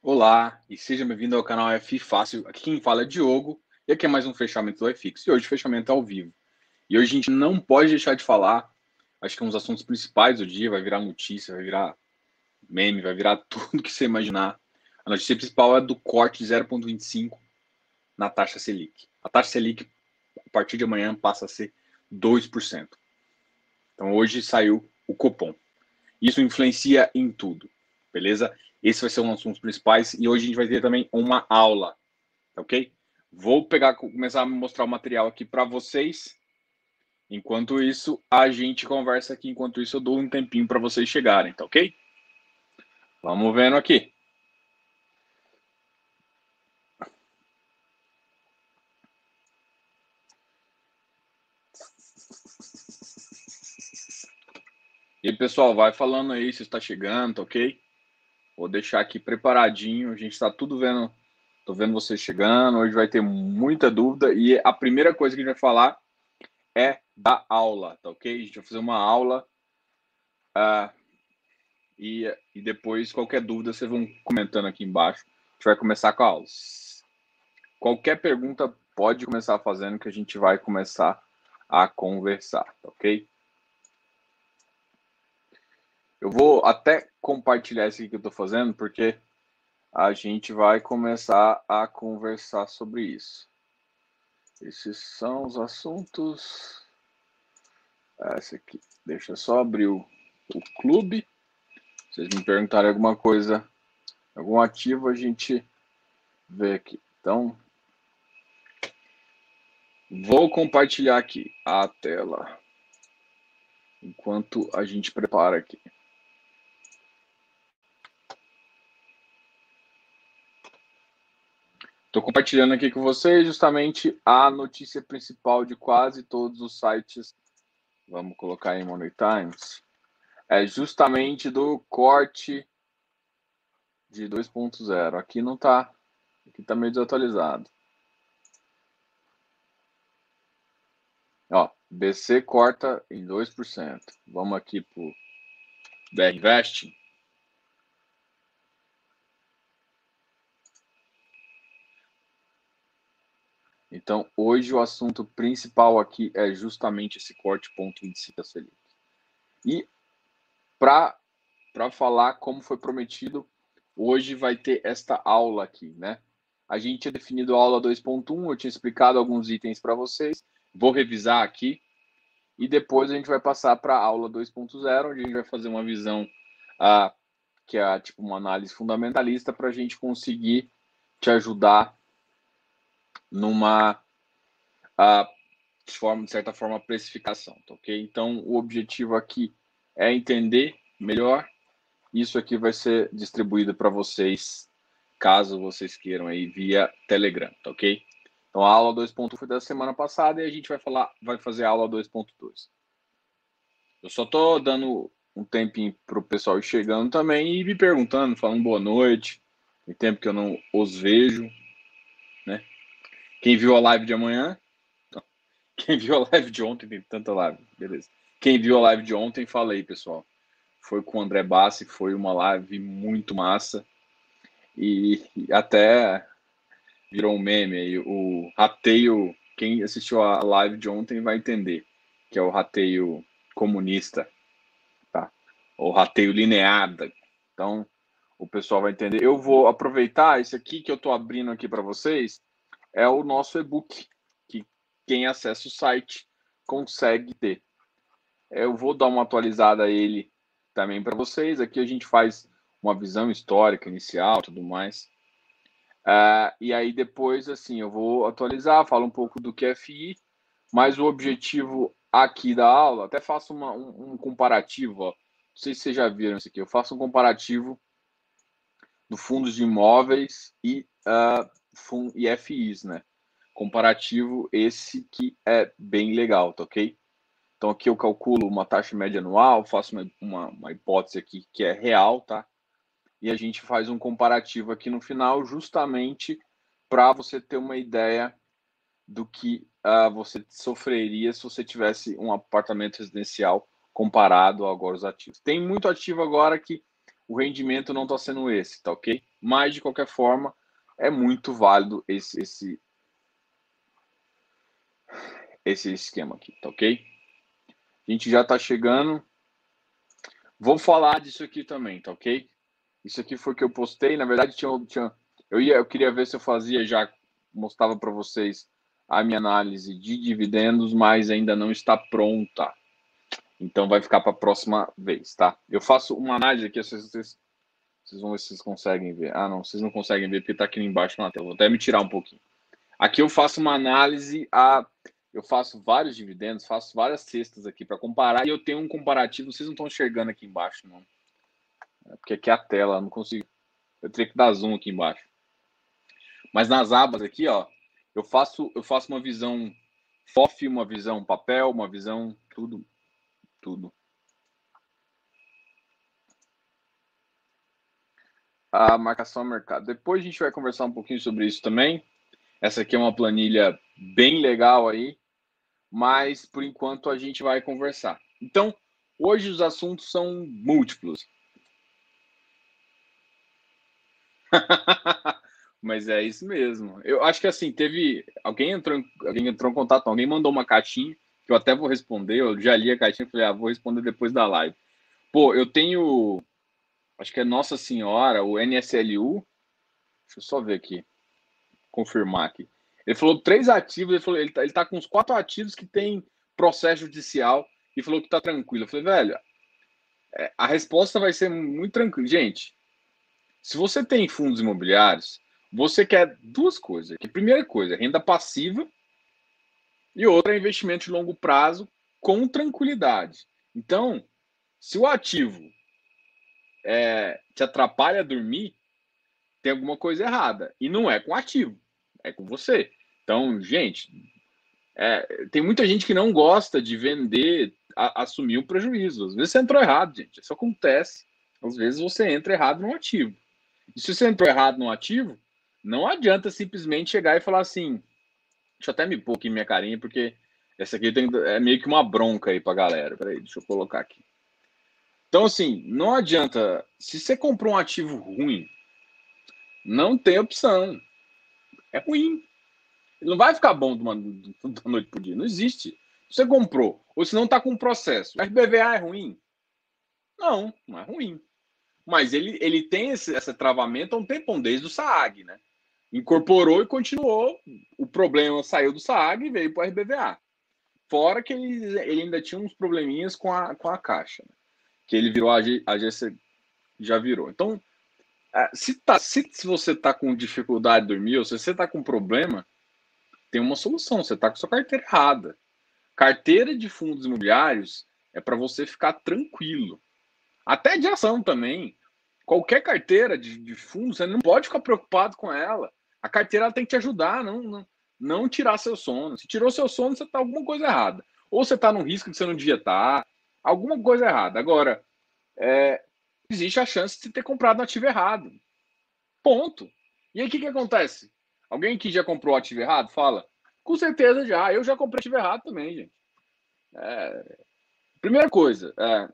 Olá e seja bem-vindo ao canal F Fácil. Aqui quem fala é Diogo e aqui é mais um fechamento do iFix. E hoje o fechamento é ao vivo. E hoje a gente não pode deixar de falar, acho que é um dos assuntos principais do dia, vai virar notícia, vai virar meme, vai virar tudo que você imaginar. A notícia principal é do corte de 0,25 na taxa Selic. A taxa Selic, a partir de amanhã, passa a ser 2%. Então hoje saiu o cupom. Isso influencia em tudo, beleza? Esse vai ser um dos assuntos principais e hoje a gente vai ter também uma aula, tá ok? Vou pegar, começar a mostrar o material aqui para vocês. Enquanto isso, a gente conversa aqui. Enquanto isso, eu dou um tempinho para vocês chegarem, tá ok? Vamos vendo aqui. E pessoal, vai falando aí se está chegando, tá ok? Vou deixar aqui preparadinho. A gente está tudo vendo. Tô vendo vocês chegando. Hoje vai ter muita dúvida. E a primeira coisa que a gente vai falar é da aula, tá ok? A gente vai fazer uma aula. Uh, e, e depois, qualquer dúvida, vocês vão comentando aqui embaixo. A gente vai começar com a aula. Qualquer pergunta pode começar fazendo que a gente vai começar a conversar, tá ok? Eu vou até compartilhar isso que eu estou fazendo, porque a gente vai começar a conversar sobre isso. Esses são os assuntos. Essa aqui. Deixa eu só abrir o, o clube. Se vocês me perguntarem alguma coisa, algum ativo, a gente vê aqui. Então, vou compartilhar aqui a tela enquanto a gente prepara aqui. Estou compartilhando aqui com vocês justamente a notícia principal de quase todos os sites. Vamos colocar em Money Times. É justamente do corte de 2.0. Aqui não está. Aqui está meio desatualizado. Ó, BC corta em 2%. Vamos aqui para o BR Investing. Então, hoje o assunto principal aqui é justamente esse corte ponto 25 da Selic. E para falar como foi prometido, hoje vai ter esta aula aqui, né? A gente tinha definido a aula 2.1, eu tinha explicado alguns itens para vocês, vou revisar aqui e depois a gente vai passar para a aula 2.0, onde a gente vai fazer uma visão uh, que é tipo uma análise fundamentalista para a gente conseguir te ajudar numa de, forma, de certa forma precificação, tá ok? Então o objetivo aqui é entender melhor. Isso aqui vai ser distribuído para vocês, caso vocês queiram aí via Telegram, tá ok? Então a aula 2.1 foi da semana passada e a gente vai falar, vai fazer a aula 2.2. Eu só tô dando um tempinho para o pessoal ir chegando também e me perguntando, falando boa noite. Tem tempo que eu não os vejo? Quem viu a live de amanhã? Quem viu a live de ontem, tem tanta live, beleza. Quem viu a live de ontem, falei, pessoal. Foi com o André Bassi, foi uma live muito massa. E, até virou um meme aí. O rateio, quem assistiu a live de ontem vai entender, que é o rateio comunista, tá? O rateio lineada. Então, o pessoal vai entender. Eu vou aproveitar esse aqui que eu estou abrindo aqui para vocês é o nosso e-book, que quem acessa o site consegue ter. Eu vou dar uma atualizada a ele também para vocês. Aqui a gente faz uma visão histórica inicial, tudo mais. Uh, e aí depois, assim, eu vou atualizar, falo um pouco do que é FI, mas o objetivo aqui da aula, até faço uma, um, um, comparativo, ó. não sei se vocês já viram isso aqui, eu faço um comparativo do fundos de imóveis e uh, FUN e FIs, né? Comparativo esse que é bem legal, tá ok? Então aqui eu calculo uma taxa média anual, faço uma, uma, uma hipótese aqui que é real, tá? E a gente faz um comparativo aqui no final, justamente para você ter uma ideia do que uh, você sofreria se você tivesse um apartamento residencial comparado agora os ativos. Tem muito ativo agora que o rendimento não está sendo esse, tá ok? Mas, de qualquer forma, é muito válido esse, esse, esse esquema aqui, tá ok? A gente já está chegando. Vou falar disso aqui também, tá ok? Isso aqui foi que eu postei. Na verdade, tinha, tinha, eu, ia, eu queria ver se eu fazia já, mostrava para vocês a minha análise de dividendos, mas ainda não está pronta. Então vai ficar para a próxima vez, tá? Eu faço uma análise aqui, vocês, vocês, vocês vão ver se vocês conseguem ver. Ah, não, vocês não conseguem ver porque está aqui embaixo na tela. Vou até me tirar um pouquinho. Aqui eu faço uma análise a. Eu faço vários dividendos, faço várias cestas aqui para comparar e eu tenho um comparativo. Vocês não estão enxergando aqui embaixo, não. É porque aqui é a tela, não consigo. Eu teria que dar zoom aqui embaixo. Mas nas abas aqui, ó, eu faço eu faço uma visão FOF, uma visão papel, uma visão tudo tudo. A marcação ao mercado. Depois a gente vai conversar um pouquinho sobre isso também. Essa aqui é uma planilha bem legal aí, mas por enquanto a gente vai conversar. Então, hoje os assuntos são múltiplos. Mas é isso mesmo. Eu acho que assim, teve. Alguém entrou, alguém entrou em contato, alguém mandou uma caixinha, que eu até vou responder. Eu já li a caixinha e falei, ah, vou responder depois da live. Pô, eu tenho. Acho que é Nossa Senhora, o NSLU. Deixa eu só ver aqui. Confirmar aqui. Ele falou três ativos, ele falou, ele tá, ele tá com uns quatro ativos que tem processo judicial e falou que tá tranquilo. Eu falei, velho, é, a resposta vai ser muito tranquila. Gente, se você tem fundos imobiliários, você quer duas coisas. Que primeira coisa, renda passiva e outra é investimento de longo prazo com tranquilidade. Então, se o ativo é, te atrapalha a dormir, tem alguma coisa errada. E não é com ativo, é com você. Então, gente, é, tem muita gente que não gosta de vender, a, assumir um prejuízo. Às vezes você entrou errado, gente. Isso acontece. Às vezes você entra errado no ativo. E se você entrou errado no ativo, não adianta simplesmente chegar e falar assim. Deixa eu até me pôr aqui minha carinha, porque essa aqui tem, é meio que uma bronca aí pra galera. Peraí, deixa eu colocar aqui. Então, assim, não adianta. Se você comprou um ativo ruim, não tem opção. É ruim. Ele não vai ficar bom de uma, da noite pro dia. Não existe. Você comprou, ou se não está com um processo. RBVA é ruim? Não, não é ruim. Mas ele, ele tem esse, esse travamento há um tempão, desde o SAAG, né? incorporou e continuou. O problema saiu do SAAG e veio para o RBVA. Fora que ele, ele ainda tinha uns probleminhas com a, com a caixa, né? Que ele virou a, a GC, já virou. Então, é, se, tá, se, se você está com dificuldade de dormir, ou se você está com problema, tem uma solução. Você está com sua carteira errada. Carteira de fundos imobiliários é para você ficar tranquilo. Até de ação também. Qualquer carteira de, de fundos, você não pode ficar preocupado com ela. A carteira tem que te ajudar, não, não, não tirar seu sono. Se tirou seu sono, você está alguma coisa errada. Ou você está num risco que você não devia estar, tá, alguma coisa errada. Agora, é, existe a chance de ter comprado no ativo errado. Ponto. E aí o que, que acontece? Alguém que já comprou ativo errado fala? Com certeza já. Eu já comprei ativo errado também, gente. É, primeira coisa, é,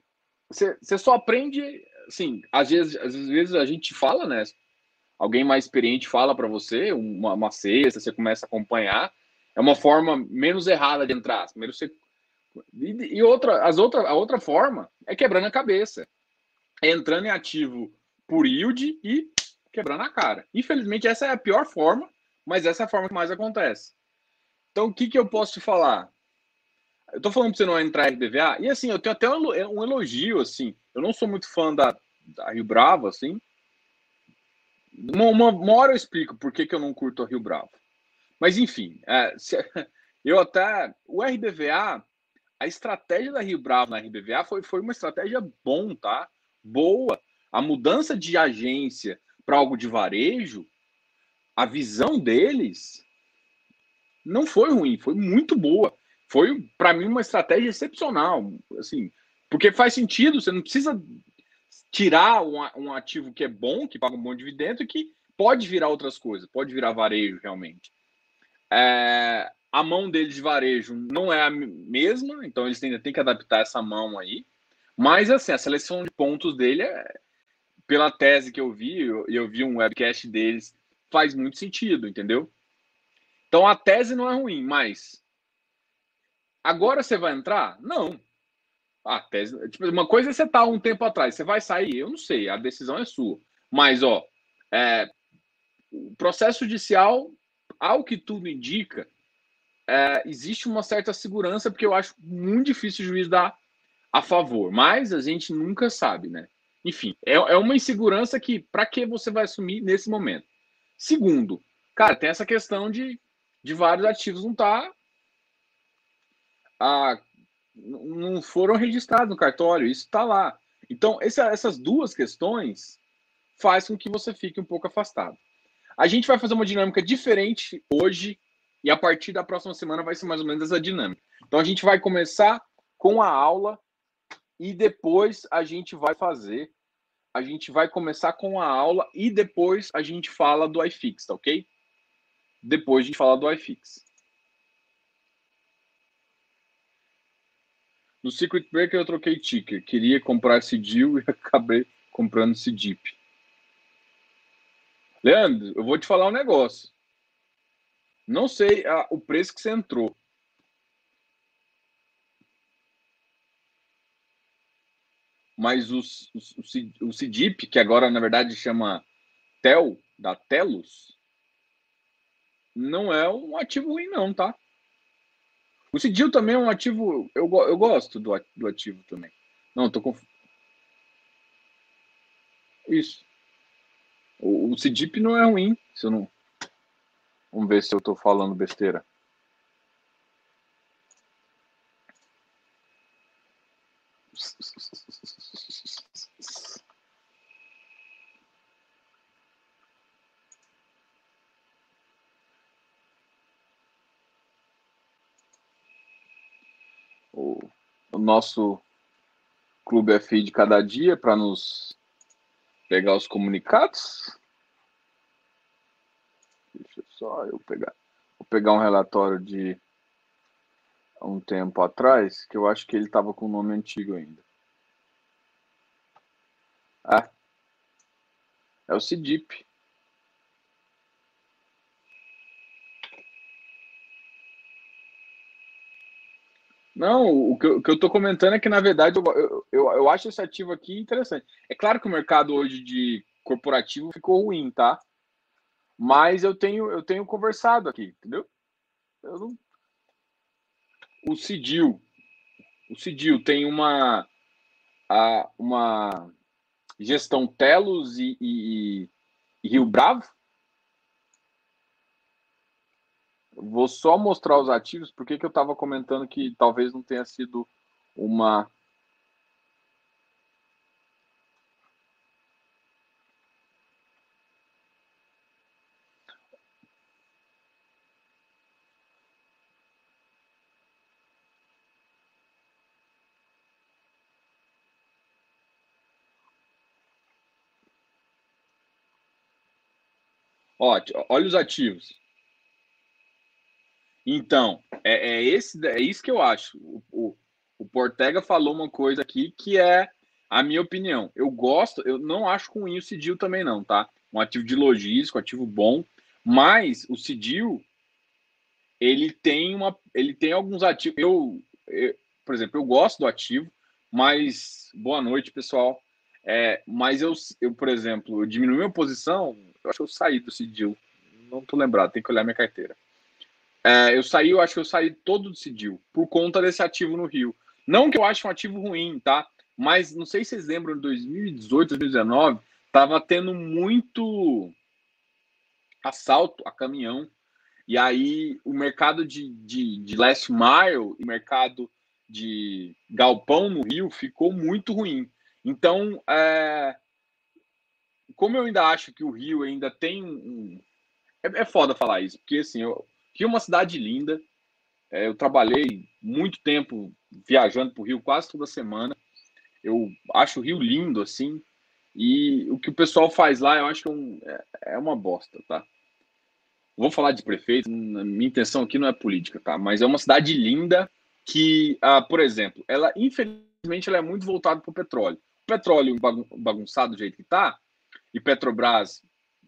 você, você só aprende, assim, às vezes, às vezes a gente fala, né? alguém mais experiente fala para você, uma, uma cesta, você começa a acompanhar. É uma forma menos errada de entrar. Primeiro você... E, e outra, as outra, a outra forma é quebrando a cabeça. É entrando em ativo por yield e quebrando a cara. Infelizmente, essa é a pior forma, mas essa é a forma que mais acontece. Então, o que, que eu posso te falar? Eu tô falando para você não entrar em RBVA, e assim, eu tenho até um elogio, assim. Eu não sou muito fã da, da Rio Bravo, assim, uma, uma, uma, hora eu explico por que, que eu não curto o Rio Bravo. Mas, enfim, é, se, eu até. O RBVA, a estratégia da Rio Bravo na RBVA foi, foi uma estratégia bom, tá? Boa. A mudança de agência para algo de varejo, a visão deles não foi ruim, foi muito boa. Foi, para mim, uma estratégia excepcional. Assim, porque faz sentido, você não precisa tirar um, um ativo que é bom, que paga um bom dividendo e que pode virar outras coisas, pode virar varejo realmente. É, a mão deles de varejo não é a mesma, então eles ainda têm que adaptar essa mão aí. Mas assim, a seleção de pontos dele é, pela tese que eu vi, eu, eu vi um webcast deles, faz muito sentido, entendeu? Então a tese não é ruim, mas agora você vai entrar? Não. A tese, tipo, uma coisa é você estar tá um tempo atrás, você vai sair? Eu não sei, a decisão é sua. Mas, ó, é, o processo judicial, ao que tudo indica, é, existe uma certa segurança, porque eu acho muito difícil o juiz dar a favor, mas a gente nunca sabe, né? Enfim, é, é uma insegurança que, para que você vai assumir nesse momento? Segundo, cara, tem essa questão de, de vários ativos não estar. Tá, não foram registrados no cartório, isso está lá. Então, essa, essas duas questões faz com que você fique um pouco afastado. A gente vai fazer uma dinâmica diferente hoje e a partir da próxima semana vai ser mais ou menos essa dinâmica. Então, a gente vai começar com a aula e depois a gente vai fazer, a gente vai começar com a aula e depois a gente fala do iFix, tá ok? Depois a gente fala do iFix. No Secret Breaker eu troquei ticker. Queria comprar esse deal e acabei comprando esse Deep. Leandro, eu vou te falar um negócio. Não sei a, o preço que você entrou. mas os, os, o, CIDIP, que agora na verdade chama TEL, da Telos, não é um ativo ruim, não, tá? O CIDIL também é um ativo. Eu, eu gosto do, do ativo também. Não, tô com. Isso. O, o CIDIP não é ruim. Se eu não. Vamos ver se eu tô falando besteira. O, nosso Clube FI de cada dia para nos pegar os comunicados. Só eu pegar. Vou pegar um relatório de um tempo atrás, que eu acho que ele estava com o nome antigo ainda. Ah, é o CIDIP. Não, o que, eu, estou comentando é que, na verdade, eu, eu, eu acho esse ativo aqui interessante. É claro que o mercado hoje de corporativo ficou ruim, tá? Mas eu tenho, eu tenho conversado aqui, entendeu? Eu não, o Cidil, o Cidil tem uma, a, uma gestão Telos e, e, e Rio Bravo. Vou só mostrar os ativos, porque que eu estava comentando que talvez não tenha sido uma Ó, olha os ativos. Então, é, é, esse, é isso que eu acho. O, o, o Portega falou uma coisa aqui que é a minha opinião. Eu gosto, eu não acho ruim o Cidil também não, tá? Um ativo de logística, um ativo bom, mas o Cidil ele tem uma, ele tem alguns ativos. Eu, eu, por exemplo, eu gosto do ativo, mas boa noite, pessoal. É, mas eu, eu, por exemplo, eu diminui minha posição eu acho que eu saí do Cidil. Não tô lembrado, tem que olhar minha carteira. É, eu saí, eu acho que eu saí todo do Cidil, por conta desse ativo no Rio. Não que eu ache um ativo ruim, tá? Mas não sei se vocês lembram, em 2018, 2019, tava tendo muito assalto a caminhão. E aí o mercado de, de, de last mile e mercado de galpão no Rio ficou muito ruim. Então, é, como eu ainda acho que o Rio ainda tem um. É, é foda falar isso, porque assim, eu, Rio é uma cidade linda. É, eu trabalhei muito tempo viajando para o Rio quase toda semana. Eu acho o Rio lindo, assim. E o que o pessoal faz lá, eu acho que é, um, é, é uma bosta, tá? Vou falar de prefeito, minha intenção aqui não é política, tá? Mas é uma cidade linda que, ah, por exemplo, ela infelizmente ela é muito voltada para o petróleo. petróleo bagunçado do jeito que está, e Petrobras.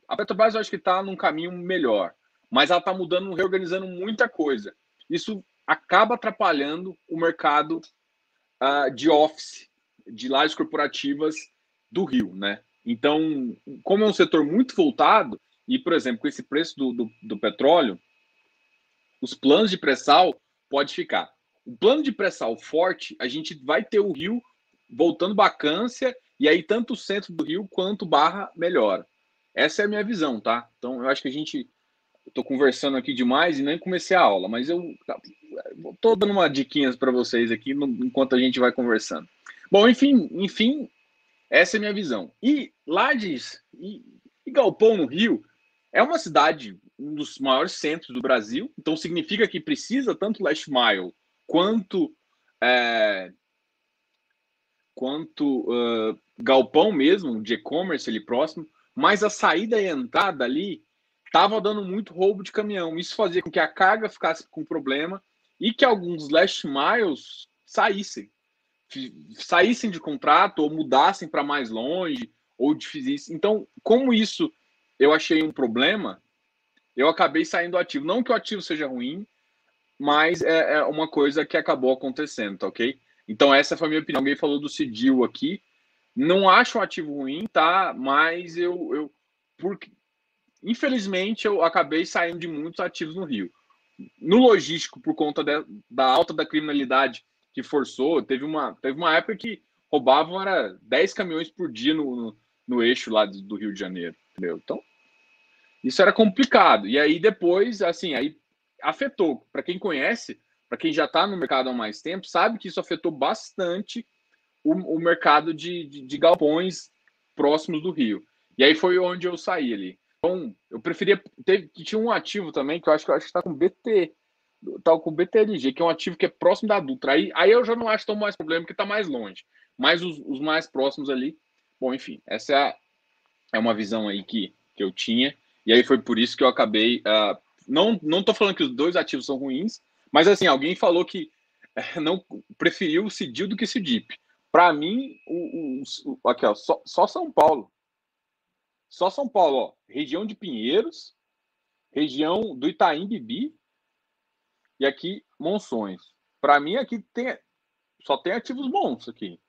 A Petrobras eu acho que está num caminho melhor, mas ela está mudando, reorganizando muita coisa. Isso acaba atrapalhando o mercado uh, de office, de lajes corporativas do Rio, né? Então, como é um setor muito voltado, e, por exemplo, com esse preço do, do, do petróleo, os planos de pré-sal pode ficar. O plano de pré-sal forte, a gente vai ter o Rio voltando vacância, e aí tanto o centro do Rio quanto Barra melhora. Essa é a minha visão, tá? Então, eu acho que a gente estou conversando aqui demais e nem comecei a aula, mas eu estou dando uma diquinhas para vocês aqui no, enquanto a gente vai conversando. Bom, enfim, enfim, essa é a minha visão. E Lages e, e Galpão no Rio é uma cidade, um dos maiores centros do Brasil, então significa que precisa tanto last mile quanto é, quanto uh, galpão mesmo de e-commerce ali próximo, mas a saída e a entrada ali estava dando muito roubo de caminhão. Isso fazia com que a carga ficasse com problema e que alguns last miles saíssem. Saíssem de contrato ou mudassem para mais longe ou difícil. Então, como isso eu achei um problema, eu acabei saindo ativo. Não que o ativo seja ruim, mas é, é uma coisa que acabou acontecendo, tá ok? Então, essa foi a minha opinião. Alguém falou do Cidil aqui. Não acho um ativo ruim, tá? Mas eu, eu porque, infelizmente, eu acabei saindo de muitos ativos no Rio. No logístico, por conta de, da alta da criminalidade que forçou, teve uma, teve uma época que roubavam era 10 caminhões por dia no, no, no eixo lá do, do Rio de Janeiro, entendeu? Então, isso era complicado. E aí depois, assim, aí afetou. Para quem conhece, para quem já está no mercado há mais tempo, sabe que isso afetou bastante o, o mercado de, de, de, galpões próximos do Rio. E aí foi onde eu saí ali. Então, eu preferia. Teve, tinha um ativo também, que eu acho que está com BT. Tá com BTLG, que é um ativo que é próximo da Dutra. Aí, aí eu já não acho tão mais problema, porque está mais longe. Mas os, os, mais próximos ali. Bom, enfim, essa é, a, é uma visão aí que, que eu tinha. E aí foi por isso que eu acabei. Uh, não, não tô falando que os dois ativos são ruins, mas assim, alguém falou que é, não preferiu o Cidil do que o Cidip. Para mim, o, o, o, aqui, ó, só, só São Paulo. Só São Paulo, ó. Região de Pinheiros, região do Itaim Bibi e aqui Monções. Para mim, aqui tem só tem ativos bons aqui.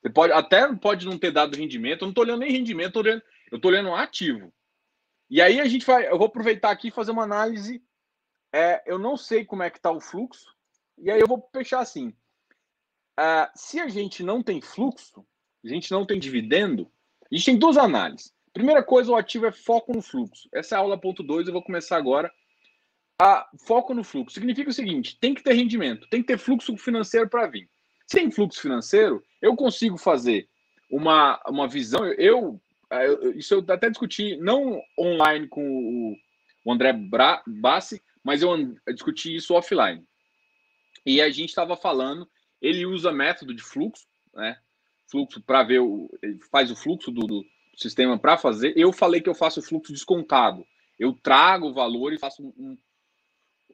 Você pode até pode não ter dado rendimento. Eu não estou olhando nem rendimento, eu estou olhando, eu tô olhando ativo. E aí a gente vai, eu vou aproveitar aqui e fazer uma análise é, eu não sei como é que está o fluxo, e aí eu vou fechar assim. Uh, se a gente não tem fluxo, a gente não tem dividendo, a gente tem duas análises. Primeira coisa, o ativo é foco no fluxo. Essa é a aula ponto 2, eu vou começar agora. A foco no fluxo significa o seguinte: tem que ter rendimento, tem que ter fluxo financeiro para vir. Sem fluxo financeiro, eu consigo fazer uma, uma visão. Eu, eu, isso eu até discuti, não online com o, o André Bra, Bassi, mas eu, discuti isso offline. E a gente estava falando, ele usa método de fluxo, né? Fluxo para ver o. Ele faz o fluxo do, do sistema para fazer. Eu falei que eu faço o fluxo descontado. Eu trago o valor e faço um,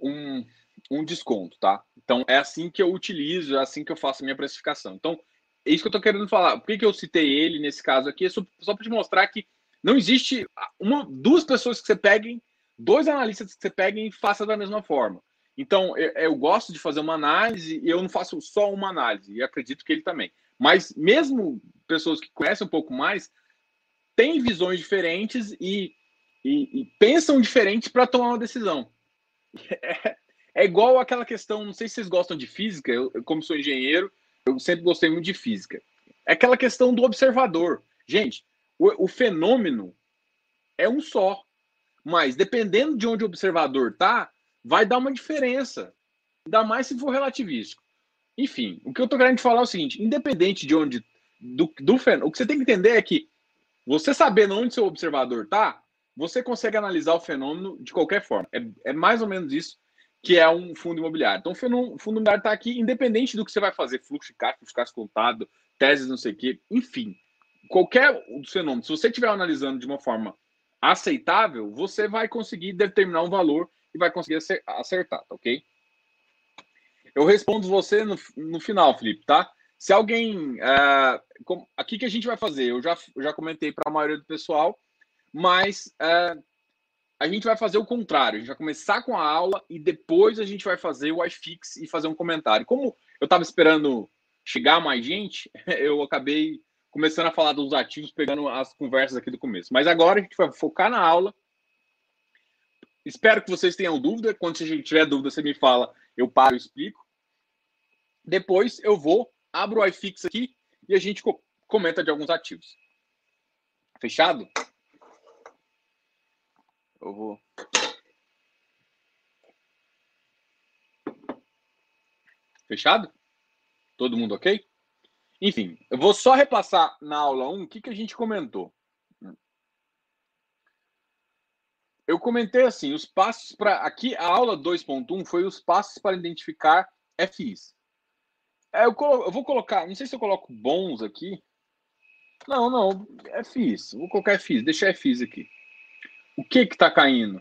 um, um desconto, tá? Então é assim que eu utilizo, é assim que eu faço a minha precificação. Então, é isso que eu estou querendo falar. Por que, que eu citei ele nesse caso aqui? É só, só para te mostrar que não existe uma, duas pessoas que você peguem dois analistas que você pega e faça da mesma forma. Então, eu, eu, gosto de fazer uma análise e eu não faço só uma análise, e acredito que ele também. Mas mesmo pessoas que conhecem um pouco mais, têm visões diferentes e, e, e pensam diferente para tomar uma decisão. É, é, igual aquela questão, não sei se vocês gostam de física, eu, como sou engenheiro, eu sempre gostei muito de física. É aquela questão do observador. Gente, o, o fenômeno é um só. Mas dependendo de onde o observador tá, vai dar uma diferença. Ainda mais se for relativístico. Enfim, o que eu tô querendo falar é o seguinte: independente de onde. Do, do fenômeno, o que você tem que entender é que você sabendo onde seu observador tá, você consegue analisar o fenômeno de qualquer forma. É, é mais ou menos isso que é um fundo imobiliário. Então, o fundo imobiliário está aqui, independente do que você vai fazer, fluxo de caixa, fluxo de caixa contado, teses, não sei o quê, enfim. Qualquer fenômeno, se você estiver analisando de uma forma aceitável, você vai conseguir determinar um valor e vai conseguir acertar, tá ok? Eu respondo você no, no final, Felipe, tá? Se alguém. Uh, aqui que a gente vai fazer, eu já, eu já comentei para a maioria do pessoal, mas uh, a gente vai fazer o contrário. A gente vai começar com a aula e depois a gente vai fazer o iFix e fazer um comentário. Como eu estava esperando chegar mais gente, eu acabei começando a falar dos ativos, pegando as conversas aqui do começo. Mas agora a gente vai focar na aula. Espero que vocês tenham dúvida. Quando você tiver dúvida, você me fala, eu paro e explico. Depois eu vou, abro o iFix aqui e a gente comenta de alguns ativos. Fechado? Eu vou. Fechado? Todo mundo ok? Enfim, eu vou só repassar na aula 1 o que, que a gente comentou. Eu comentei assim, os passos para. Aqui, a aula 2.1 foi os passos para identificar FIs. É, eu, colo... eu, vou colocar, não sei se eu coloco bons aqui. Não, não, FIs. Vou colocar FIs, deixa FIs aqui. O que que tá caindo?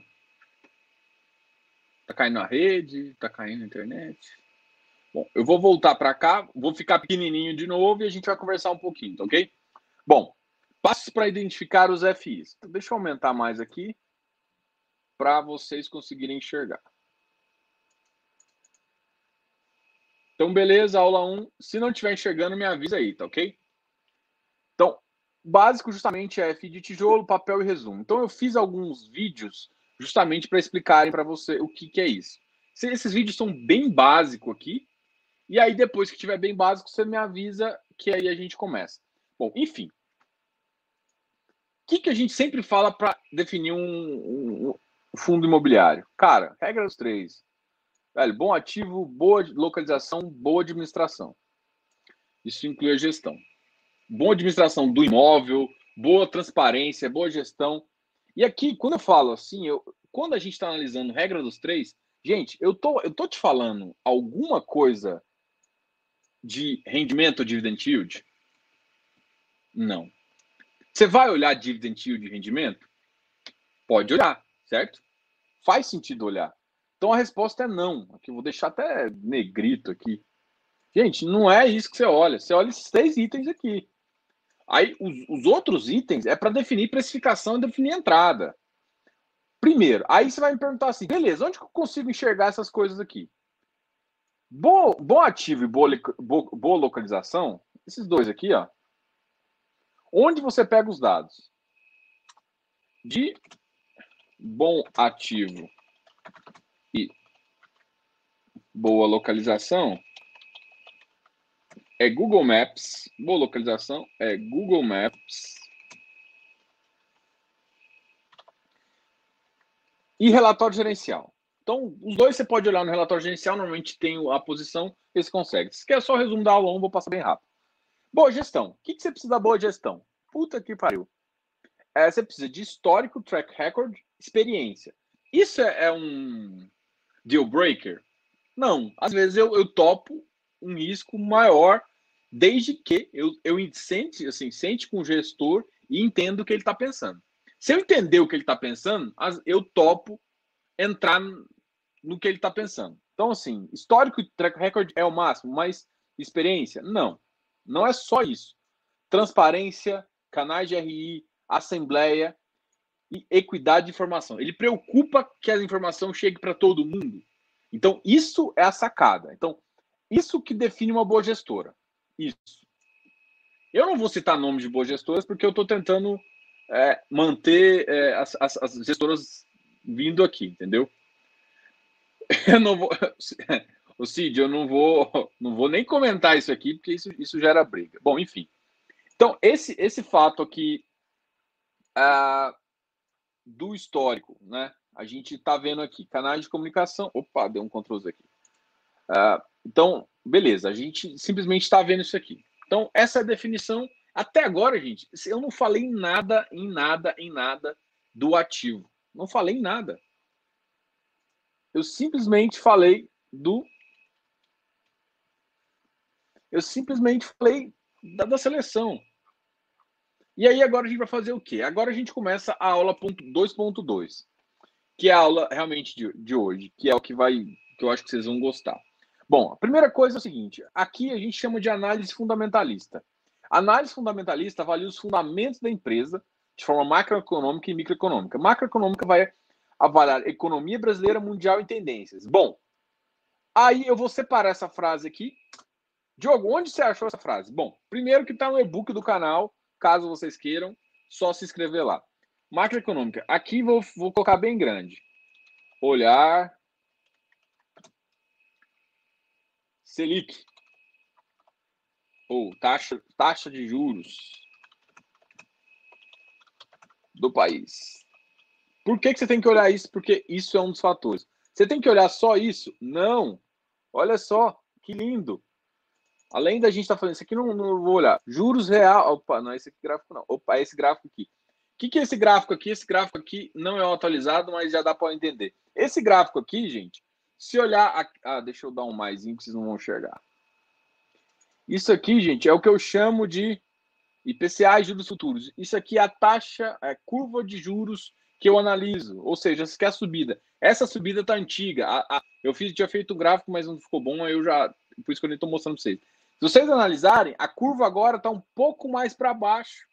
Tá caindo a rede, tá caindo a internet. Bom, eu vou voltar para cá, vou ficar pequenininho de novo e a gente vai conversar um pouquinho, tá ok? Bom, passos para identificar os FIs. Deixa eu aumentar mais aqui para vocês conseguirem enxergar. Então, beleza, aula 1. Se não estiver enxergando, me avisa aí, tá ok? Então, básico justamente é FI de tijolo, papel e resumo. Então, eu fiz alguns vídeos justamente para explicarem para você o que, que é isso. Esses vídeos são bem básicos aqui, e aí, depois que tiver bem básico, você me avisa que aí a gente começa. Bom, enfim. O que, que a gente sempre fala para definir um, um, fundo imobiliário? Cara, regra dos três. Velho, bom ativo, boa localização, boa administração. Isso inclui a gestão. Boa administração do imóvel, boa transparência, boa gestão. E aqui, quando eu falo assim, eu, quando a gente está analisando regra dos três, gente, eu tô, eu tô te falando alguma coisa de rendimento ou dividend yield? Não. Você vai olhar dividend yield de rendimento? Pode olhar, certo? Faz sentido olhar. Então a resposta é não. Aqui vou deixar até negrito aqui. Gente, não é isso que você olha. Você olha esses três itens aqui. Aí os, os outros itens é para definir precificação e definir entrada. Primeiro, aí você vai me perguntar assim, beleza, onde que eu consigo enxergar essas coisas aqui? Bom, ativo e boa, boa, boa localização, esses dois aqui, ó. Onde você pega os dados? De bom ativo e boa localização é Google Maps. Boa localização é Google Maps. E relatório gerencial. Então, os dois você pode olhar no relatório gerencial, normalmente tem a posição, esse consegue. Se quer só resumo da aula 1, vou passar bem rápido. Boa gestão. O que, que você precisa da boa gestão? Puta que pariu. É, você precisa de histórico, track record, experiência. Isso é, é um deal breaker? Não. Às vezes eu, eu topo um risco maior, desde que eu, eu sente, assim, sente com o gestor e entendo o que ele está pensando. Se eu entender o que ele está pensando, eu topo entrar no que ele está pensando. Então, assim, histórico track record é o máximo, mas experiência? Não. Não é só isso. Transparência, canais de RI, assembleia e equidade de informação. Ele preocupa que a informação chegue para todo mundo. Então, isso é a sacada. Então, isso que define uma boa gestora. Isso. Eu não vou citar nomes de boas gestoras porque eu estou tentando é, manter é, as, as, as gestoras vindo aqui, entendeu? Eu não vou. O Cid, eu não vou, não vou nem comentar isso aqui, porque isso, isso gera briga. Bom, enfim. Então, esse, esse fato aqui uh, do histórico, né? A gente está vendo aqui, canais de comunicação. Opa, deu um Ctrl Z aqui. Uh, então, beleza, a gente simplesmente está vendo isso aqui. Então, essa é a definição. Até agora, gente, eu não falei nada, em nada, em nada do ativo. Não falei em nada. Eu simplesmente falei do. Eu simplesmente falei da, da seleção. E aí agora a gente vai fazer o quê? Agora a gente começa a aula 2.2, que é a aula realmente de, de hoje, que é o que vai, que eu acho que vocês vão gostar. Bom, a primeira coisa é o seguinte: aqui a gente chama de análise fundamentalista. análise fundamentalista avalia os fundamentos da empresa de forma macroeconômica e microeconômica. Macroeconômica vai avaliar economia brasileira, mundial e tendências. Bom, aí eu vou separar essa frase aqui. Diogo, onde você achou essa frase? Bom, primeiro que está no e-book do canal, caso vocês queiram, só se inscrever lá. Macroeconômica. Aqui vou, vou colocar bem grande. Olhar. Selic. Ou taxa, taxa de juros do país. Por que, que você tem que olhar isso? Porque isso é um dos fatores. Você tem que olhar só isso? Não. Olha só, que lindo. Além da gente estar tá falando, isso aqui não, não vou olhar. Juros real. Opa, não é esse gráfico, não. Opa, é esse gráfico aqui. O que, que é esse gráfico aqui? Esse gráfico aqui não é atualizado, mas já dá para entender. Esse gráfico aqui, gente, se olhar. Ah, deixa eu dar um mais que vocês não vão enxergar. Isso aqui, gente, é o que eu chamo de IPCA e juros futuros. Isso aqui é a taxa, é a curva de juros que eu analiso. Ou seja, aqui é a subida. Essa subida está antiga. A, a, eu fiz, tinha feito o gráfico, mas não ficou bom, aí eu já. Por isso que eu nem estou mostrando para vocês. Se vocês analisarem, a curva agora está um pouco mais para baixo.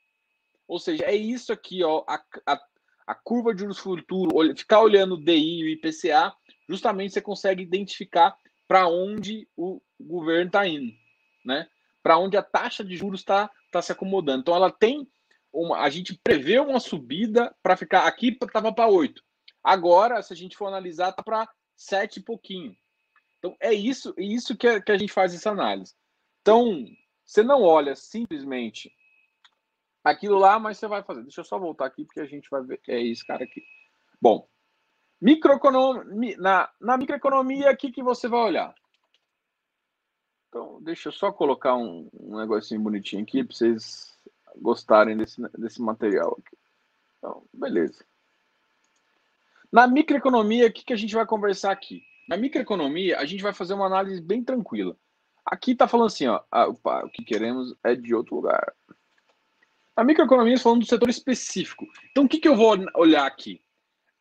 Ou seja, é isso aqui, ó, a, a, a curva de juros futuros, ficar olhando o DI e o IPCA, justamente você consegue identificar para onde o governo está indo, né? Para onde a taxa de juros está tá se acomodando. Então, ela tem uma, a gente prevê uma subida para ficar aqui estava para 8. Agora, se a gente for analisar, está para 7 e pouquinho. Então, é isso, é isso que, é, que a gente faz essa análise. Então, você não olha simplesmente aquilo lá, mas você vai fazer. Deixa eu só voltar aqui, porque a gente vai ver. É esse cara aqui. Bom, na, na microeconomia, o que, que você vai olhar? Então, deixa eu só colocar um, um negocinho bonitinho aqui para vocês gostarem desse, desse material aqui. Então, beleza. Na microeconomia, o que, que a gente vai conversar aqui? Na microeconomia, a gente vai fazer uma análise bem tranquila. Aqui está falando assim, ó, ah, opa, o que queremos é de outro lugar. A microeconomia falando do setor específico. Então, o que, que eu vou olhar aqui?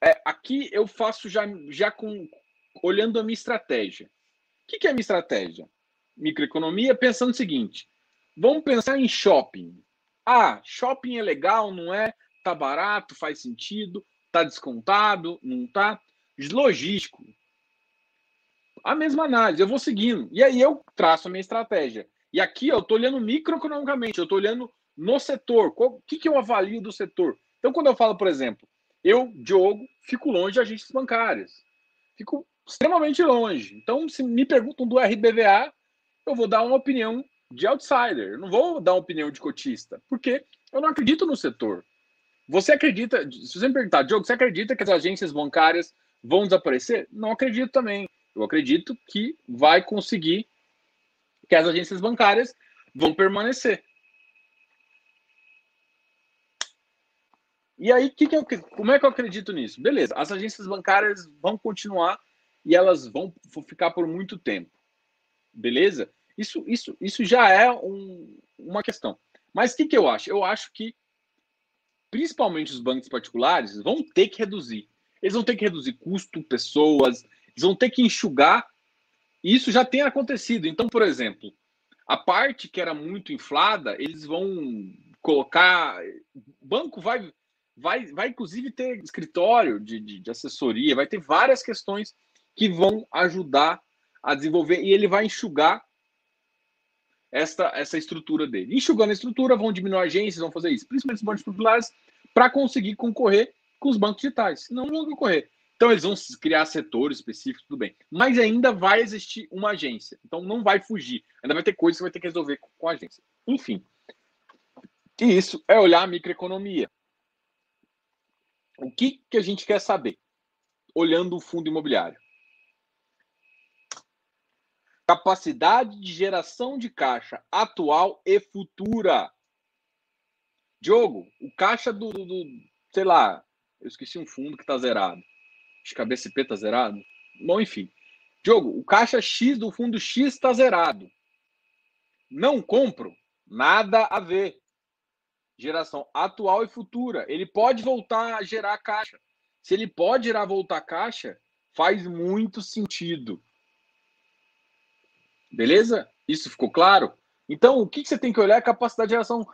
É, aqui eu faço já, já com olhando a minha estratégia. O que, que é a minha estratégia? Microeconomia pensando o seguinte: vamos pensar em shopping. Ah, shopping é legal, não é? Tá barato, faz sentido, tá descontado, não tá? Logístico, a mesma análise, eu vou seguindo. E aí eu traço a minha estratégia. E aqui eu estou olhando microeconomicamente, eu estou olhando no setor. O que, que eu avalio do setor? Então, quando eu falo, por exemplo, eu, Diogo, fico longe de agências bancárias. Fico extremamente longe. Então, se me perguntam do RBVA, eu vou dar uma opinião de outsider. Eu não vou dar uma opinião de cotista, porque eu não acredito no setor. Você acredita, se você me perguntar, Diogo, você acredita que as agências bancárias vão desaparecer? Não acredito também. Eu acredito que vai conseguir, que as agências bancárias vão permanecer. E aí, que que eu, como é que eu acredito nisso? Beleza, as agências bancárias vão continuar e elas vão ficar por muito tempo. Beleza? Isso, isso, isso já é um, uma questão. Mas o que, que eu acho? Eu acho que, principalmente os bancos particulares, vão ter que reduzir. Eles vão ter que reduzir custo, pessoas, eles vão ter que enxugar. E isso já tem acontecido. Então, por exemplo, a parte que era muito inflada, eles vão colocar. O banco vai, vai, vai inclusive ter escritório de, de, de assessoria, vai ter várias questões que vão ajudar a desenvolver e ele vai enxugar esta, essa estrutura dele. Enxugando a estrutura, vão diminuir agências, vão fazer isso, principalmente os bancos populares, para conseguir concorrer com os bancos digitais. Não vão concorrer. Então eles vão criar setores específicos, tudo bem. Mas ainda vai existir uma agência. Então não vai fugir. Ainda vai ter coisas que vai ter que resolver com, com a agência. Enfim. E isso é olhar a microeconomia. O que, que a gente quer saber? Olhando o fundo imobiliário. Capacidade de geração de caixa atual e futura. Diogo, o caixa do, do, do sei lá, eu esqueci um fundo que está zerado. Acho que a BCP está zerado. Bom, enfim. Diogo, o caixa X do fundo X está zerado. Não compro. Nada a ver. Geração atual e futura. Ele pode voltar a gerar caixa. Se ele pode gerar voltar caixa, faz muito sentido. Beleza? Isso ficou claro? Então, o que você tem que olhar é a capacidade de geração.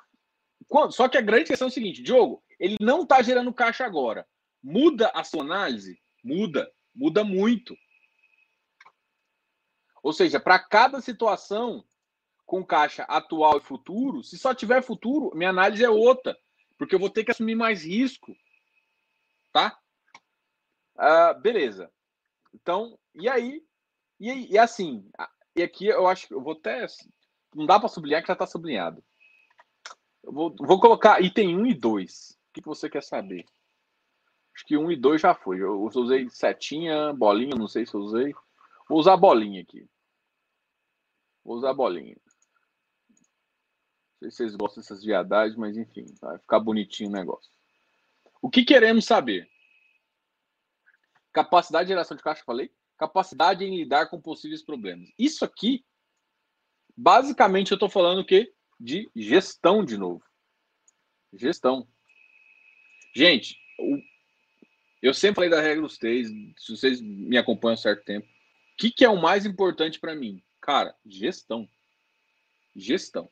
Só que a grande questão é o seguinte, Diogo, ele não está gerando caixa agora. Muda a sua análise? Muda. Muda muito. Ou seja, para cada situação com caixa atual e futuro, se só tiver futuro, minha análise é outra. Porque eu vou ter que assumir mais risco. Tá? Uh, beleza. Então, e aí? E, e assim, e aqui eu acho que eu vou até. Não dá para sublinhar que já está sublinhado. Eu vou, vou colocar item 1 e 2. O que, que você quer saber? Acho que 1 e 2 já foi. Eu usei setinha, bolinha, não sei se eu usei. Vou usar bolinha aqui. Vou usar bolinha. Não sei se vocês gostam dessas viadagens, mas enfim, vai ficar bonitinho o negócio. O que queremos saber? Capacidade de geração de caixa, falei? Capacidade em lidar com possíveis problemas. Isso aqui, basicamente, eu estou falando o quê? De gestão de novo. Gestão. Gente, eu sempre falei da regra dos três, se vocês me acompanham há certo tempo. O que, que é o mais importante para mim? Cara, gestão. Gestão.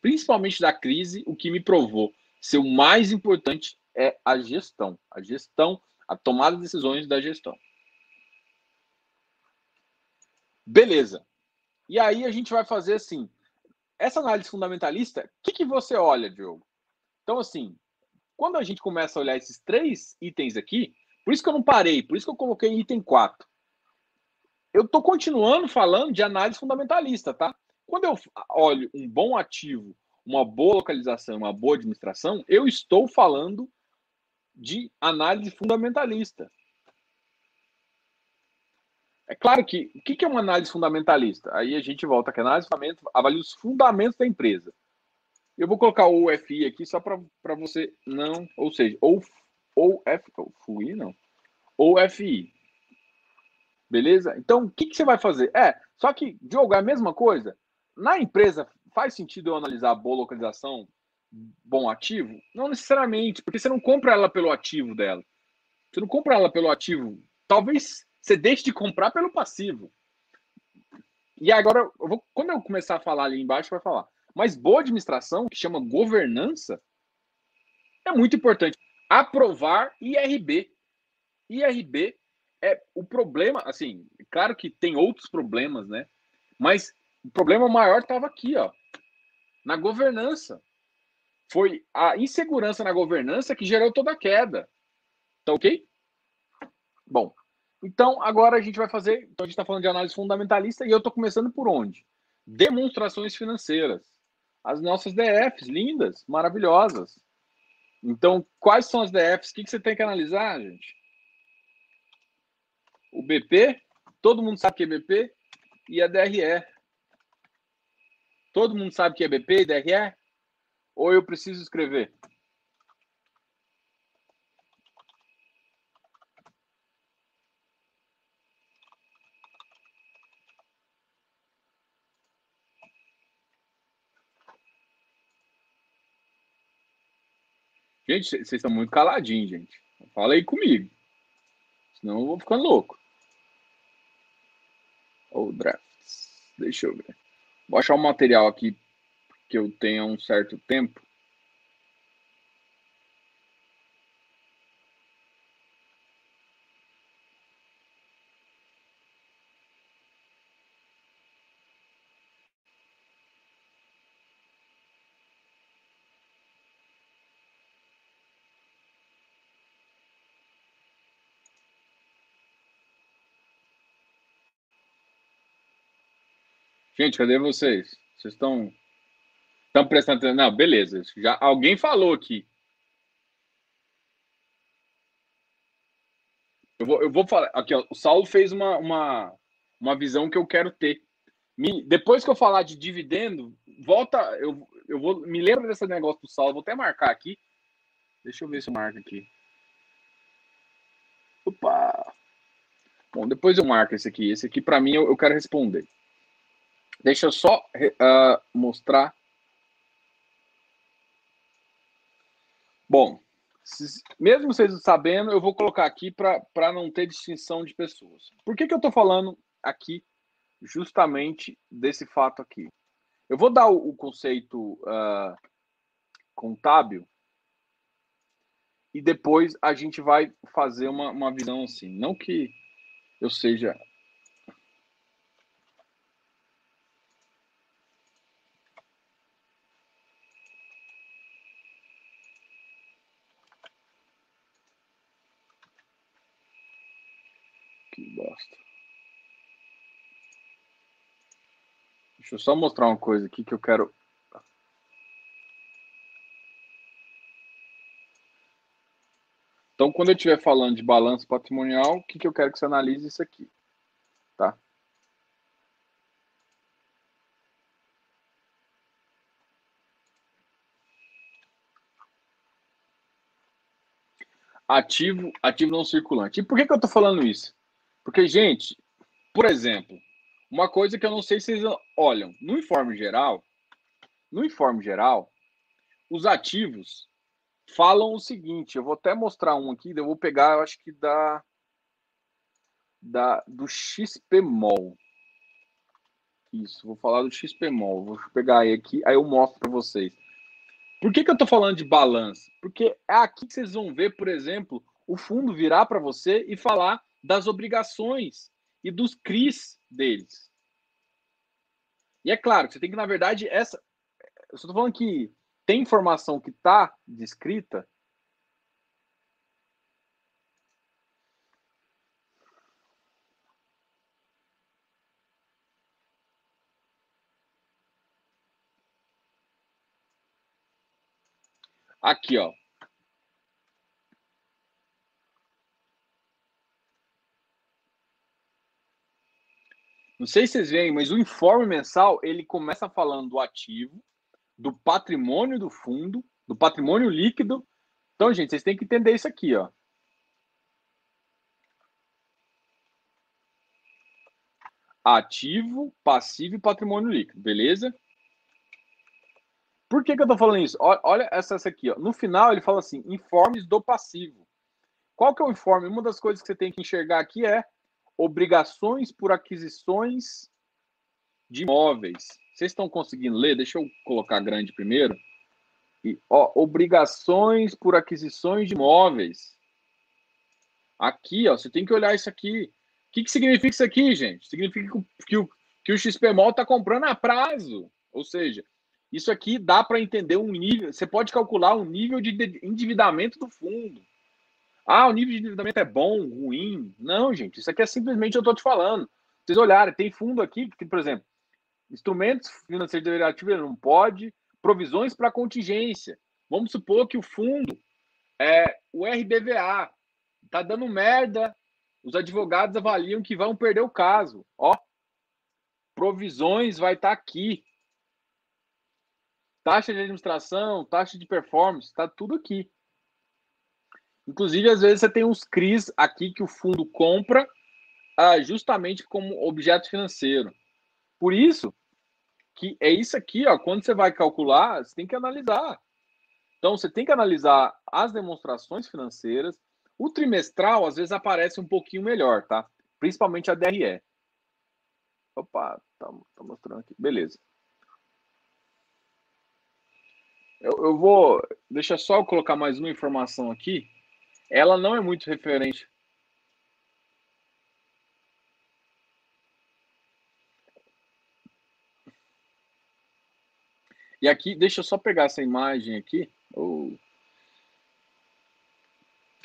Principalmente da crise, o que me provou ser o mais importante é a gestão. A gestão a tomada de decisões da gestão. Beleza. E aí a gente vai fazer assim. Essa análise fundamentalista, o que, que você olha, Diogo? Então, assim, quando a gente começa a olhar esses três itens aqui, por isso que eu não parei, por isso que eu coloquei item 4. Eu estou continuando falando de análise fundamentalista, tá? Quando eu olho um bom ativo, uma boa localização, uma boa administração, eu estou falando de análise fundamentalista. É claro que o que é uma análise fundamentalista? Aí a gente volta que análise fundamental avalia os fundamentos da empresa. Eu vou colocar o UFI aqui só para você não, ou seja, ou ou F, ou FUI não, ou FI. Beleza? Então, o que, que você vai fazer? É, só que, Diogo, é a mesma coisa. Na empresa, faz sentido eu analisar a boa localização, bom ativo? Não necessariamente, porque você não compra ela pelo ativo dela. Você não compra ela pelo ativo. Talvez você deixe de comprar pelo passivo. E agora, eu vou, quando eu começar a falar ali embaixo, vai falar. Mas boa administração, que chama governança, é muito importante. Aprovar IRB. IRB é o problema, assim, claro que tem outros problemas, né? Mas o problema maior estava aqui, ó, na governança. Foi a insegurança na governança que gerou toda a queda. Tá ok? Bom, então agora a gente vai fazer. Então a gente está falando de análise fundamentalista e eu estou começando por onde? Demonstrações financeiras. As nossas DFs, lindas, maravilhosas. Então, quais são as DFs? O que, que você tem que analisar, gente? O BP, todo mundo sabe que é BP, e a DRE. Todo mundo sabe que é BP e DRE? Ou eu preciso escrever? Gente, vocês estão muito caladinhos, gente. Fala aí comigo. Senão eu vou ficando louco. Ou drafts. Deixa eu ver. Vou achar um material aqui que eu tenha um certo tempo. Gente, cadê vocês? Vocês estão Estão prestando atenção? Não, beleza. Já alguém falou aqui. Eu vou, eu vou falar. Aqui, ó, o Saulo fez uma, uma, uma visão que eu quero ter. Me, depois que eu falar de dividendo, volta. Eu, eu vou. Me lembra desse negócio do Saulo. Vou até marcar aqui. Deixa eu ver se eu marco aqui. Opa! Bom, depois eu marco esse aqui. Esse aqui, para mim, eu, eu, quero responder. Deixa eu só uh, mostrar Bom, mesmo vocês sabendo, eu vou colocar aqui para não ter distinção de pessoas. Por que, que eu estou falando aqui justamente desse fato aqui. Eu vou dar o, o conceito uh, contábil e depois a gente vai fazer uma, uma visão assim. Não que eu seja Que bosta. Deixa eu só mostrar uma coisa aqui que eu quero. Então, quando eu estiver falando de balanço patrimonial, o que, que eu quero que você analise isso aqui, tá? Ativo, ativo não circulante. E por que, que eu estou falando isso? Porque, gente, por exemplo, uma coisa que eu não sei se vocês olham, no informe geral, no informe geral, os ativos falam o seguinte, eu vou até mostrar um aqui, eu vou pegar, eu acho que da, da do XPMOL. Isso, vou falar do XPMOL, vou pegar aí aqui, aí eu mostro para vocês. Por que, que eu estou falando de balanço? Porque é aqui que vocês vão ver, por exemplo, o fundo virar para você e falar das obrigações e dos CRIs deles. E é claro que você tem que, na verdade, essa. Eu estou falando que tem informação que está descrita. Aqui, ó. Não sei se vocês veem, mas o informe mensal ele começa falando do ativo, do patrimônio do fundo, do patrimônio líquido. Então, gente, vocês têm que entender isso aqui, ó. Ativo, passivo e patrimônio líquido, beleza? Por que, que eu tô falando isso? Olha essa, essa aqui, ó. No final ele fala assim: informes do passivo. Qual que é o informe? Uma das coisas que você tem que enxergar aqui é obrigações por aquisições de imóveis. Vocês estão conseguindo ler? Deixa eu colocar grande primeiro. E, ó, obrigações por aquisições de imóveis. Aqui, ó, você tem que olhar isso aqui. O que, que significa isso aqui, gente? Significa que o, que o XPMOL está comprando a prazo. Ou seja, isso aqui dá para entender um nível. Você pode calcular um nível de endividamento do fundo. Ah, o nível de endividamento é bom, ruim. Não, gente, isso aqui é simplesmente eu estou te falando. Vocês olharem, tem fundo aqui, que, por exemplo, instrumentos financeiros derivativos não pode, provisões para contingência. Vamos supor que o fundo é o RBVA, está dando merda, os advogados avaliam que vão perder o caso. Ó, provisões vai estar tá aqui. Taxa de administração, taxa de performance, está tudo aqui. Inclusive, às vezes você tem uns CRIs aqui que o fundo compra ah, justamente como objeto financeiro. Por isso que é isso aqui, ó, quando você vai calcular, você tem que analisar. Então, você tem que analisar as demonstrações financeiras. O trimestral, às vezes, aparece um pouquinho melhor, tá? Principalmente a DRE. Opa, tá, tá mostrando aqui. Beleza. Eu, eu vou. Deixa só eu colocar mais uma informação aqui ela não é muito referente. E aqui, deixa eu só pegar essa imagem aqui.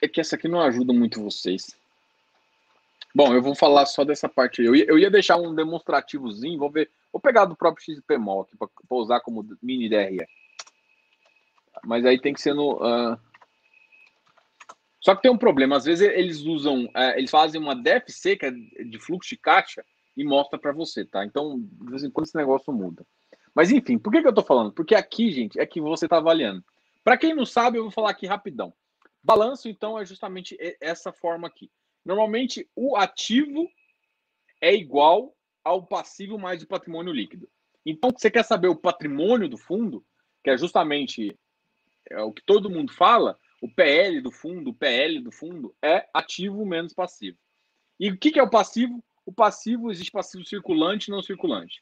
É que essa aqui não ajuda muito vocês. Bom, eu vou falar só dessa parte aí. Eu ia, eu ia deixar um demonstrativozinho, vou ver. Vou pegar do próprio XPMOL aqui para usar como mini DRE. Mas aí tem que ser no. Uh, só que tem um problema, às vezes eles usam, é, eles fazem uma DFC, que é de fluxo de caixa, e mostra para você, tá? Então, de vez em quando esse negócio muda. Mas enfim, por que, que eu tô falando? Porque aqui, gente, é que você tá avaliando. Para quem não sabe, eu vou falar aqui rapidão. Balanço, então, é justamente essa forma aqui. Normalmente, o ativo é igual ao passivo mais o patrimônio líquido. Então, você quer saber o patrimônio do fundo, que é justamente é o que todo mundo fala, o PL do fundo, o PL do fundo é ativo menos passivo. E o que, é o passivo? o passivo, existe passivo circulante e não circulante.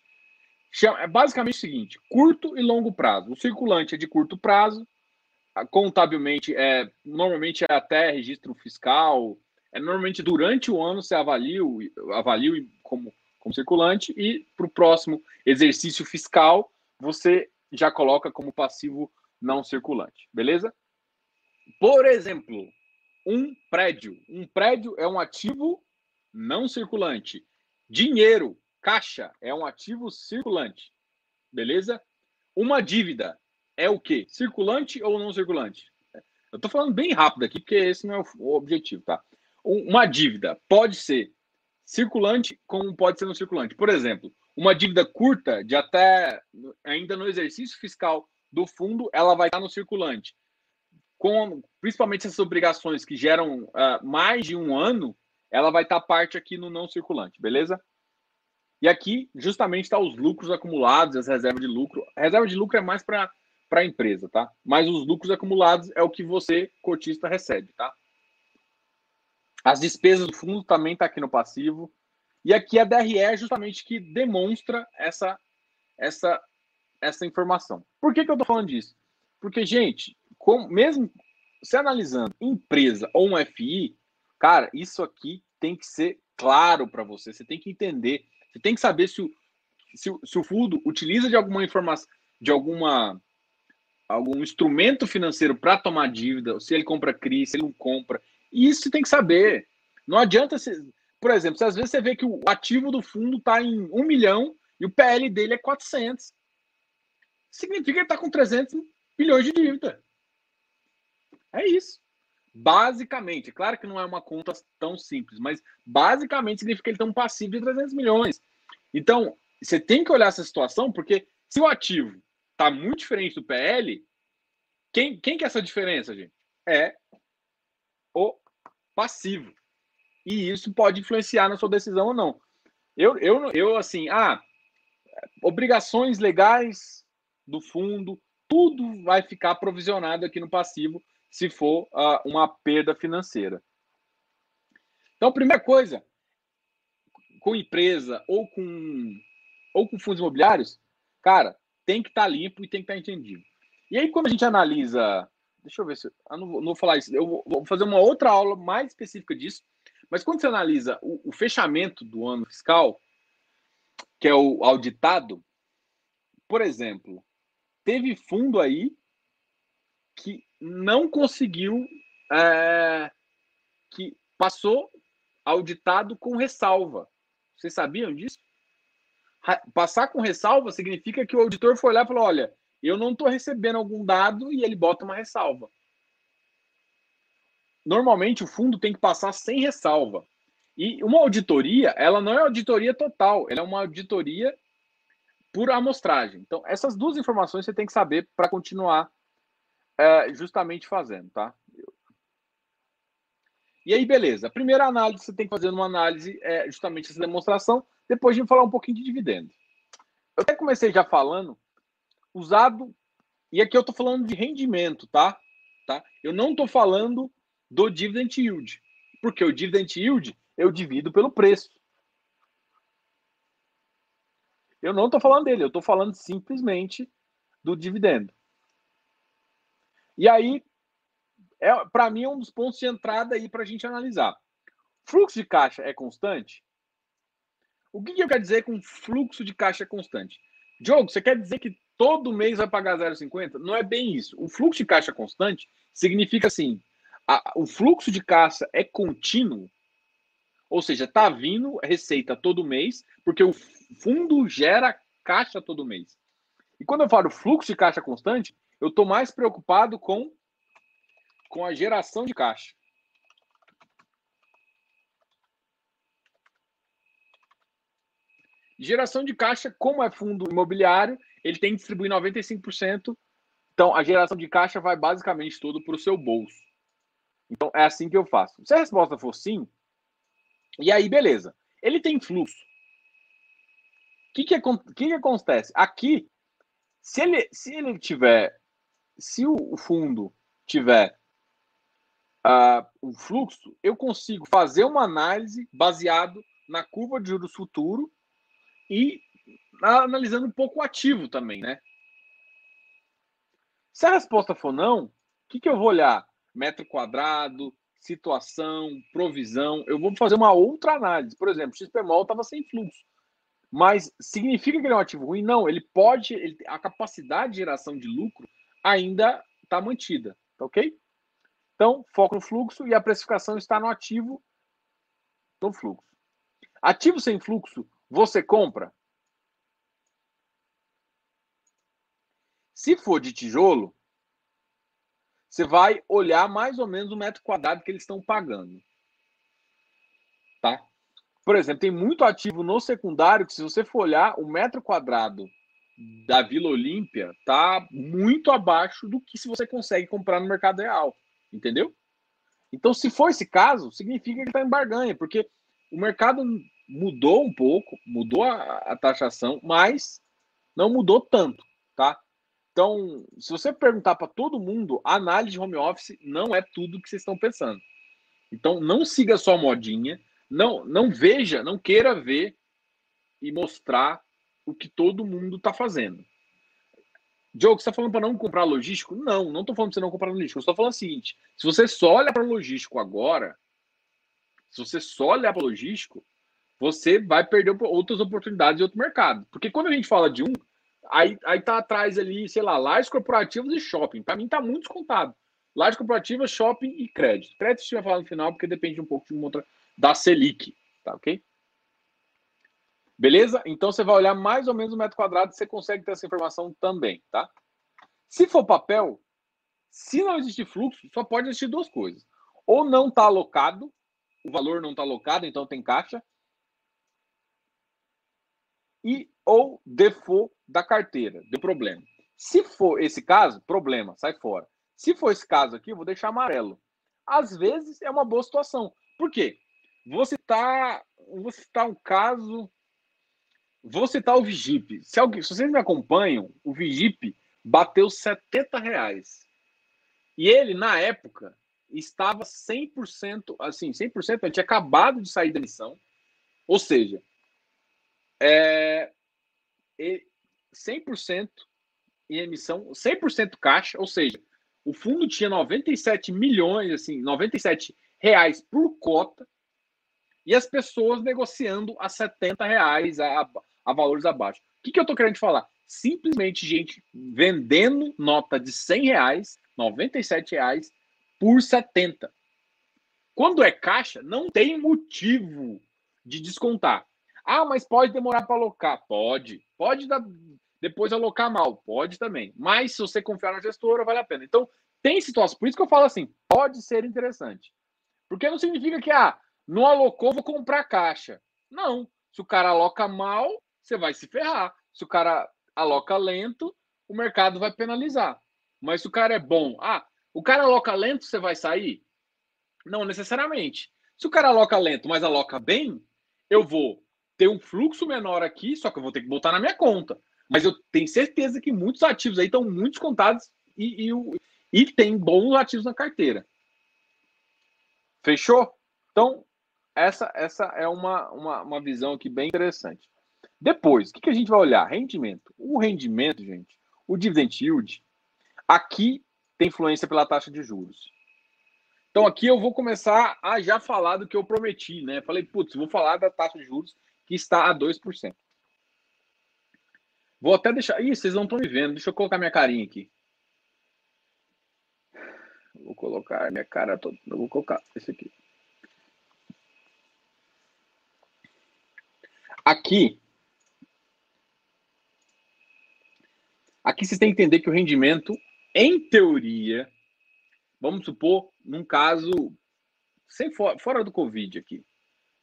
É basicamente o seguinte: curto e longo prazo. O circulante é de curto prazo, contabilmente, é, normalmente é até registro fiscal, é normalmente durante o ano você avalia, avalia como, como circulante, e para o próximo exercício fiscal você já coloca como passivo não circulante, beleza? Por exemplo, um prédio. Um prédio é um ativo não circulante. Dinheiro, caixa, é um ativo circulante. Beleza? Uma dívida é o quê? Circulante ou não circulante? Eu estou falando bem rápido aqui, porque esse não é o objetivo, tá? Uma dívida pode ser circulante, como pode ser não circulante. Por exemplo, uma dívida curta, de até ainda no exercício fiscal do fundo, ela vai estar no circulante com principalmente essas obrigações que geram uh, mais de um ano, ela vai estar parte aqui no não circulante, beleza? E aqui, justamente, está os lucros acumulados, as reservas de lucro. A reserva de lucro é mais para a empresa, tá? Mas os lucros acumulados é o que você, cotista, recebe, tá? As despesas do fundo também está aqui no passivo. E aqui a DRE é justamente que demonstra essa, essa, essa informação. Por que, que eu estou falando disso? Porque, gente, com, mesmo se analisando empresa ou um FI, cara, isso aqui tem que ser claro para você. Você tem que entender. Você tem que saber se o, se, se o fundo utiliza de alguma informação, de alguma algum instrumento financeiro para tomar dívida, se ele compra CRI, se ele não compra. Isso você tem que saber. Não adianta, se, por exemplo, se às vezes você vê que o ativo do fundo está em 1 milhão e o PL dele é 400. Significa que ele está com 300 bilhões de dívida. É isso. Basicamente, claro que não é uma conta tão simples, mas basicamente significa que ele tem um passivo de 300 milhões. Então, você tem que olhar essa situação, porque se o ativo está muito diferente do PL, quem, quem que é essa diferença, gente? É o passivo. E isso pode influenciar na sua decisão ou não. Eu, eu, eu assim, ah, obrigações legais do fundo, tudo vai ficar provisionado aqui no passivo se for uh, uma perda financeira. Então, primeira coisa, com empresa ou com, ou com fundos imobiliários, cara, tem que estar tá limpo e tem que estar tá entendido. E aí, quando a gente analisa. Deixa eu ver se. Eu não vou, não vou falar isso. Eu vou fazer uma outra aula mais específica disso. Mas quando você analisa o, o fechamento do ano fiscal, que é o auditado, por exemplo, teve fundo aí que não conseguiu, é, que passou auditado com ressalva. Vocês sabiam disso? Passar com ressalva significa que o auditor foi lá e falou: olha, eu não estou recebendo algum dado e ele bota uma ressalva. Normalmente o fundo tem que passar sem ressalva. E uma auditoria, ela não é auditoria total, ela é uma auditoria por amostragem. Então, essas duas informações você tem que saber para continuar é, justamente fazendo, tá? E aí, beleza. A primeira análise você tem que fazer numa análise é justamente essa demonstração. Depois de falar um pouquinho de dividendo. Eu até comecei já falando, usado, e aqui eu estou falando de rendimento, tá? tá? Eu não estou falando do dividend yield, porque o dividend yield eu divido pelo preço. Eu não estou falando dele, eu estou falando simplesmente do dividendo. E aí, é, para mim, é um dos pontos de entrada aí para a gente analisar. Fluxo de caixa é constante? O que, que eu quero dizer com fluxo de caixa constante? Diogo, você quer dizer que todo mês vai pagar 0,50? Não é bem isso. O fluxo de caixa constante significa assim: a, o fluxo de caixa é contínuo, ou seja, está vindo receita todo mês, porque o fundo gera caixa todo mês. E quando eu falo fluxo de caixa constante, eu estou mais preocupado com, com a geração de caixa. Geração de caixa, como é fundo imobiliário, ele tem que distribuir 95%. Então, a geração de caixa vai basicamente todo para o seu bolso. Então, é assim que eu faço. Se a resposta for sim, e aí, beleza. Ele tem fluxo. O que, que, que, que acontece? Aqui, se ele, se ele tiver se o fundo tiver uh, fluxo, eu consigo fazer uma análise baseado na curva de juros futuro e analisando um pouco o ativo também, né? Se a resposta for não, o que, que eu vou olhar? Metro quadrado, situação, provisão. Eu vou fazer uma outra análise. Por exemplo, o XPMOL estava sem fluxo. Mas significa que ele é um ativo ruim? Não, ele pode, ele, a capacidade de geração de lucro ainda está mantida, tá ok? Então, foco no fluxo e a precificação está no ativo no fluxo. Ativo sem fluxo, você compra? Se for de tijolo, você vai olhar mais ou menos o metro quadrado que eles estão pagando. Tá? Por exemplo, tem muito ativo no secundário que, se você for olhar, o metro quadrado da Vila Olímpia tá muito abaixo do que se você consegue comprar no mercado real. Entendeu? Então, se for esse caso, significa que está em barganha, porque o mercado mudou um pouco, mudou a, a taxação, mas não mudou tanto, tá? Então, se você perguntar para todo mundo, a análise de home office não é tudo que vocês estão pensando. Então, não siga só a modinha, não, não veja, não queira ver e mostrar o que todo mundo está fazendo. Diogo, você está falando para não comprar logístico? Não, não estou falando para você não comprar logístico. Eu estou falando o seguinte: se você só olha para logístico agora, se você só olhar para logístico, você vai perder outras oportunidades de outro mercado. Porque quando a gente fala de um, aí, aí tá atrás ali, sei lá, lajes corporativas e shopping. Para mim tá muito descontado. Lajes corporativas, shopping e crédito. Crédito a gente vai falar no final, porque depende um pouco de uma outra da Selic, tá ok? Beleza? Então você vai olhar mais ou menos o metro quadrado, você consegue ter essa informação também, tá? Se for papel, se não existe fluxo, só pode existir duas coisas. Ou não está alocado, o valor não está alocado, então tem caixa. E ou default da carteira, deu problema. Se for esse caso, problema, sai fora. Se for esse caso aqui, eu vou deixar amarelo. Às vezes é uma boa situação. Por quê? Vou citar, vou citar um caso. Vou citar o Vigip. Se, alguém, se vocês me acompanham, o Vigip bateu 70 reais. E ele, na época, estava 100%, assim, 100%, ele tinha acabado de sair da missão. Ou seja, é, 100% em emissão, 100% caixa, ou seja, o fundo tinha 97 milhões, assim, 97 reais por cota, e as pessoas negociando a 70 reais, a, a valores abaixo. O que, que eu estou querendo falar? Simplesmente gente vendendo nota de 100 reais, 97 reais, por 70. Quando é caixa, não tem motivo de descontar. Ah, mas pode demorar para alocar. Pode. Pode dar, depois alocar mal. Pode também. Mas se você confiar na gestora, vale a pena. Então, tem situações. Por isso que eu falo assim: pode ser interessante. Porque não significa que, ah, não alocou, vou comprar caixa. Não. Se o cara aloca mal, você vai se ferrar. Se o cara aloca lento, o mercado vai penalizar. Mas se o cara é bom, ah, o cara aloca lento, você vai sair? Não necessariamente. Se o cara aloca lento, mas aloca bem, eu vou ter um fluxo menor aqui, só que eu vou ter que botar na minha conta. Mas eu tenho certeza que muitos ativos aí estão muito contados e, e, e tem bons ativos na carteira. Fechou? Então, essa, essa é uma, uma, uma visão aqui bem interessante. Depois, o que, que a gente vai olhar? Rendimento. O rendimento, gente, o dividend yield, aqui tem influência pela taxa de juros. Então aqui eu vou começar a já falar do que eu prometi, né? Falei, putz, vou falar da taxa de juros que está a 2%. Vou até deixar. Ih, vocês não estão me vendo. Deixa eu colocar minha carinha aqui. Vou colocar minha cara toda. Vou colocar esse aqui. Aqui. Aqui vocês têm que entender que o rendimento, em teoria, vamos supor, num caso sem fora do Covid aqui.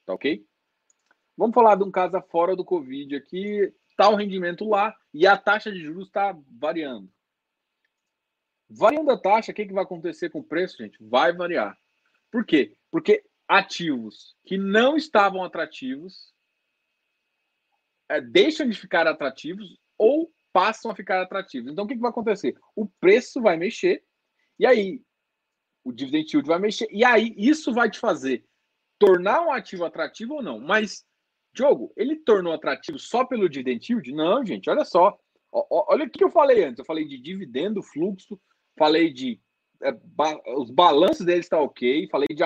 Tá ok? Vamos falar de um caso fora do Covid aqui. Está o rendimento lá e a taxa de juros está variando. Variando a taxa, o que, que vai acontecer com o preço, gente? Vai variar. Por quê? Porque ativos que não estavam atrativos é, deixam de ficar atrativos ou passam a ficar atrativos. Então, o que, que vai acontecer? O preço vai mexer e aí o dividend yield vai mexer e aí isso vai te fazer tornar um ativo atrativo ou não. Mas Diogo, ele tornou atrativo só pelo dividend yield? Não, gente, olha só. Olha o que eu falei antes. Eu falei de dividendo, fluxo, falei de é, ba, os balanços dele está ok, falei de,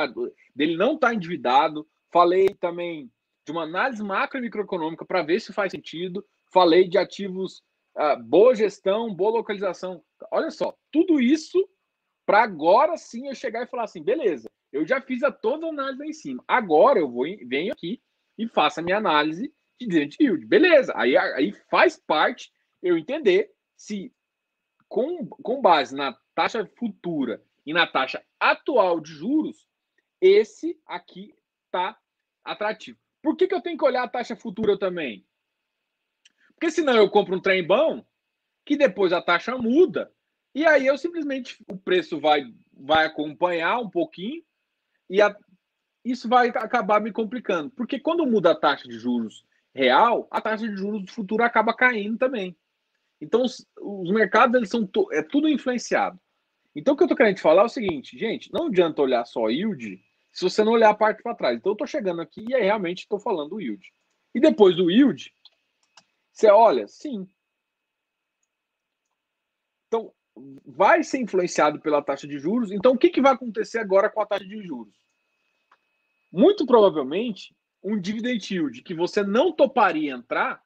dele não estar tá endividado, falei também de uma análise macro e microeconômica para ver se faz sentido, falei de ativos, uh, boa gestão, boa localização. Olha só, tudo isso para agora sim eu chegar e falar assim, beleza, eu já fiz a toda a análise lá em cima. Agora eu vou venho aqui e faço a minha análise de dividend yield. Beleza, aí, aí faz parte eu entender se com, com base na taxa futura e na taxa atual de juros, esse aqui está atrativo. Por que, que eu tenho que olhar a taxa futura também? Porque senão eu compro um trem bom, que depois a taxa muda, e aí eu simplesmente o preço vai, vai acompanhar um pouquinho, e a, isso vai acabar me complicando. Porque quando muda a taxa de juros real, a taxa de juros do futuro acaba caindo também. Então, os, os mercados eles são é tudo influenciado. Então, o que eu estou querendo falar é o seguinte, gente, não adianta olhar só yield se você não olhar a parte para trás. Então, eu estou chegando aqui e é realmente estou falando do yield. E depois do yield, você olha, sim. Então, vai ser influenciado pela taxa de juros. Então, o que, que vai acontecer agora com a taxa de juros? Muito provavelmente, um dividend yield que você não toparia entrar,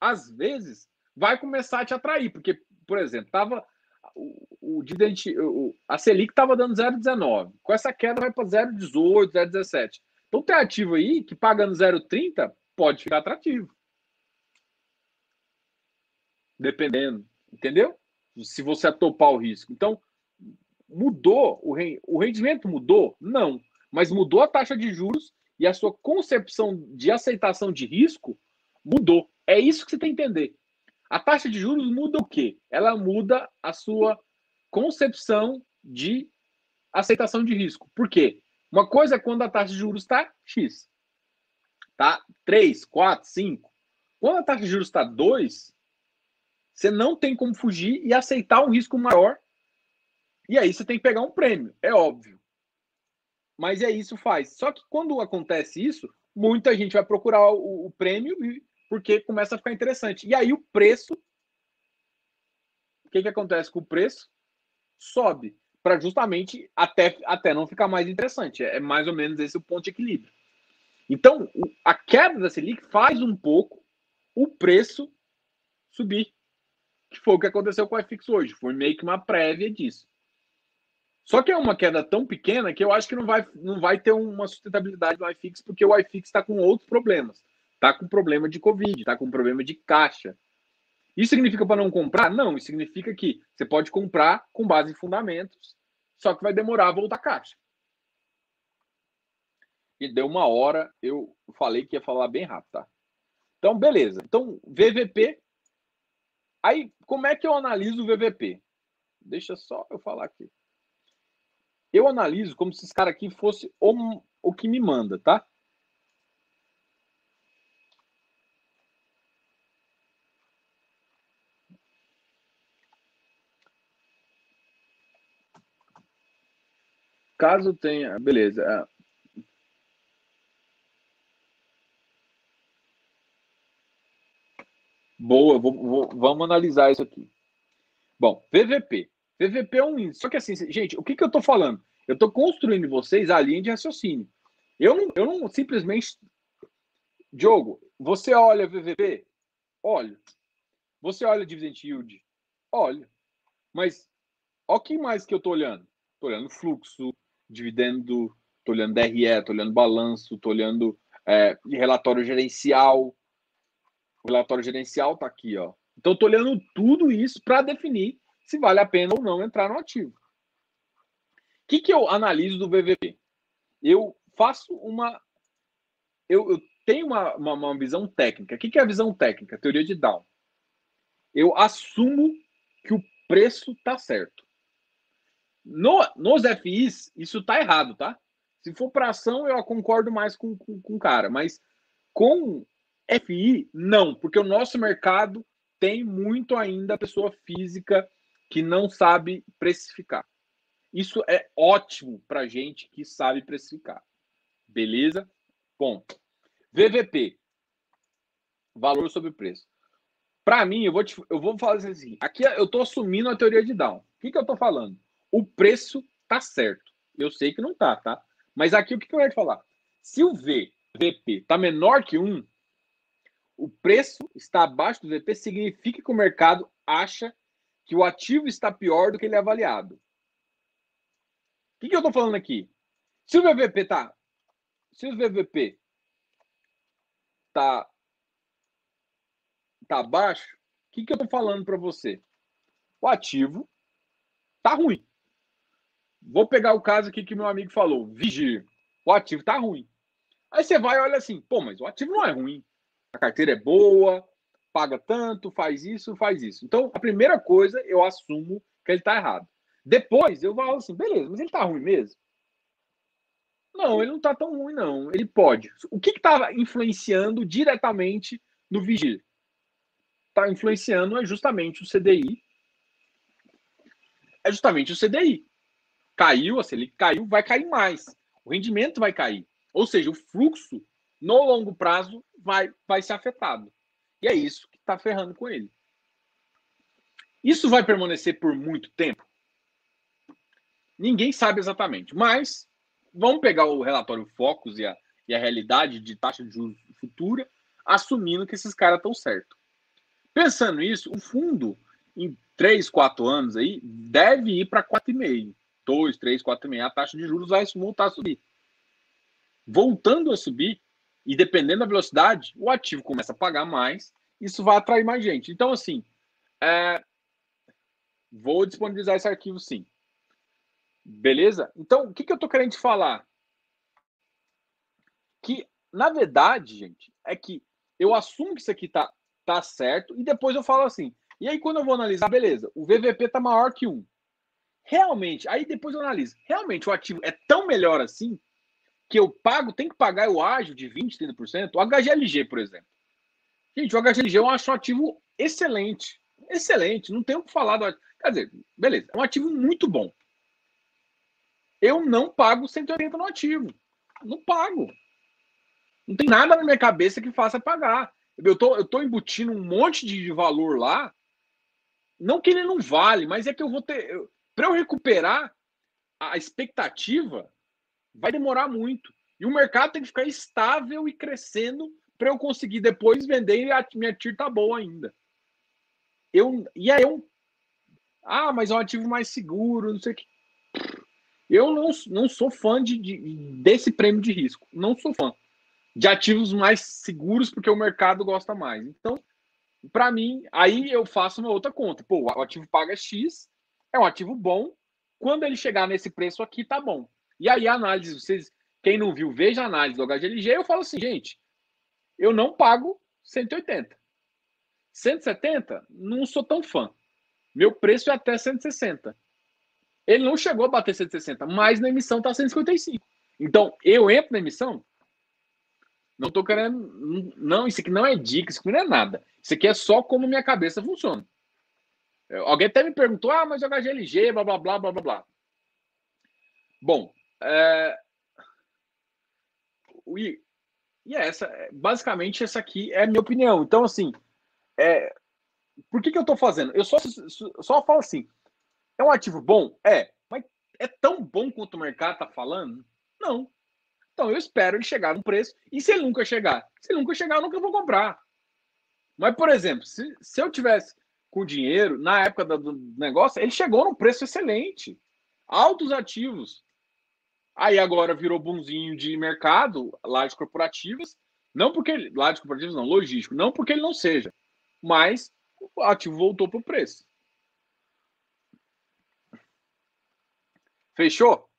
às vezes, vai começar a te atrair. Porque, por exemplo, tava o, o dividend, o, a Selic estava dando 0,19. Com essa queda vai para 0,18, 0,17. Então tem ativo aí que pagando 0,30 pode ficar atrativo. Dependendo, entendeu? Se você atopar o risco. Então, mudou, o, o rendimento mudou? Não. Mas mudou a taxa de juros e a sua concepção de aceitação de risco mudou. É isso que você tem que entender. A taxa de juros muda o quê? Ela muda a sua concepção de aceitação de risco. Por quê? Uma coisa é quando a taxa de juros está X. Tá? 3, 4, 5. Quando a taxa de juros está 2, você não tem como fugir e aceitar um risco maior. E aí você tem que pegar um prêmio, é óbvio. Mas é isso faz. Só que quando acontece isso, muita gente vai procurar o, o prêmio e porque começa a ficar interessante. E aí o preço, o que, que acontece com o preço? Sobe, para justamente até, até não ficar mais interessante. É mais ou menos esse o ponto de equilíbrio. Então, a queda da Selic faz um pouco o preço subir, que foi o que aconteceu com o iFix hoje. Foi meio que uma prévia disso. Só que é uma queda tão pequena que eu acho que não vai, não vai ter uma sustentabilidade no iFix, porque o iFix está com outros problemas. Está com problema de Covid, está com problema de caixa. Isso significa para não comprar? Não, isso significa que você pode comprar com base em fundamentos, só que vai demorar a voltar a caixa. E deu uma hora, eu falei que ia falar bem rápido, tá? Então, beleza. Então, VVP. Aí, como é que eu analiso o VVP? Deixa só eu falar aqui. Eu analiso como se esse cara aqui fosse o, o que me manda, tá? Caso tenha. Beleza. É. Boa, vou, vou, vamos analisar isso aqui. Bom, VVP. VVP é um índice. Só que assim, gente, o que, que eu estou falando? Eu estou construindo em vocês a linha de raciocínio. Eu não, eu não simplesmente. Diogo, você olha VVP? Olha. Você olha dividend yield? Olha. Mas, o que mais que eu estou olhando? Estou olhando fluxo, dividendo, estou olhando DRE, estou olhando balanço, estou olhando é, relatório gerencial. O relatório gerencial está aqui, ó. Então, estou olhando tudo isso para definir se vale a pena ou não entrar no ativo. O que, que eu analiso do VVP? Eu faço uma. Eu, eu tenho uma, uma, uma, visão técnica. O que, que é a visão técnica? Teoria de Down. Eu assumo que o preço está certo. No, nos FIs, isso tá errado, tá? Se for para ação, eu concordo mais com, com, com o cara, mas com FI, não, porque o nosso mercado tem muito ainda pessoa física que não sabe precificar. Isso é ótimo para gente que sabe precificar. Beleza? Ponto. VVP. valor sobre preço. Para mim, eu vou, te, eu vou fazer assim. Aqui eu estou assumindo a teoria de Down. O que, que eu estou falando? O preço tá certo. Eu sei que não tá, tá? Mas aqui o que, eu ia te falar? Se o V, VP, tá menor que 1, o preço está abaixo do VP, significa que o mercado acha que o ativo está pior do que ele é avaliado. O que, que eu estou falando aqui? Se o VVP tá. Se o VVP tá tá baixo, o que, que eu estou falando para você? O ativo tá ruim. Vou pegar o caso aqui que meu amigo falou, Vigir. O ativo tá ruim. Aí você vai e olha assim, pô, mas o ativo não é ruim. A carteira é boa, paga tanto, faz isso, faz isso. Então, a primeira coisa, eu assumo que ele tá errado. Depois, eu falo assim, beleza, mas ele tá ruim mesmo? Não, ele não tá tão ruim, não. Ele pode. O que estava influenciando diretamente no Vigir? Está influenciando é justamente o CDI. É justamente o CDI. Caiu, a Selic caiu, vai cair mais. O rendimento vai cair. Ou seja, o fluxo no longo prazo vai, vai ser afetado. E é isso que está ferrando com ele. Isso vai permanecer por muito tempo? Ninguém sabe exatamente, mas vamos pegar o relatório Focus e a, e a realidade de taxa de juros futura, assumindo que esses caras estão certos. Pensando nisso, o fundo, em 3, 4 anos aí, deve ir para 4,5. 2, 3, 4,5. A taxa de juros vai voltar a subir. Voltando a subir, e dependendo da velocidade, o ativo começa a pagar mais, isso vai atrair mais gente. Então, assim, é... vou disponibilizar esse arquivo sim. Beleza? Então, o que, que eu estou querendo te falar? Que, na verdade, gente, é que eu assumo que isso aqui tá, tá certo e depois eu falo assim. E aí, quando eu vou analisar, beleza, o VVP tá maior que 1. Realmente, aí depois eu analiso. Realmente o ativo é tão melhor assim que eu pago, tem que pagar o ágio de 20%, 30%. O HGLG, por exemplo. Gente, o HGLG eu acho um ativo excelente. Excelente. Não tenho o que falar do Quer dizer, beleza, é um ativo muito bom. Eu não pago 180 no ativo. Não pago. Não tem nada na minha cabeça que faça pagar. Eu tô, eu tô embutindo um monte de valor lá. Não que ele não vale, mas é que eu vou ter. Para eu recuperar a expectativa, vai demorar muito. E o mercado tem que ficar estável e crescendo para eu conseguir depois vender e a minha TIR tá boa ainda. Eu, e aí eu. Ah, mas é um ativo mais seguro, não sei o que. Eu não, não sou fã de, de, desse prêmio de risco. Não sou fã de ativos mais seguros porque o mercado gosta mais. Então, para mim, aí eu faço uma outra conta. Pô, o ativo paga X, é um ativo bom. Quando ele chegar nesse preço aqui, tá bom. E aí a análise, vocês, quem não viu, veja a análise do HGLG, eu falo assim, gente, eu não pago 180. 170, não sou tão fã. Meu preço é até 160. Ele não chegou a bater 160, mas na emissão está 155. Então, eu entro na emissão. Não estou querendo. Não, isso aqui não é dica, isso aqui não é nada. Isso aqui é só como minha cabeça funciona. Alguém até me perguntou: ah, mas o HGLG, blá blá blá blá blá blá. Bom, é... e, e é essa, basicamente, essa aqui é a minha opinião. Então, assim, é... por que, que eu estou fazendo? Eu só, só falo assim: é um ativo bom? É. Mas é tão bom quanto o mercado está falando? Não. Então eu espero ele chegar no preço. E se ele nunca chegar? Se ele nunca chegar, eu nunca vou comprar. Mas, por exemplo, se, se eu tivesse com dinheiro, na época do negócio, ele chegou num preço excelente. Altos ativos. Aí agora virou bonzinho de mercado, de corporativas. Não porque ele, de corporativas não, logístico. Não porque ele não seja. Mas o ativo voltou para o preço. Fechou?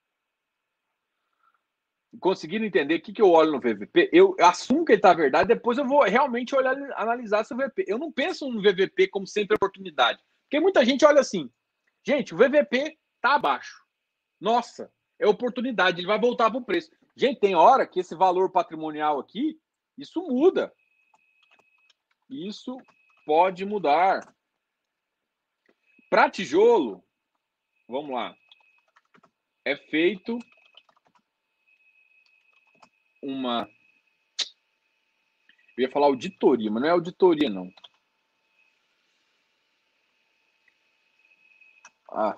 Conseguindo entender o que, que eu olho no VVP, eu assumo que ele está verdade, depois eu vou realmente olhar, analisar seu VVP. Eu não penso no VVP como sempre oportunidade. Porque muita gente olha assim, gente, o VVP está abaixo. Nossa, é oportunidade, ele vai voltar para o preço. Gente, tem hora que esse valor patrimonial aqui, isso muda. Isso pode mudar. Para tijolo, vamos lá é feito uma. Eu ia falar auditoria, mas não é auditoria, não. Ah,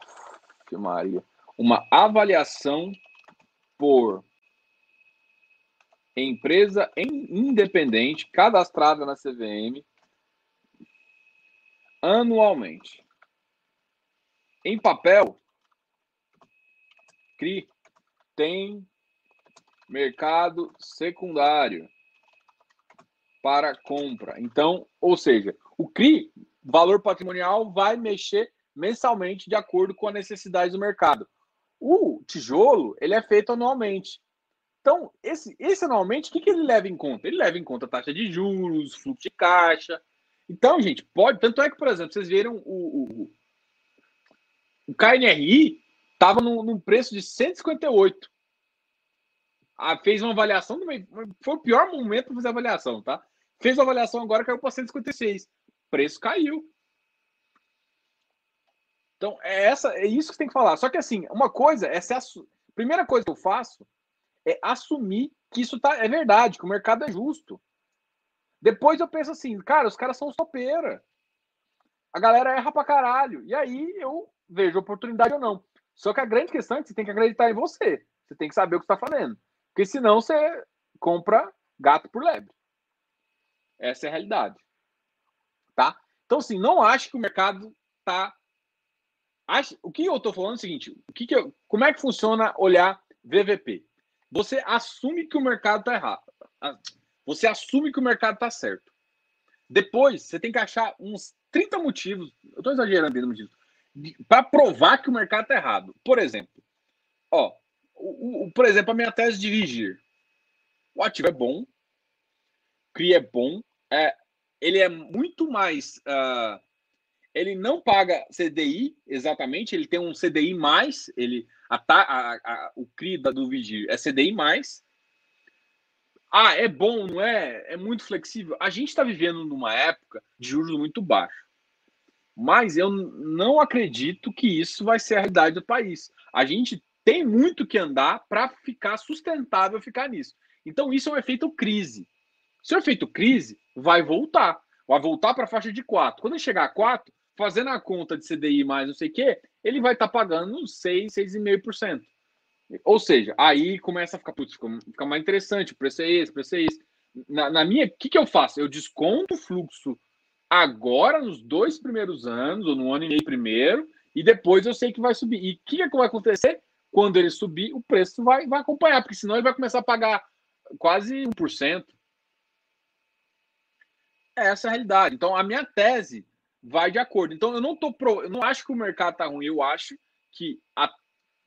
que Maria. Uma avaliação por empresa independente cadastrada na CVM anualmente. Em papel, CRI tem mercado secundário para compra. Então, ou seja, o CRI, valor patrimonial, vai mexer mensalmente de acordo com a necessidade do mercado. O tijolo, ele é feito anualmente. Então, esse, esse anualmente, o que, que ele leva em conta? Ele leva em conta a taxa de juros, fluxo de caixa. Então, gente, pode. Tanto é que, por exemplo, vocês viram o, o, o KNRI estava num, preço de 158. Ah, fez uma avaliação, foi o pior momento para fazer avaliação, tá? Fez a avaliação agora, caiu para 156. O preço caiu. Então, é, essa, é isso que tem que falar. Só que, assim, uma coisa é. Primeira coisa que eu faço é assumir que isso tá, é verdade, que o mercado é justo. Depois eu penso assim, cara, os caras são sopeira. A galera erra pra caralho. E aí eu vejo oportunidade ou não. Só que a grande questão é que você tem que acreditar em você. Você tem que saber o que está fazendo. Porque senão você compra gato por lebre. Essa é a realidade. Tá? Então, assim, não acho que o mercado tá. Acho... O que eu estou falando é o seguinte: o que, que eu... como é que funciona olhar VVP? Você assume que o mercado está errado. Você assume que o mercado está certo. Depois, você tem que achar uns 30 motivos. Eu estou exagerando motivos. Para provar que o mercado está errado. Por exemplo, ó, o, o, por exemplo, a minha tese de Vigir. O ativo é bom, o CRI é bom, é, ele é muito mais. Uh, ele não paga CDI exatamente, ele tem um CDI mais, ele a, a, a, o CRI da, do Vigir é CDI mais. Ah, é bom, não é? É muito flexível. A gente está vivendo numa época de juros muito baixos. Mas eu não acredito que isso vai ser a realidade do país. A gente tem muito que andar para ficar sustentável ficar nisso. Então, isso é um efeito crise. Se o efeito crise, vai voltar. Vai voltar para a faixa de 4. Quando ele chegar a 4, fazendo a conta de CDI mais não sei o quê, ele vai estar tá pagando 6, 6,5%. Ou seja, aí começa a ficar, putz, fica mais interessante, o preço é esse, o preço é esse. Na, na minha, o que, que eu faço? Eu desconto o fluxo agora, nos dois primeiros anos, ou no ano e meio primeiro, e depois eu sei que vai subir. E o que, que vai acontecer? Quando ele subir, o preço vai, vai acompanhar, porque senão ele vai começar a pagar quase 1%. Essa é a realidade. Então, a minha tese vai de acordo. Então eu não tô pro, eu não acho que o mercado tá ruim, eu acho que a,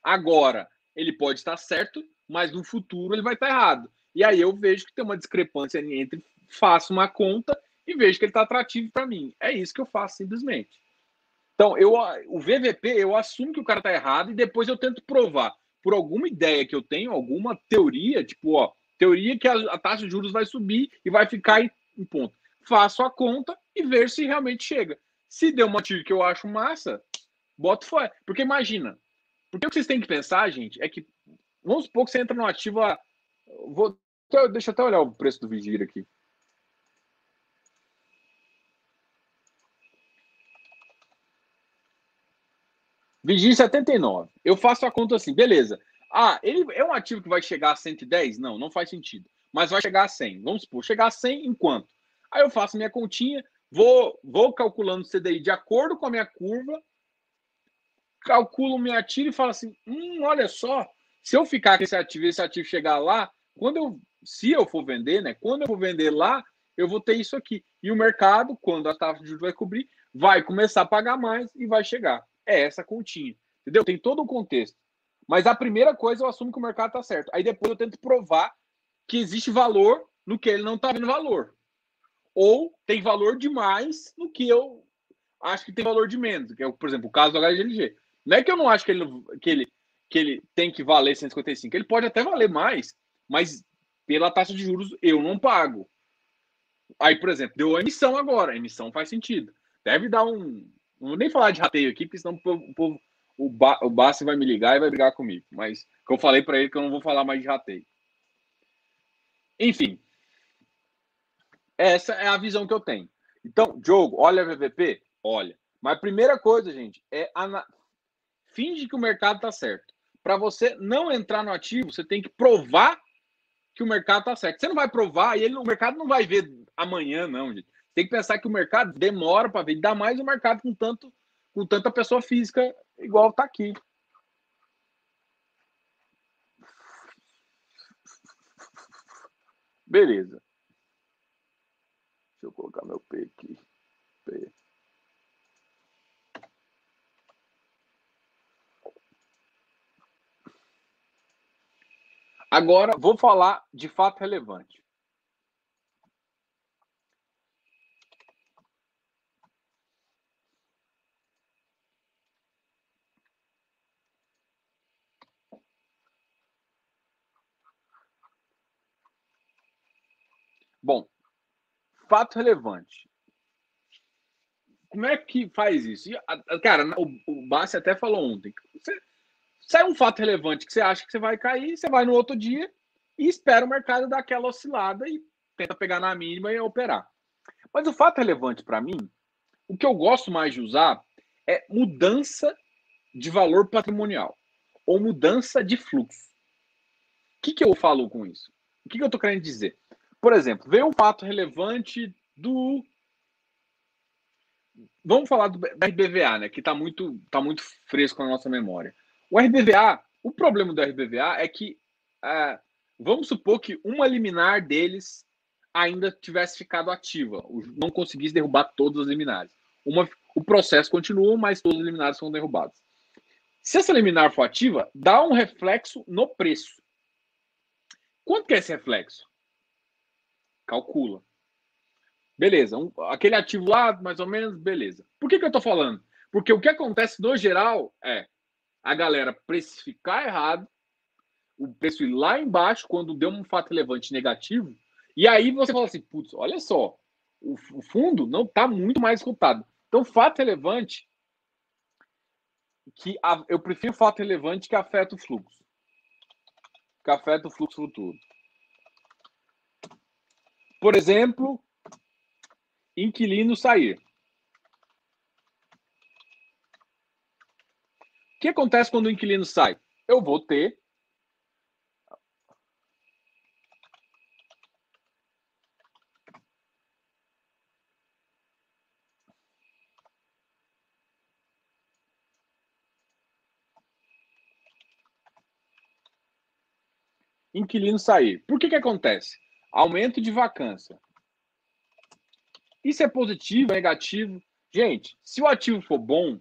agora ele pode estar certo, mas no futuro ele vai estar errado. E aí eu vejo que tem uma discrepância entre faço uma conta e vejo que ele está atrativo para mim. É isso que eu faço simplesmente. Então, eu, o VVP, eu assumo que o cara está errado e depois eu tento provar por alguma ideia que eu tenho, alguma teoria, tipo, ó, teoria que a, a taxa de juros vai subir e vai ficar em, em ponto. Faço a conta e vejo se realmente chega. Se deu uma tiro que eu acho massa, bota fora. Porque imagina. Porque o que vocês têm que pensar, gente, é que. Vamos supor que você entra no ativo. A, vou, deixa eu até olhar o preço do Vigir aqui. Vigir 79. Eu faço a conta assim, beleza. Ah, ele é um ativo que vai chegar a 110? Não, não faz sentido. Mas vai chegar a 100. Vamos supor, chegar a 100 em quanto? Aí eu faço minha continha, Vou, vou calculando o CDI de acordo com a minha curva, calculo minha tira e falo assim: hum, olha só, se eu ficar com esse ativo e esse ativo chegar lá, quando eu, se eu for vender, né? Quando eu for vender lá, eu vou ter isso aqui. E o mercado, quando a taxa de juros vai cobrir, vai começar a pagar mais e vai chegar. É essa continha. Entendeu? Tem todo o contexto. Mas a primeira coisa eu assumo que o mercado está certo. Aí depois eu tento provar que existe valor no que ele não está vendo valor ou tem valor demais no que eu acho que tem valor de menos, que é, por exemplo, o caso do HGLG. Não é que eu não acho que ele, que ele, que ele tem que valer 155, ele pode até valer mais, mas pela taxa de juros eu não pago. Aí, por exemplo, deu a emissão agora, a emissão faz sentido. Deve dar um. Não vou nem falar de rateio aqui, porque senão o povo, o, ba, o Bassi vai me ligar e vai brigar comigo. Mas que eu falei para ele que eu não vou falar mais de rateio. Enfim, Essa é a visão que eu tenho. Então, Diogo, olha a VVP? Olha. Mas a primeira coisa, gente, é ana... finge que o mercado está certo. Para você não entrar no ativo, você tem que provar que o mercado está certo. Você não vai provar e ele, o mercado não vai ver amanhã, não, gente. Tem que pensar que o mercado demora para ver, ainda mais o mercado com tanto com tanta pessoa física igual está aqui. Beleza. Deixa eu colocar meu P aqui. P. Agora vou falar de fato relevante. Bom, fato relevante. Como é que faz isso? Cara, o, o Bassi até falou ontem. Você, sai um fato relevante que você acha que você vai cair, você vai no outro dia e espera o mercado dar aquela oscilada e tenta pegar na mínima e operar. Mas o fato relevante para mim, o que eu gosto mais de usar é mudança de valor patrimonial ou mudança de fluxo. O que, que eu falo com isso? O que, que eu estou querendo dizer? Por exemplo, veio um fato relevante do. Vamos falar do RBVA, né? Que está muito, tá muito fresco na nossa memória. O RBVA, o problema do RBVA é que, é, vamos supor que uma liminar deles ainda tivesse ficado ativa, não conseguisse derrubar todas as liminares. Uma, o processo continua, mas todas as liminares são derrubadas. Se essa liminar for ativa, dá um reflexo no preço. Quanto que é esse reflexo? Calcula. Beleza, um, aquele ativo lá, mais ou menos, beleza. Por que, que eu estou falando? Porque o que acontece no geral é a galera precificar errado, o preço ir lá embaixo quando deu um fato relevante negativo, e aí você fala assim, putz, olha só, o, o fundo não está muito mais cotado. Então, fato relevante que a, eu prefiro fato relevante que afeta o fluxo. Que afeta o fluxo futuro. Por exemplo, inquilino sair. O que acontece quando o inquilino sai? Eu vou ter inquilino sair. Por que que acontece? Aumento de vacância. Isso é positivo, é negativo? Gente, se o ativo for bom,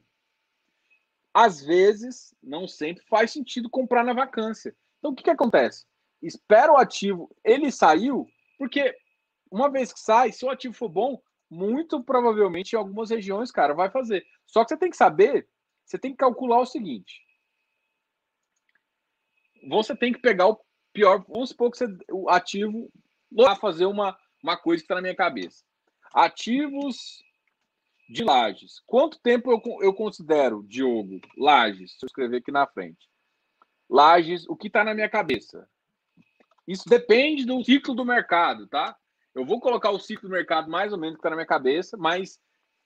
às vezes, não sempre faz sentido comprar na vacância. Então, o que, que acontece? Espera o ativo, ele saiu, porque uma vez que sai, se o ativo for bom, muito provavelmente em algumas regiões, cara, vai fazer. Só que você tem que saber, você tem que calcular o seguinte. Você tem que pegar o pior, vamos supor que você, o ativo a fazer uma, uma coisa que está na minha cabeça. Ativos de lajes. Quanto tempo eu, eu considero, Diogo, lajes? Se eu escrever aqui na frente. Lajes, o que está na minha cabeça? Isso depende do ciclo do mercado, tá? Eu vou colocar o ciclo do mercado mais ou menos que está na minha cabeça, mas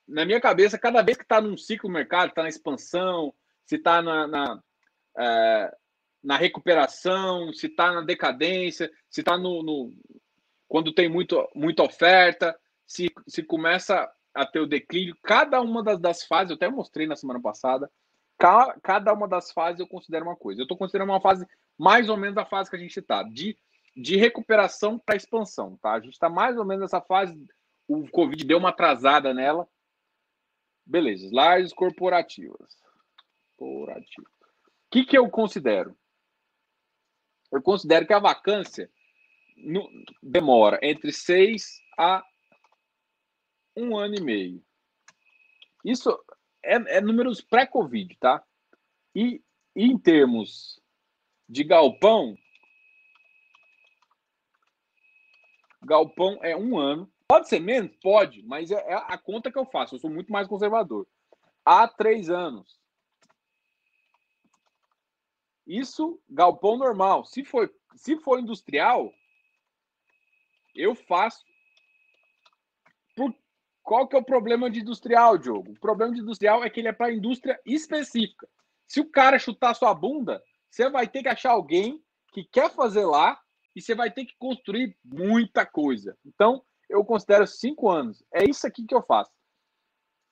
na minha cabeça, cada vez que está num ciclo do mercado, está na expansão, se está na, na, é, na recuperação, se está na decadência, se está no, no, quando tem muito, muita oferta, se, se começa a ter o declínio, cada uma das, das fases, eu até mostrei na semana passada, ca, cada uma das fases eu considero uma coisa. Eu estou considerando uma fase mais ou menos a fase que a gente está, de, de recuperação para expansão, tá? A gente está mais ou menos nessa fase, o Covid deu uma atrasada nela. Beleza, slides corporativas. Corporativo. O que, que eu considero? Eu considero que a vacância no, demora entre seis a um ano e meio. Isso é, é números pré-Covid, tá? E, e em termos de galpão, galpão é um ano. Pode ser menos? Pode, mas é, é, a conta que eu faço. Eu sou muito mais conservador. Há três anos. Isso, galpão normal. Se for, se for industrial, eu faço Por... Qual que é o problema de industrial, Diogo? O problema de industrial é que ele é para indústria específica. Se o cara chutar sua bunda, você vai ter que achar alguém que quer fazer lá e você vai ter que construir muita coisa. Então, eu considero cinco anos. É isso aqui que eu faço.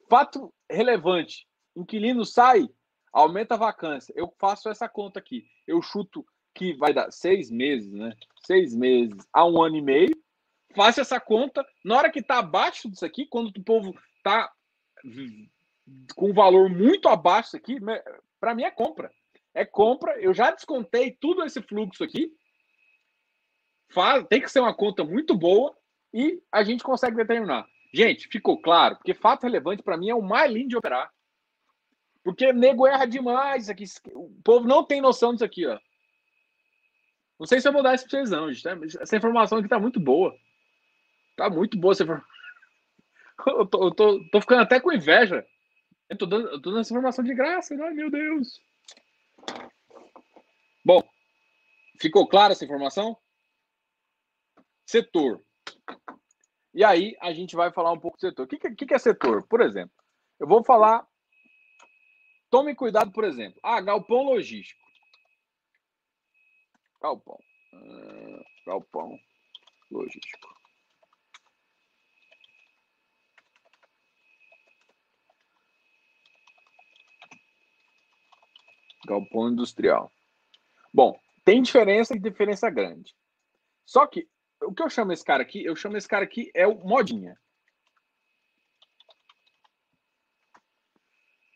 Fato relevante: inquilino sai, aumenta a vacância. Eu faço essa conta aqui. Eu chuto que vai dar seis meses, né? Seis meses a um ano e meio. Faço essa conta. Na hora que está abaixo disso aqui, quando o povo está com um valor muito abaixo disso aqui, para mim é compra. É compra. Eu já descontei tudo esse fluxo aqui. Faz, tem que ser uma conta muito boa e a gente consegue determinar. Gente, ficou claro? Porque fato relevante para mim é o mais lindo de operar. Porque nego erra demais aqui. O povo não tem noção disso aqui, ó. Não sei se eu vou dar isso pra vocês, não, gente. Tá? Essa informação aqui tá muito boa. Tá muito boa essa informação. Eu tô, eu tô, tô ficando até com inveja. Eu tô dando, eu tô dando essa informação de graça. Ai, meu Deus. Bom, ficou clara essa informação? Setor. E aí a gente vai falar um pouco do setor. O que, que, que é setor? Por exemplo, eu vou falar. Tome cuidado, por exemplo. Ah, galpão logístico. Galpão. Uh, galpão logístico. Galpão industrial. Bom, tem diferença e diferença grande. Só que o que eu chamo esse cara aqui, eu chamo esse cara aqui é o modinha.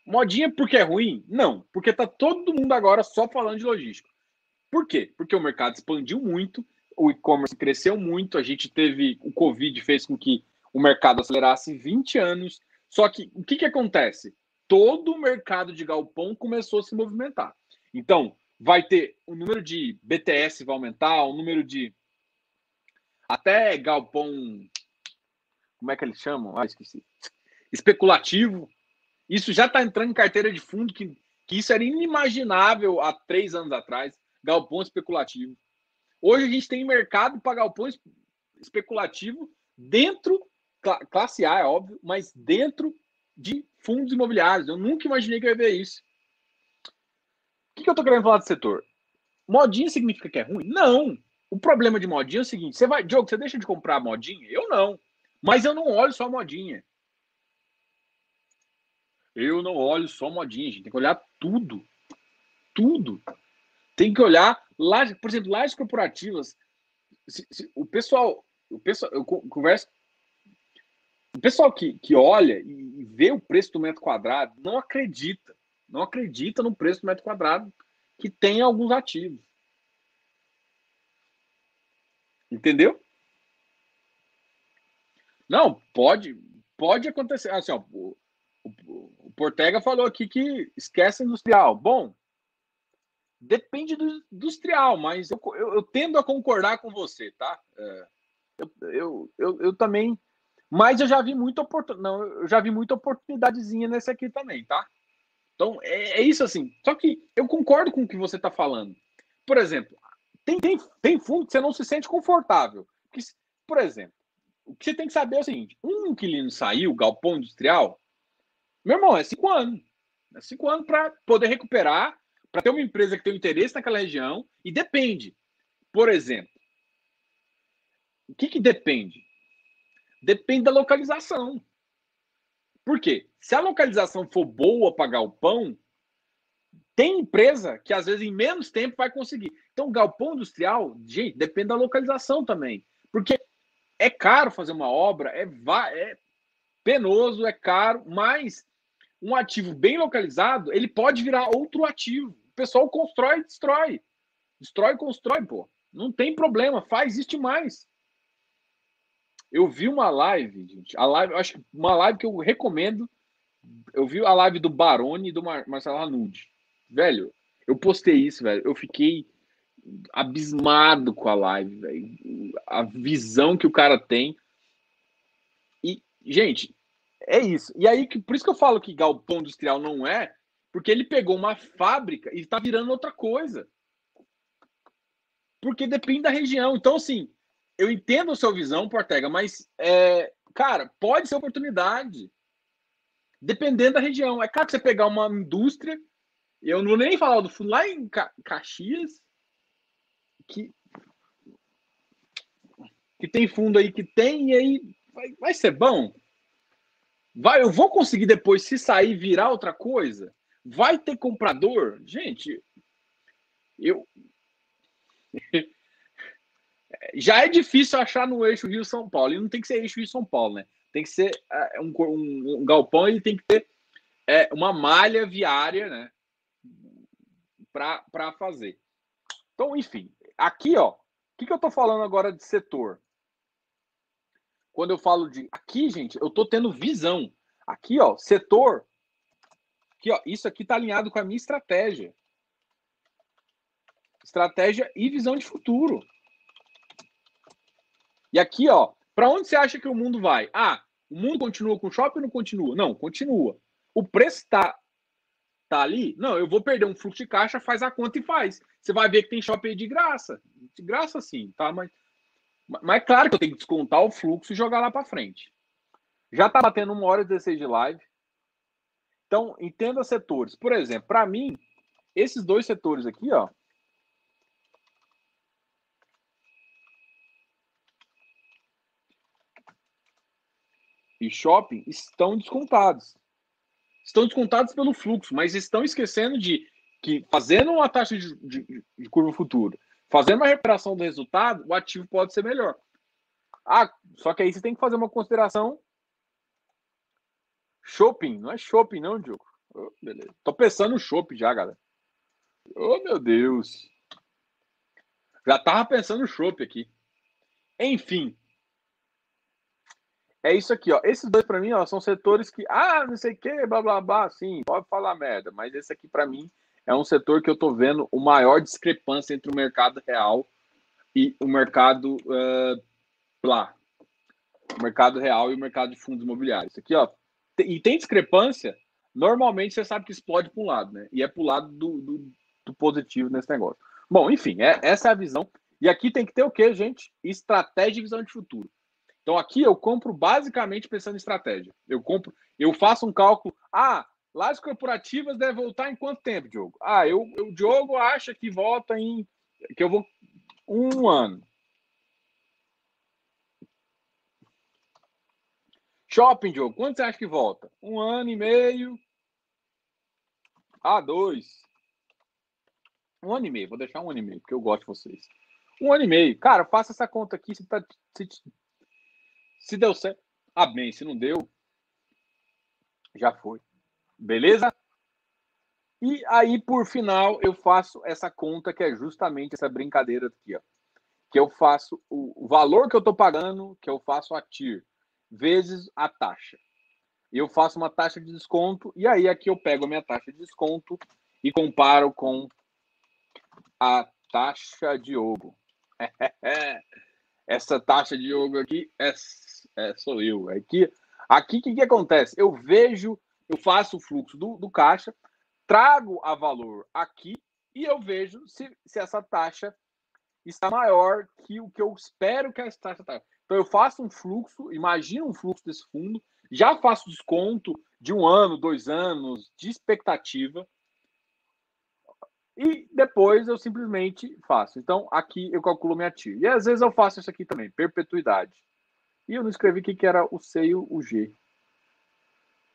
Modinha porque é ruim? Não, porque tá todo mundo agora só falando de logística. Por quê? Porque o mercado expandiu muito, o e-commerce cresceu muito, a gente teve o Covid fez com que o mercado acelerasse 20 anos. Só que o que, que acontece? Todo o mercado de galpão começou a se movimentar. Então, vai ter o número de BTS vai aumentar, o número de até galpão, como é que eles chamam? Ah, esqueci. Especulativo. Isso já está entrando em carteira de fundo, que, que isso era inimaginável há três anos atrás. Galpão especulativo. Hoje a gente tem mercado para galpão especulativo dentro, classe A, é óbvio, mas dentro de fundos imobiliários. Eu nunca imaginei que eu ia ver isso. O que, que eu estou querendo falar do setor? Modinha significa que é ruim? Não. O problema de modinha é o seguinte: você vai, Diogo, você deixa de comprar modinha? Eu não. Mas eu não olho só modinha. Eu não olho só modinha, gente. Tem que olhar tudo. Tudo. Tem que olhar, lajes, por exemplo, lajes corporativas. Se, se, o pessoal, o pessoal, eu converso. O pessoal que, que olha e vê o preço do metro quadrado não acredita. Não acredita no preço do metro quadrado que tem alguns ativos. Entendeu? Não, pode, pode acontecer. Assim, ó, o, o, o Portega falou aqui que esquece industrial. Bom, depende do industrial, mas eu, eu, eu tendo a concordar com você, tá? É, eu, eu, eu, eu, também. Mas eu já vi muita oportunidade. Já vi muita oportunidadezinha nesse aqui também, tá? Então, é, é isso assim. Só que eu concordo com o que você está falando. Por exemplo, tem, tem, tem fundo que você não se sente confortável. Por exemplo, o que você tem que saber é o seguinte: um inquilino saiu, galpão industrial, meu irmão, é cinco anos. É cinco anos para poder recuperar, para ter uma empresa que tem interesse naquela região, e depende. Por exemplo, o que, que depende? Depende da localização. Por quê? Se a localização for boa para galpão, tem empresa que às vezes em menos tempo vai conseguir. Então, galpão industrial, gente, depende da localização também. Porque é caro fazer uma obra, é, é penoso, é caro, mas um ativo bem localizado, ele pode virar outro ativo. O pessoal constrói e destrói. Destrói e constrói, pô. Não tem problema, faz isso demais. Eu vi uma live, gente. A live, acho que uma live que eu recomendo. Eu vi a live do Barone e do Mar Marcelo Hanude. Velho, eu postei isso, velho. Eu fiquei abismado com a live, velho. A visão que o cara tem. E, gente, é isso. E aí, por isso que eu falo que galpão industrial não é, porque ele pegou uma fábrica e está virando outra coisa. Porque depende da região. Então, assim, eu entendo a sua visão, Portega, mas é, cara, pode ser oportunidade. Dependendo da região. É claro que você pegar uma indústria, eu não vou nem falar do fundo lá em Caxias, que, que tem fundo aí que tem, e aí vai, vai ser bom. Vai, eu vou conseguir depois, se sair, virar outra coisa? Vai ter comprador? Gente, eu. Já é difícil achar no eixo Rio-São Paulo. E não tem que ser eixo Rio-São Paulo, né? Tem que ser é, um, um, um galpão e tem que ter é, uma malha viária, né? Para fazer. Então, enfim, aqui, ó. O que, que eu tô falando agora de setor? Quando eu falo de. Aqui, gente, eu tô tendo visão. Aqui, ó, setor. Aqui, ó, isso aqui tá alinhado com a minha estratégia. Estratégia e visão de futuro. E aqui, ó, para onde você acha que o mundo vai? Ah, o mundo continua com shopping ou não continua? Não, continua. O preço está tá ali? Não, eu vou perder um fluxo de caixa, faz a conta e faz. Você vai ver que tem shopping de graça. De graça sim, tá? Mas, mas claro que eu tenho que descontar o fluxo e jogar lá para frente. Já tá batendo uma hora e 16 de live. Então, entenda setores. Por exemplo, para mim, esses dois setores aqui, ó, e shopping estão descontados. Estão descontados pelo fluxo, mas estão esquecendo de que fazendo uma taxa de, de, de curva futura, fazendo uma recuperação do resultado, o ativo pode ser melhor. Ah, só que aí você tem que fazer uma consideração. Shopping, não é shopping, não, Diogo. Oh, beleza. Tô pensando no shopping já, galera. Oh, meu Deus. Já tava pensando no shopping aqui. Enfim, é isso aqui, ó. Esses dois para mim, ó, são setores que, ah, não sei o que, blá blá blá, sim, pode falar merda, mas esse aqui para mim é um setor que eu tô vendo o maior discrepância entre o mercado real e o mercado uh, blá, o mercado real e o mercado de fundos imobiliários. Isso aqui, ó, e tem discrepância. Normalmente você sabe que explode para um lado, né? E é para o lado do, do, do, positivo nesse negócio. Bom, enfim, é, essa é a visão. E aqui tem que ter o quê, gente? Estratégia e visão de futuro. Então aqui eu compro basicamente pensando em estratégia. Eu compro, eu faço um cálculo. Ah, lajes corporativas deve voltar em quanto tempo, Diogo? Ah, eu, o Diogo acha que volta em que eu vou um ano. Shopping, Diogo, quanto você acha que volta? Um ano e meio. Ah, dois. Um ano e meio, vou deixar um ano e meio, porque eu gosto de vocês. Um ano e meio. Cara, faça essa conta aqui. Se, tá, se se deu certo, ah, bem. Se não deu, já foi. Beleza? E aí, por final, eu faço essa conta que é justamente essa brincadeira aqui, ó. Que eu faço o, valor que eu estou pagando, que eu faço a TIR, vezes a taxa. Eu faço uma taxa de desconto, e aí aqui eu pego a minha taxa de desconto e comparo com a taxa de Diogo. Essa taxa de Diogo aqui é é, sou eu. Aqui, aqui o que, que acontece? Eu vejo, eu faço o fluxo do, do caixa, trago a valor aqui e eu vejo se, se essa taxa está maior que o que eu espero que essa taxa está. Então eu faço um fluxo, imagina um fluxo desse fundo, já faço desconto de um ano, dois anos de expectativa e depois eu simplesmente faço. Então aqui eu calculo minha TIR. E às vezes eu faço isso aqui também, perpetuidade. E eu não escrevi o que, era o C e o G.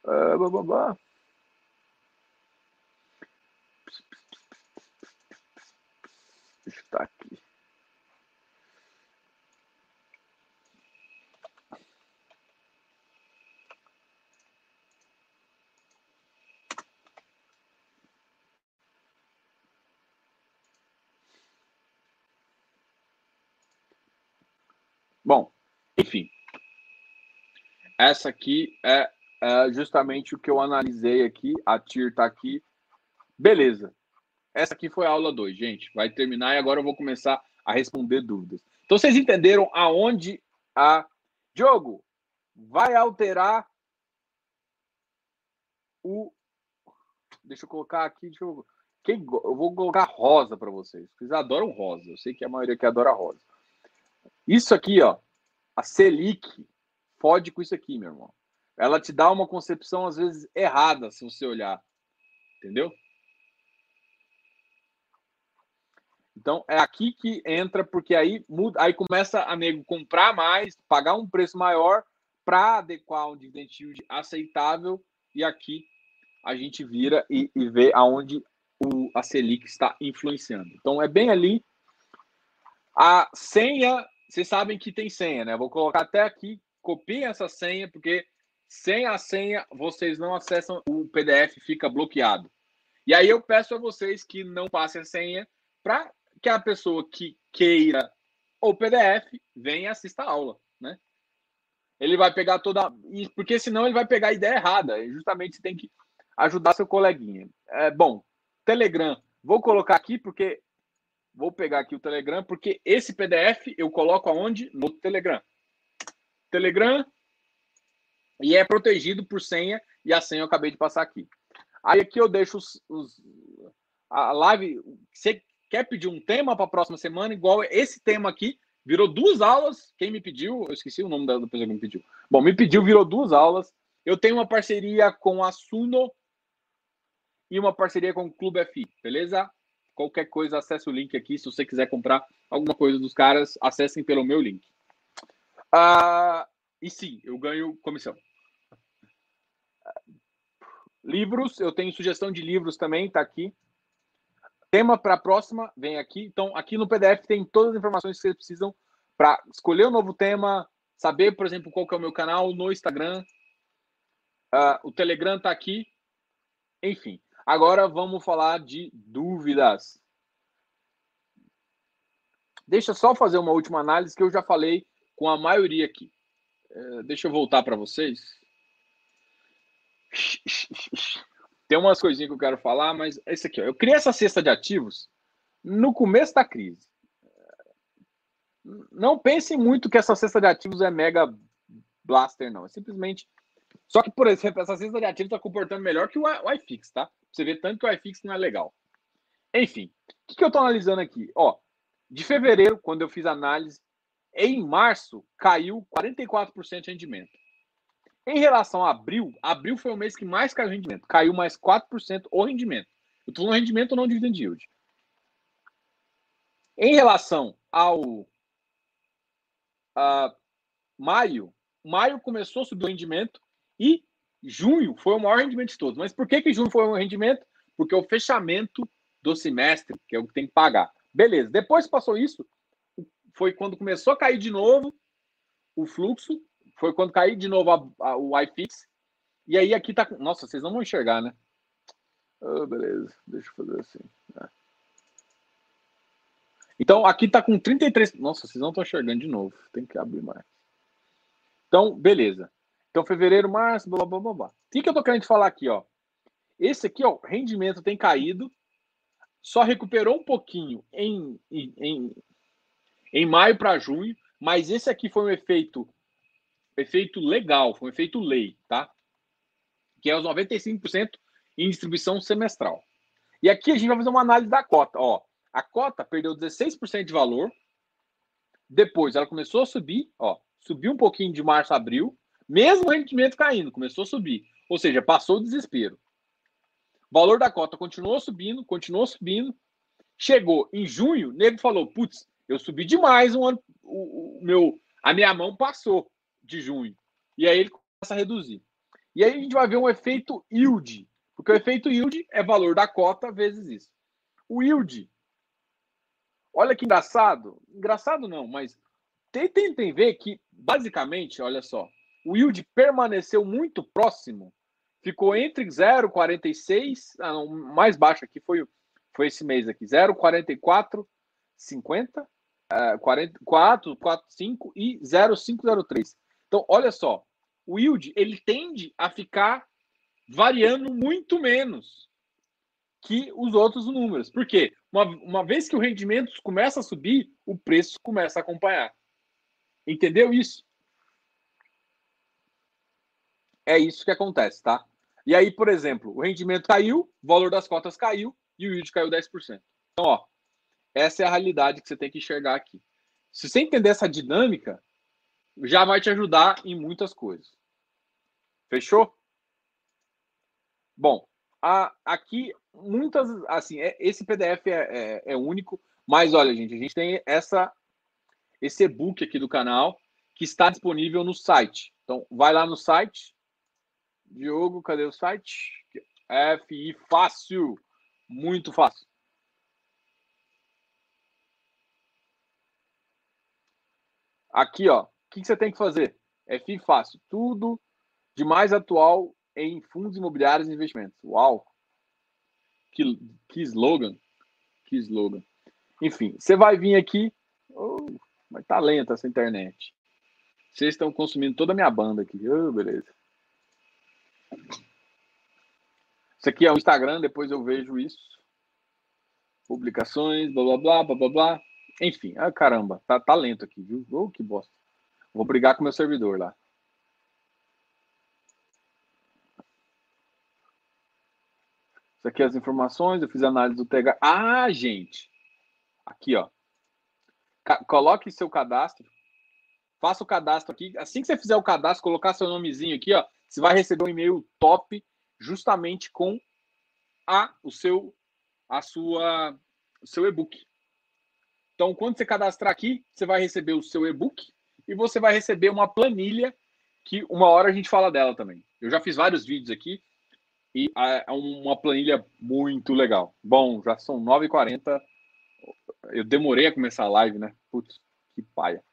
Uh, blá, blá, blá. Estar aqui. Bom, enfim, essa aqui é, é, justamente o que eu analisei aqui. A TIR está aqui. Beleza. Essa aqui foi a aula 2, gente. Vai terminar e agora eu vou começar a responder dúvidas. Então, vocês entenderam aonde a. Diogo, vai alterar o. Deixa eu colocar aqui. Deixa eu... Quem... eu vou colocar rosa para vocês. Vocês adoram rosa. Eu sei que a maioria que adora rosa. Isso aqui, ó. A Selic fode com isso aqui, meu irmão. Ela te dá uma concepção, às vezes, errada, se você olhar. Entendeu? Então é aqui que entra, porque aí muda, aí começa a nego comprar mais, pagar um preço maior para adequar um dividend yield aceitável, e aqui a gente vira e, e vê aonde o, a Selic está influenciando. Então é bem ali. A senha, vocês sabem que tem senha, né? Vou colocar até aqui, copiem essa senha, porque sem a senha vocês não acessam, o PDF fica bloqueado. E aí eu peço a vocês que não passem a senha para que a pessoa que queira o PDF venha e assista a aula, né? Ele vai pegar toda. Porque senão ele vai pegar a ideia errada. E justamente você tem que ajudar seu coleguinha. É, bom, Telegram. Vou colocar aqui porque. Vou pegar aqui o Telegram, porque esse PDF eu coloco aonde? No Telegram. Telegram. E é protegido por senha. E a senha eu acabei de passar aqui. Aí aqui eu deixo os, os a live. Você quer pedir um tema para a próxima semana, igual esse tema aqui, virou duas aulas. Quem me pediu, eu esqueci o nome da pessoa que me pediu. Bom, me pediu, virou duas aulas. Eu tenho uma parceria com a Suno e uma parceria com o Clube FI, beleza? Qualquer coisa, acesse o link aqui. Se você quiser comprar alguma coisa dos caras, acessem pelo meu link. Uh, e sim, eu ganho comissão. Livros, eu tenho sugestão de livros também, tá aqui. Tema para a próxima, vem aqui. Então, aqui no PDF tem todas as informações que vocês precisam para escolher o um novo tema, saber, por exemplo, qual que é o meu canal no Instagram. Uh, o Telegram está aqui. Enfim, agora vamos falar de dúvidas. Deixa só fazer uma última análise que eu já falei com a maioria aqui. Uh, deixa eu voltar para vocês. Tem umas coisinhas que eu quero falar, mas é isso aqui. Ó. Eu criei essa cesta de ativos no começo da crise. Não pensem muito que essa cesta de ativos é mega blaster, não. É simplesmente. Só que, por exemplo, essa cesta de ativos está comportando melhor que o iFix, tá? Você vê tanto que o iFix não é legal. Enfim, o que, que eu estou analisando aqui? Ó, de fevereiro, quando eu fiz análise, em março caiu 44% de rendimento. Em relação a abril, abril foi o mês que mais caiu o rendimento. Caiu mais 4% o rendimento. Eu estou falando rendimento não dividend yield. Em relação ao maio, maio começou a subir o rendimento e junho foi o maior rendimento de todos. Mas por que, que junho foi o maior rendimento? Porque o fechamento do semestre, que é o que tem que pagar. Beleza. Depois que passou isso, foi quando começou a cair de novo o fluxo foi quando caiu de novo a, a, o iFix. E aí aqui tá. Nossa, vocês não vão enxergar, né? Oh, beleza, deixa eu fazer assim. É. Então aqui tá com 33. Nossa, vocês não estão enxergando de novo. Tem que abrir mais. Então, beleza. Então, fevereiro, março, blá blá blá blá. O que, que eu tô querendo falar aqui, ó? Esse aqui, ó, rendimento tem caído, só recuperou um pouquinho em, em, em, em maio para junho, mas esse aqui foi um efeito efeito legal, foi um efeito lei, tá? Que é os 95% em distribuição semestral. E aqui a gente vai fazer uma análise da cota. Ó, a cota perdeu 16% de valor. Depois ela começou a subir, ó, subiu um pouquinho de março a abril, mesmo o rendimento caindo, começou a subir. Ou seja, passou o desespero. O valor da cota continuou subindo, continuou subindo. Chegou em junho, o nego falou: putz, eu subi demais um ano, o, o meu, a minha mão passou de junho. E aí ele começa a reduzir. E aí a gente vai ver um efeito yield, porque o efeito yield é valor da cota vezes isso. O yield, olha que engraçado, engraçado não, mas tentem ver que, basicamente, olha só, o yield permaneceu muito próximo, ficou entre 0,46, ah, mais baixo aqui foi, foi esse mês aqui, 0,4450, uh, 44, 45 e 0,503. Então, olha só, o yield ele tende a ficar variando muito menos que os outros números. Por quê? Uma, uma vez que o rendimento começa a subir, o preço começa a acompanhar. Entendeu isso? É isso que acontece, tá? E aí, por exemplo, o rendimento caiu, o valor das cotas caiu e o yield caiu 10%. Então, ó, essa é a realidade que você tem que enxergar aqui. Se você entender essa dinâmica, já vai te ajudar em muitas coisas. Fechou? Bom, a, aqui muitas, assim, é, esse PDF é, é, é, único, mas olha, gente, a gente tem essa, esse e-book aqui do canal que está disponível no site. Então, vai lá no site. Diogo, cadê o site? FI Fácil. Muito fácil. Aqui, ó. O que você tem que fazer? FI Fácil. Tudo de mais atual em fundos imobiliários e investimentos. Uau! Que, que slogan! Que slogan. Enfim, você vai vir aqui. Oh, mas tá lenta essa internet. Vocês estão consumindo toda a minha banda aqui. Oh, beleza. Isso aqui é o Instagram, depois eu vejo isso. Publicações, blá blá blá blá blá blá. Enfim, ah, caramba, tá, tá lento aqui, viu? Oh, que bosta. Vou brigar com meu servidor lá. Isso aqui é as informações, eu fiz análise do TH. Ah, gente! Aqui, ó. Coloque seu cadastro. Faça o cadastro aqui. Assim que você fizer o cadastro, colocar seu nomezinho aqui, ó, você vai receber um e-mail top justamente com a o seu a sua o seu e-book. Então, quando você cadastrar aqui, você vai receber o seu e-book e você vai receber uma planilha que uma hora a gente fala dela também. Eu já fiz vários vídeos aqui e é uma planilha muito legal. Bom, já são 9h40. Eu demorei a começar a live, né? Putz, que paia.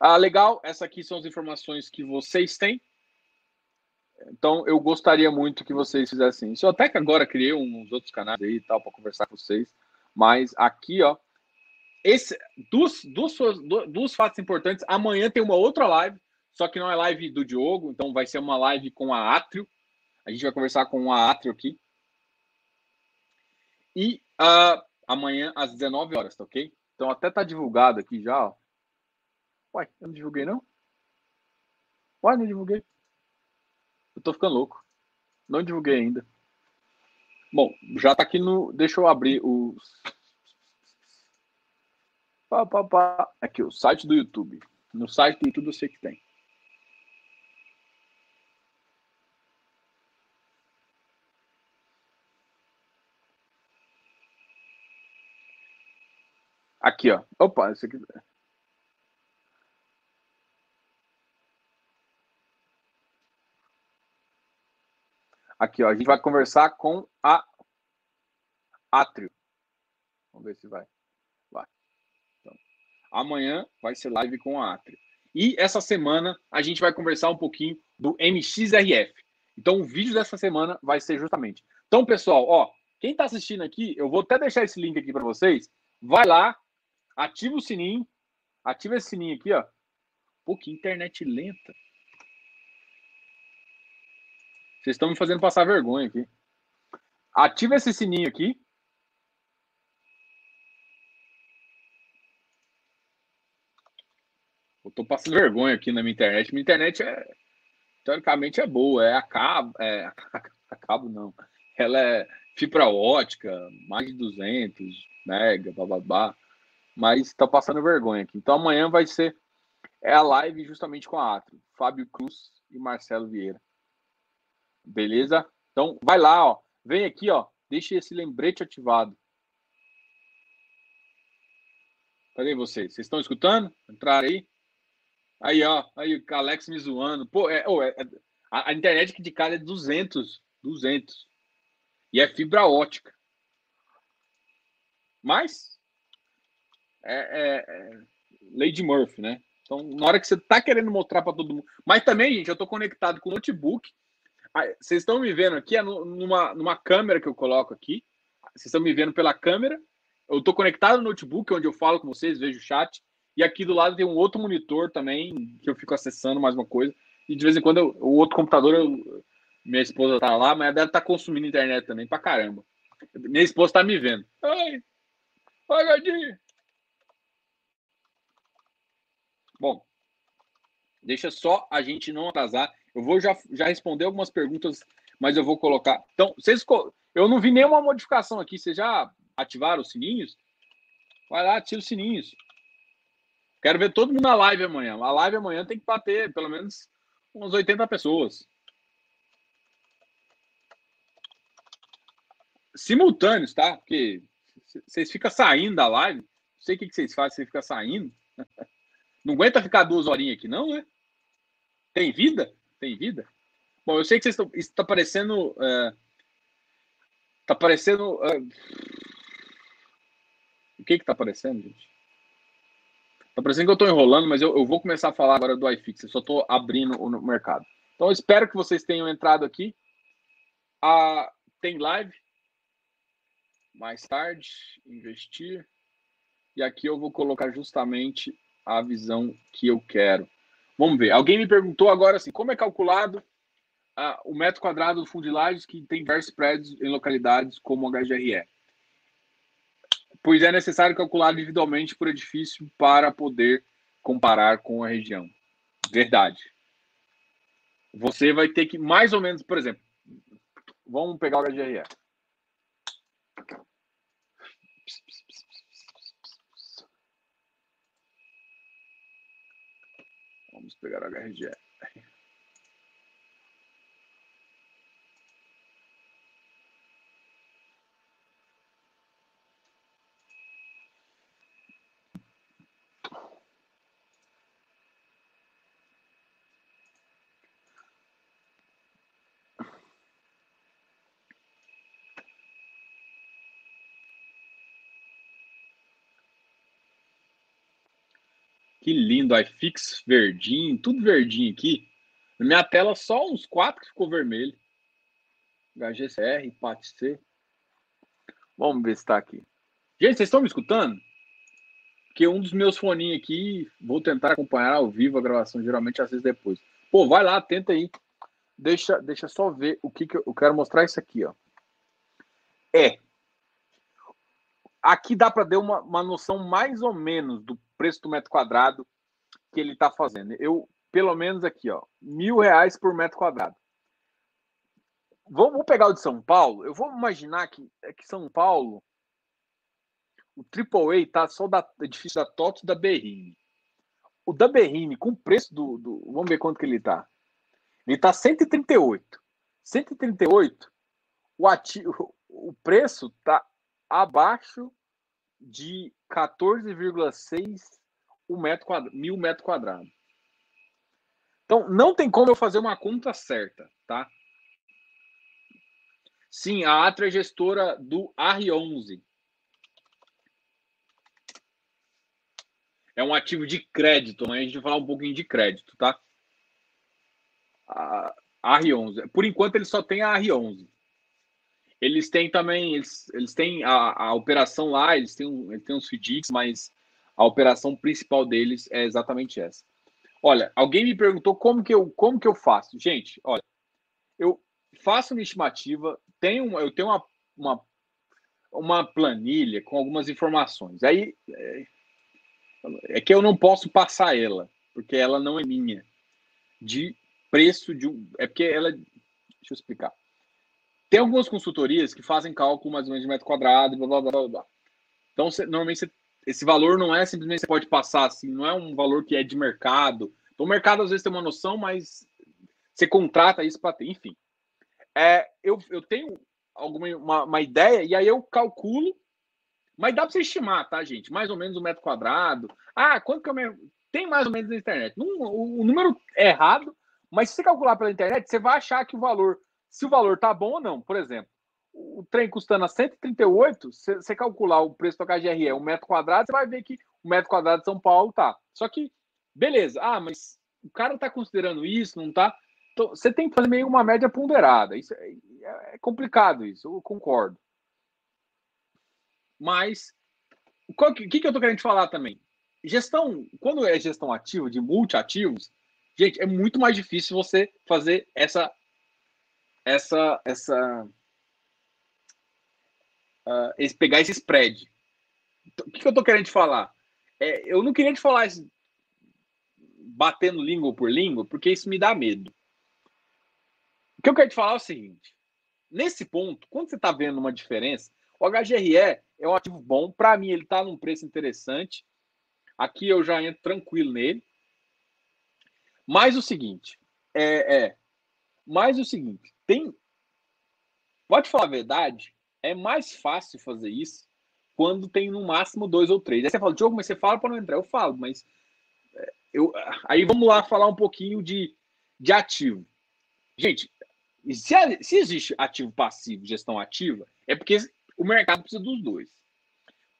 Ah, legal, essa aqui são as informações que vocês têm. Então, eu gostaria muito que vocês fizessem isso. Eu até que agora criei uns outros canais aí e tal para conversar com vocês. Mas aqui, ó, esse, dos, dos, dos fatos importantes, amanhã tem uma outra live, só que não é live do Diogo, então vai ser uma live com a Atrio. A gente vai conversar com a Atrio aqui. E uh, amanhã às 19 horas, tá ok? Então até tá divulgado aqui já, ó. Uai, eu não divulguei não? Uai, não divulguei. Eu tô ficando louco. Não divulguei ainda. Bom, já tá aqui no. Deixa eu abrir os. Pá, pá, pá. Aqui, o site do YouTube. No site do YouTube eu sei que tem. Aqui, ó. Opa, esse aqui. Aqui, ó. A gente vai conversar com a Atrio. Vamos ver se vai. Vai. Então, amanhã vai ser live com a Atrio. E essa semana a gente vai conversar um pouquinho do MXRF. Então, o vídeo dessa semana vai ser justamente. Então, pessoal, ó, quem está assistindo aqui, eu vou até deixar esse link aqui para vocês. Vai lá, Ativa o sininho. Ativa esse sininho aqui, ó. Pô, que internet lenta. Vocês estão me fazendo passar vergonha aqui. Ativa esse sininho aqui. Eu tô passando vergonha aqui na minha internet. Minha internet é teoricamente é boa, é a cabo, é a cabo não. Ela é fibra ótica, mais de 200 mega, bababá mas está passando vergonha aqui. Então amanhã vai ser é a live justamente com a Atro, Fábio Cruz e Marcelo Vieira. Beleza? Então vai lá, ó. Vem aqui, ó. Deixa esse lembrete ativado. Cadê vocês? Vocês estão escutando? Entraram aí? Aí, ó. Aí o Alex me zoando. Pô, é, oh, é, a, a internet aqui de casa é 200. 200. E é fibra ótica. Mas é, é, é de Murphy, né? Então, na hora que você tá querendo mostrar para todo mundo. Mas também, gente, eu tô conectado com o notebook. Vocês estão me vendo aqui, é numa, numa câmera que eu coloco aqui. Vocês estão me vendo pela câmera. Eu tô conectado no notebook, onde eu falo com vocês, vejo o chat. E aqui do lado tem um outro monitor também, que eu fico acessando mais uma coisa. E de vez em quando eu, o outro computador, eu, minha esposa tá lá, mas ela deve estar tá consumindo internet também pra caramba. Minha esposa tá me vendo. Oi, oi, Gadinho. Bom, deixa só a gente não atrasar. Eu vou já, já responder algumas perguntas, mas eu vou colocar. Então, vocês, eu não vi nenhuma modificação aqui. Vocês já ativaram os sininhos? Vai lá, ativa os sininhos. Quero ver todo mundo na live amanhã. A live amanhã tem que bater pelo menos umas 80 pessoas. Simultâneos, tá? Porque vocês ficam saindo da live. Não sei o que vocês fazem, você fica saindo. Não aguenta ficar duas horinhas aqui, não, né? Tem vida? Tem vida? Bom, eu sei que vocês estão. Isso está parecendo. Uh, tá parecendo. Uh, o que que tá gente? Tá parecendo que eu estou enrolando, mas eu, eu, vou começar a falar agora do iFix. Eu só estou abrindo o mercado. Então, eu espero que vocês tenham entrado aqui. Ah, tem live. Mais tarde, investir. E aqui eu vou colocar justamente a visão que eu quero. Vamos ver. Alguém me perguntou agora assim, como é calculado ah, o metro quadrado do fundo de lajes que tem diversos prédios em localidades como o HGRE? Pois é necessário calcular individualmente por edifício para poder comparar com a região. Verdade. Você vai ter que, mais ou menos, por exemplo, vamos pegar o HGRE. Vamos pegar o HRGE. Que lindo, iFix verdinho, tudo verdinho aqui. Na minha tela, só uns quatro que ficou vermelho. HGCR, PAT-C. Vamos ver se está aqui. Gente, vocês estão me escutando? Porque um dos meus foninhos aqui, vou tentar acompanhar ao vivo a gravação, geralmente às vezes depois. Pô, vai lá, tenta aí. Deixa, deixa só ver o que, que eu, eu quero mostrar isso aqui, ó. É. Aqui dá para dar uma, uma noção mais ou menos do preço do metro quadrado que ele está fazendo. Eu, pelo menos aqui, ó, mil reais por metro quadrado. Vamos pegar o de São Paulo. Eu vou imaginar que, é que São Paulo, o AAA tá só da edifício da TOTS e da Berrine. O da Berrine, com o preço do, do, Vamos ver quanto que ele tá. Ele tá 138. 138, o, ativo, o preço tá abaixo de 14,6 um metro quadrado, mil metros quadrados. Então, não tem como eu fazer uma conta certa, tá? Sim, a Atria é gestora do AR11. É um ativo de crédito, mas a gente vai falar um pouquinho de crédito, tá? A AR11. Por enquanto, ele só tem a AR11. Eles têm também, eles, eles têm a, a operação lá, eles têm, um, eles têm uns FDICs, mas a operação principal deles é exatamente essa. Olha, alguém me perguntou como que eu, como que eu faço. Gente, olha, eu faço uma estimativa, tenho, eu tenho uma, uma, uma planilha com algumas informações. Aí é, é que eu não posso passar ela, porque ela não é minha. De preço de um. É porque ela. Deixa eu explicar. Tem algumas consultorias que fazem cálculo mais ou menos de metro quadrado, blá blá blá blá. Então, normalmente, esse valor não é simplesmente você pode passar assim, não é um valor que é de mercado. Então, o mercado às vezes tem uma noção, mas você contrata isso para ter. Enfim, é, eu, eu tenho alguma uma, uma, ideia e aí eu calculo, mas dá para você estimar, tá, gente? Mais ou menos um metro quadrado. Ah, quanto que eu tem mais ou menos na internet? o, o número é errado, mas se você calcular pela internet, você vai achar que o valor se o valor tá bom ou não. Por exemplo, o trem custando a 138, se você calcular o preço do KGRE, um metro quadrado, você vai ver que o metro quadrado de São Paulo tá. Só que, beleza, ah, mas o cara tá considerando isso, não tá? Então, você tem que fazer meio uma média ponderada. Isso é, é complicado, isso, eu concordo. Mas, o que, que eu tô querendo falar também? Gestão, quando é gestão ativa, de multi-ativos, gente, é muito mais difícil você fazer essa essa essa uh, esse, pegar esse spread. Então, o que, que eu estou querendo te falar? É, eu não queria te falar esse, batendo língua por língua, porque isso me dá medo. O que eu quero te falar é o seguinte: nesse ponto, quando você está vendo uma diferença, o HGRE é um ativo bom. Para mim, ele está num preço interessante. Aqui eu já entro tranquilo nele. Mas o seguinte, é, é mas o seguinte, tem pode falar a verdade, é mais fácil fazer isso quando tem no máximo dois ou três. Aí você fala, Diogo, mas você fala para não entrar. Eu falo, mas é, eu, aí vamos lá falar um pouquinho de, de ativo. Gente, se, se existe ativo passivo, gestão ativa, é porque o mercado precisa dos dois.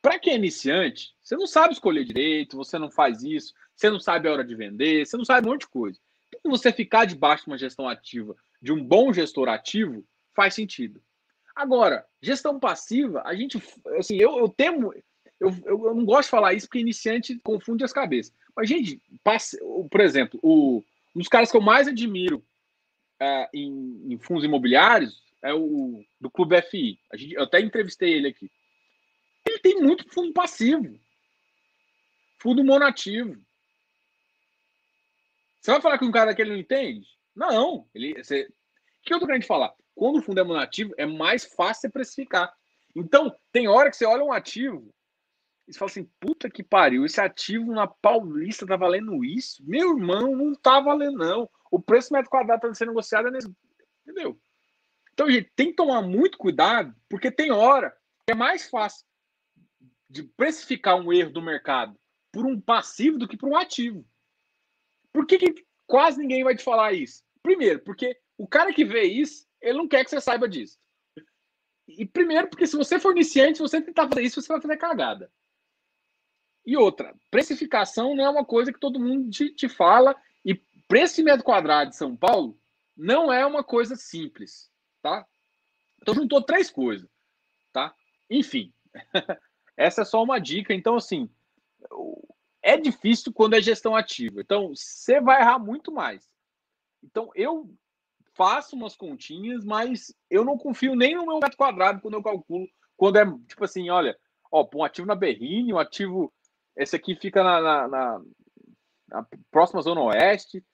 Para quem é iniciante, você não sabe escolher direito, você não faz isso, você não sabe a hora de vender, você não sabe um monte de coisa. Então, você ficar debaixo de uma gestão ativa, de um bom gestor ativo, faz sentido. Agora, gestão passiva, a gente, assim, eu, eu temo, eu, eu não gosto de falar isso porque iniciante confunde as cabeças. Mas, gente, passe, por exemplo, o, um dos caras que eu mais admiro é, em, em, fundos imobiliários é o do Clube FI. A gente, eu até entrevistei ele aqui. Ele tem muito fundo passivo, fundo monativo. Você vai falar que um cara que ele não entende? Não. Ele, você... O que eu tô querendo falar? Quando o fundo é monativo, é mais fácil você precificar. Então, tem hora que você olha um ativo e você fala assim: puta que pariu, esse ativo na Paulista tá valendo isso? Meu irmão, não tá valendo, não. O preço metro quadrado tá sendo negociado nesse. Entendeu? Então, gente, tem que tomar muito cuidado, porque tem hora que é mais fácil de precificar um erro do mercado por um passivo do que por um ativo. Por que, que quase ninguém vai te falar isso? Primeiro, porque o cara que vê isso, ele não quer que você saiba disso. E primeiro, porque se você for iniciante, se você tentar fazer isso, você vai fazer cagada. E outra, precificação não é uma coisa que todo mundo te, te fala. E preço de metro quadrado de São Paulo não é uma coisa simples, tá? Então juntou três coisas, tá? Enfim, essa é só uma dica. Então, assim, é difícil quando é gestão ativa. Então, você vai errar muito mais. Então, eu faço umas continhas, mas eu não confio nem no meu metro quadrado quando eu calculo. Quando é tipo assim, olha, ó, um ativo na Berrine, um ativo. Esse aqui fica na, na, na, na próxima Zona Oeste.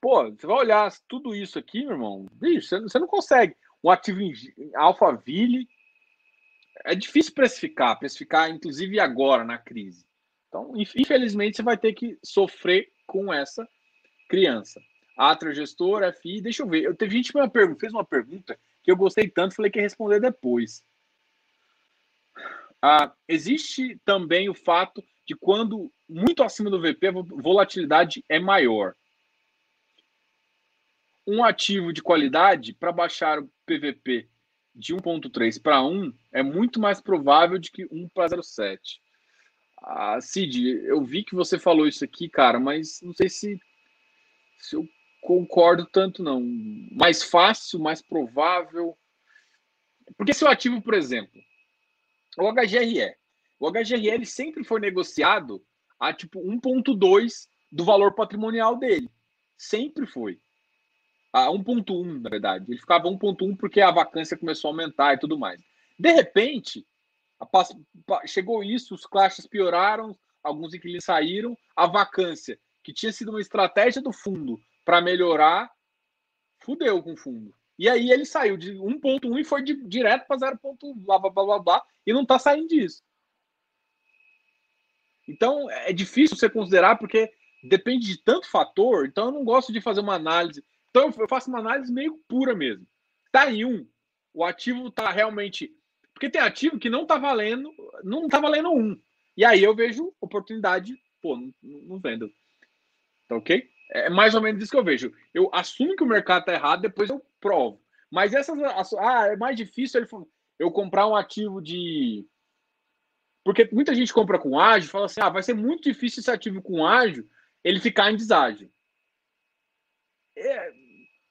Pô, você vai olhar tudo isso aqui, meu irmão. Bicho, você, não consegue. Um ativo em Alphaville. É difícil precificar, precificar, inclusive agora, na crise. Então, infelizmente, você vai ter que sofrer com essa criança. Atra gestor, FI, deixa eu ver. Eu teve gente que me fez uma pergunta que eu gostei tanto, falei que ia responder depois. Ah, existe também o fato de quando muito acima do VP, a volatilidade é maior. Um ativo de qualidade, para baixar o PVP de 1.3 para 1, é muito mais provável de que 1 para 0,7. Ah, Cid, eu vi que você falou isso aqui, cara, mas não sei se, se eu concordo tanto, não. Mais fácil, mais provável. Porque se o ativo, por exemplo, o HGRE, o HGRE ele sempre foi negociado a tipo 1,2 do valor patrimonial dele. Sempre foi. A 1,1, na verdade. Ele ficava 1,1 porque a vacância começou a aumentar e tudo mais. De repente, a, chegou isso, os classes pioraram, alguns inquilinos saíram, a vacância, que tinha sido uma estratégia do fundo para melhorar, fudeu com o fundo. E aí ele saiu de 1.1 e foi de, direto para 0.1, blá, blá, blá, blá, blá, e não está saindo disso. Então, é difícil você considerar, porque depende de tanto fator, então eu não gosto de fazer uma análise. Então, eu faço uma análise meio pura mesmo. Tá em um, o ativo está realmente. Porque tem ativo que não está valendo, não está valendo um. E aí eu vejo oportunidade, pô, não, não vendo. Tá ok? É mais ou menos isso que eu vejo. Eu assumo que o mercado está errado, depois eu provo. Mas essas. Ah, é mais difícil eu comprar um ativo de. Porque muita gente compra com ágio fala assim: ah, vai ser muito difícil esse ativo com ágio ele ficar em deságio. É,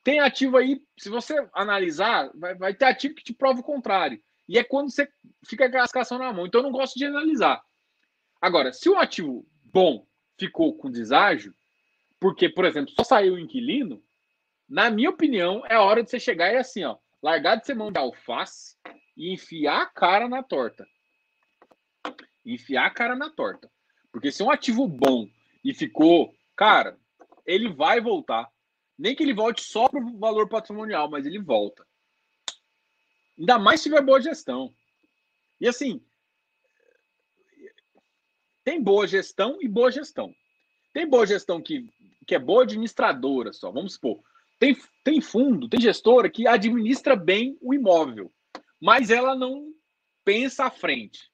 tem ativo aí, se você analisar, vai, vai ter ativo que te prova o contrário. E é quando você fica com a cascação na mão. Então eu não gosto de analisar. Agora, se o ativo bom ficou com deságio, porque, por exemplo, só saiu o inquilino, na minha opinião, é hora de você chegar e assim, ó, largar de ser mão de alface e enfiar a cara na torta. Enfiar a cara na torta. Porque se é um ativo bom e ficou, cara, ele vai voltar. Nem que ele volte só para o valor patrimonial, mas ele volta. Ainda mais se tiver boa gestão. E assim, tem boa gestão e boa gestão. Tem boa gestão que, que é boa administradora só, vamos supor. Tem, tem fundo, tem gestora que administra bem o imóvel, mas ela não pensa à frente.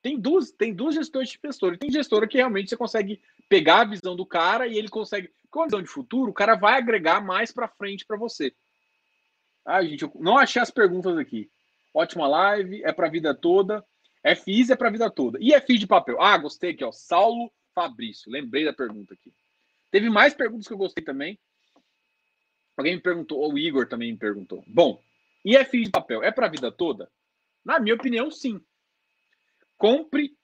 Tem duas, tem duas gestores de gestora. Tem gestora que realmente você consegue pegar a visão do cara e ele consegue. Com a visão de futuro, o cara vai agregar mais para frente para você. Ah, gente, eu não achei as perguntas aqui. Ótima live, é para a vida toda. FIs é para a vida toda. E FI de papel? Ah, gostei aqui, ó. Saulo Fabrício. Lembrei da pergunta aqui. Teve mais perguntas que eu gostei também. Alguém me perguntou, o Igor também me perguntou. Bom, e FI de papel é para a vida toda? Na minha opinião, sim. Compre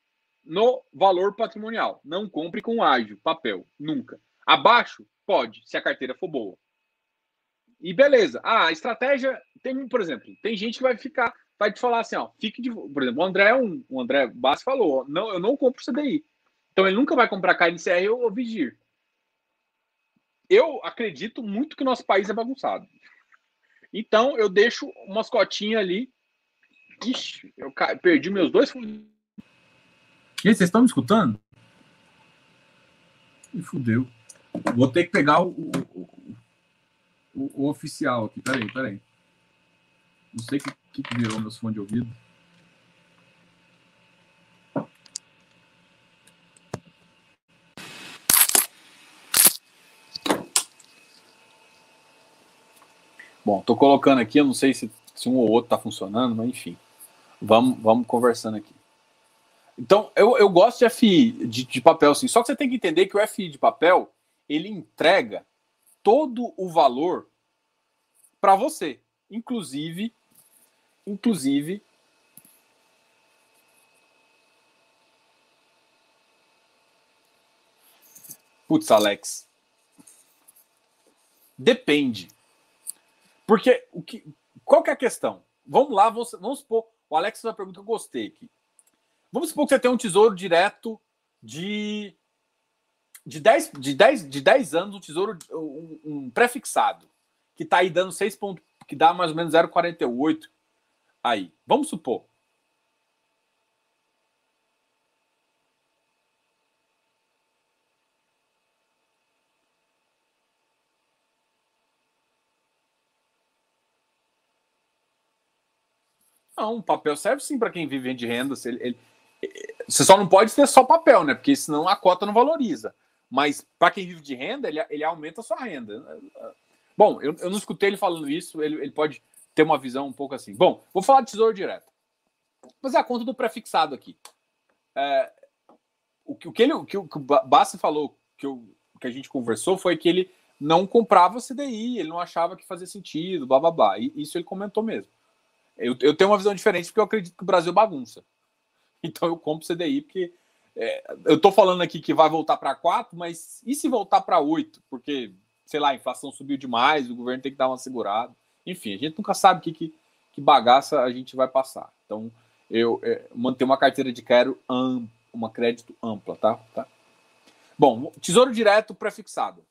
no valor patrimonial. Não compre com ágil, papel, nunca. Abaixo, pode, se a carteira for boa. E beleza. Ah, a estratégia tem, por exemplo, tem gente que vai ficar, vai te falar assim, ó, fique de, por exemplo, o André, é um, o André Bassi falou, não, eu não compro CDI. Então ele nunca vai comprar KNCR ou, ou Vigir. Eu acredito muito que nosso país é bagunçado. Então eu deixo umas cotinhas ali. Ixi, eu perdi meus dois. E vocês estão me escutando? Me fudeu. Vou ter que pegar o, o, o, o oficial aqui. Peraí, peraí. Não sei o que, que virou meus fones de ouvido. Bom, tô colocando aqui, eu não sei se, se um ou outro tá funcionando, mas enfim. Vamos, vamos conversando aqui. Então, eu, eu gosto de FI de, de papel, sim. Só que você tem que entender que o FI de papel, ele entrega todo o valor para você. Inclusive, inclusive Putz, Alex. Depende. Porque o que, qual que é a questão? Vamos lá, vamos, vamos supor. O Alex fez uma pergunta que eu gostei aqui. Vamos supor que você tem um tesouro direto de de 10, de 10, de 10 anos, um tesouro um, um prefixado que está aí dando 6 pontos, que dá mais ou menos 0,48 aí. Vamos supor. Não, papel serve sim para quem vive de renda. Ele, você só não pode ter só papel, né? Porque senão a cota não valoriza. Mas para quem vive de renda, ele, ele aumenta a sua renda. Bom, eu, eu não escutei ele falando isso, ele, ele pode ter uma visão um pouco assim. Bom, vou falar de tesouro direto. Vou fazer a conta do prefixado aqui. É, o, que, o, que ele, o, que o Bassi falou, que, eu, que a gente conversou, foi que ele não comprava CDI, ele não achava que fazia sentido, blá blá blá. E isso ele comentou mesmo. Eu, eu tenho uma visão diferente porque eu acredito que o Brasil bagunça. Então eu compro CDI porque é, eu estou falando aqui que vai voltar para 4, mas e se voltar para 8? Porque sei lá, a inflação subiu demais, o governo tem que dar uma segurada. Enfim, a gente nunca sabe que, que, que bagaça a gente vai passar. Então, eu é, manter uma carteira de crédito ampla, uma crédito ampla, tá? tá? Bom, tesouro direto prefixado.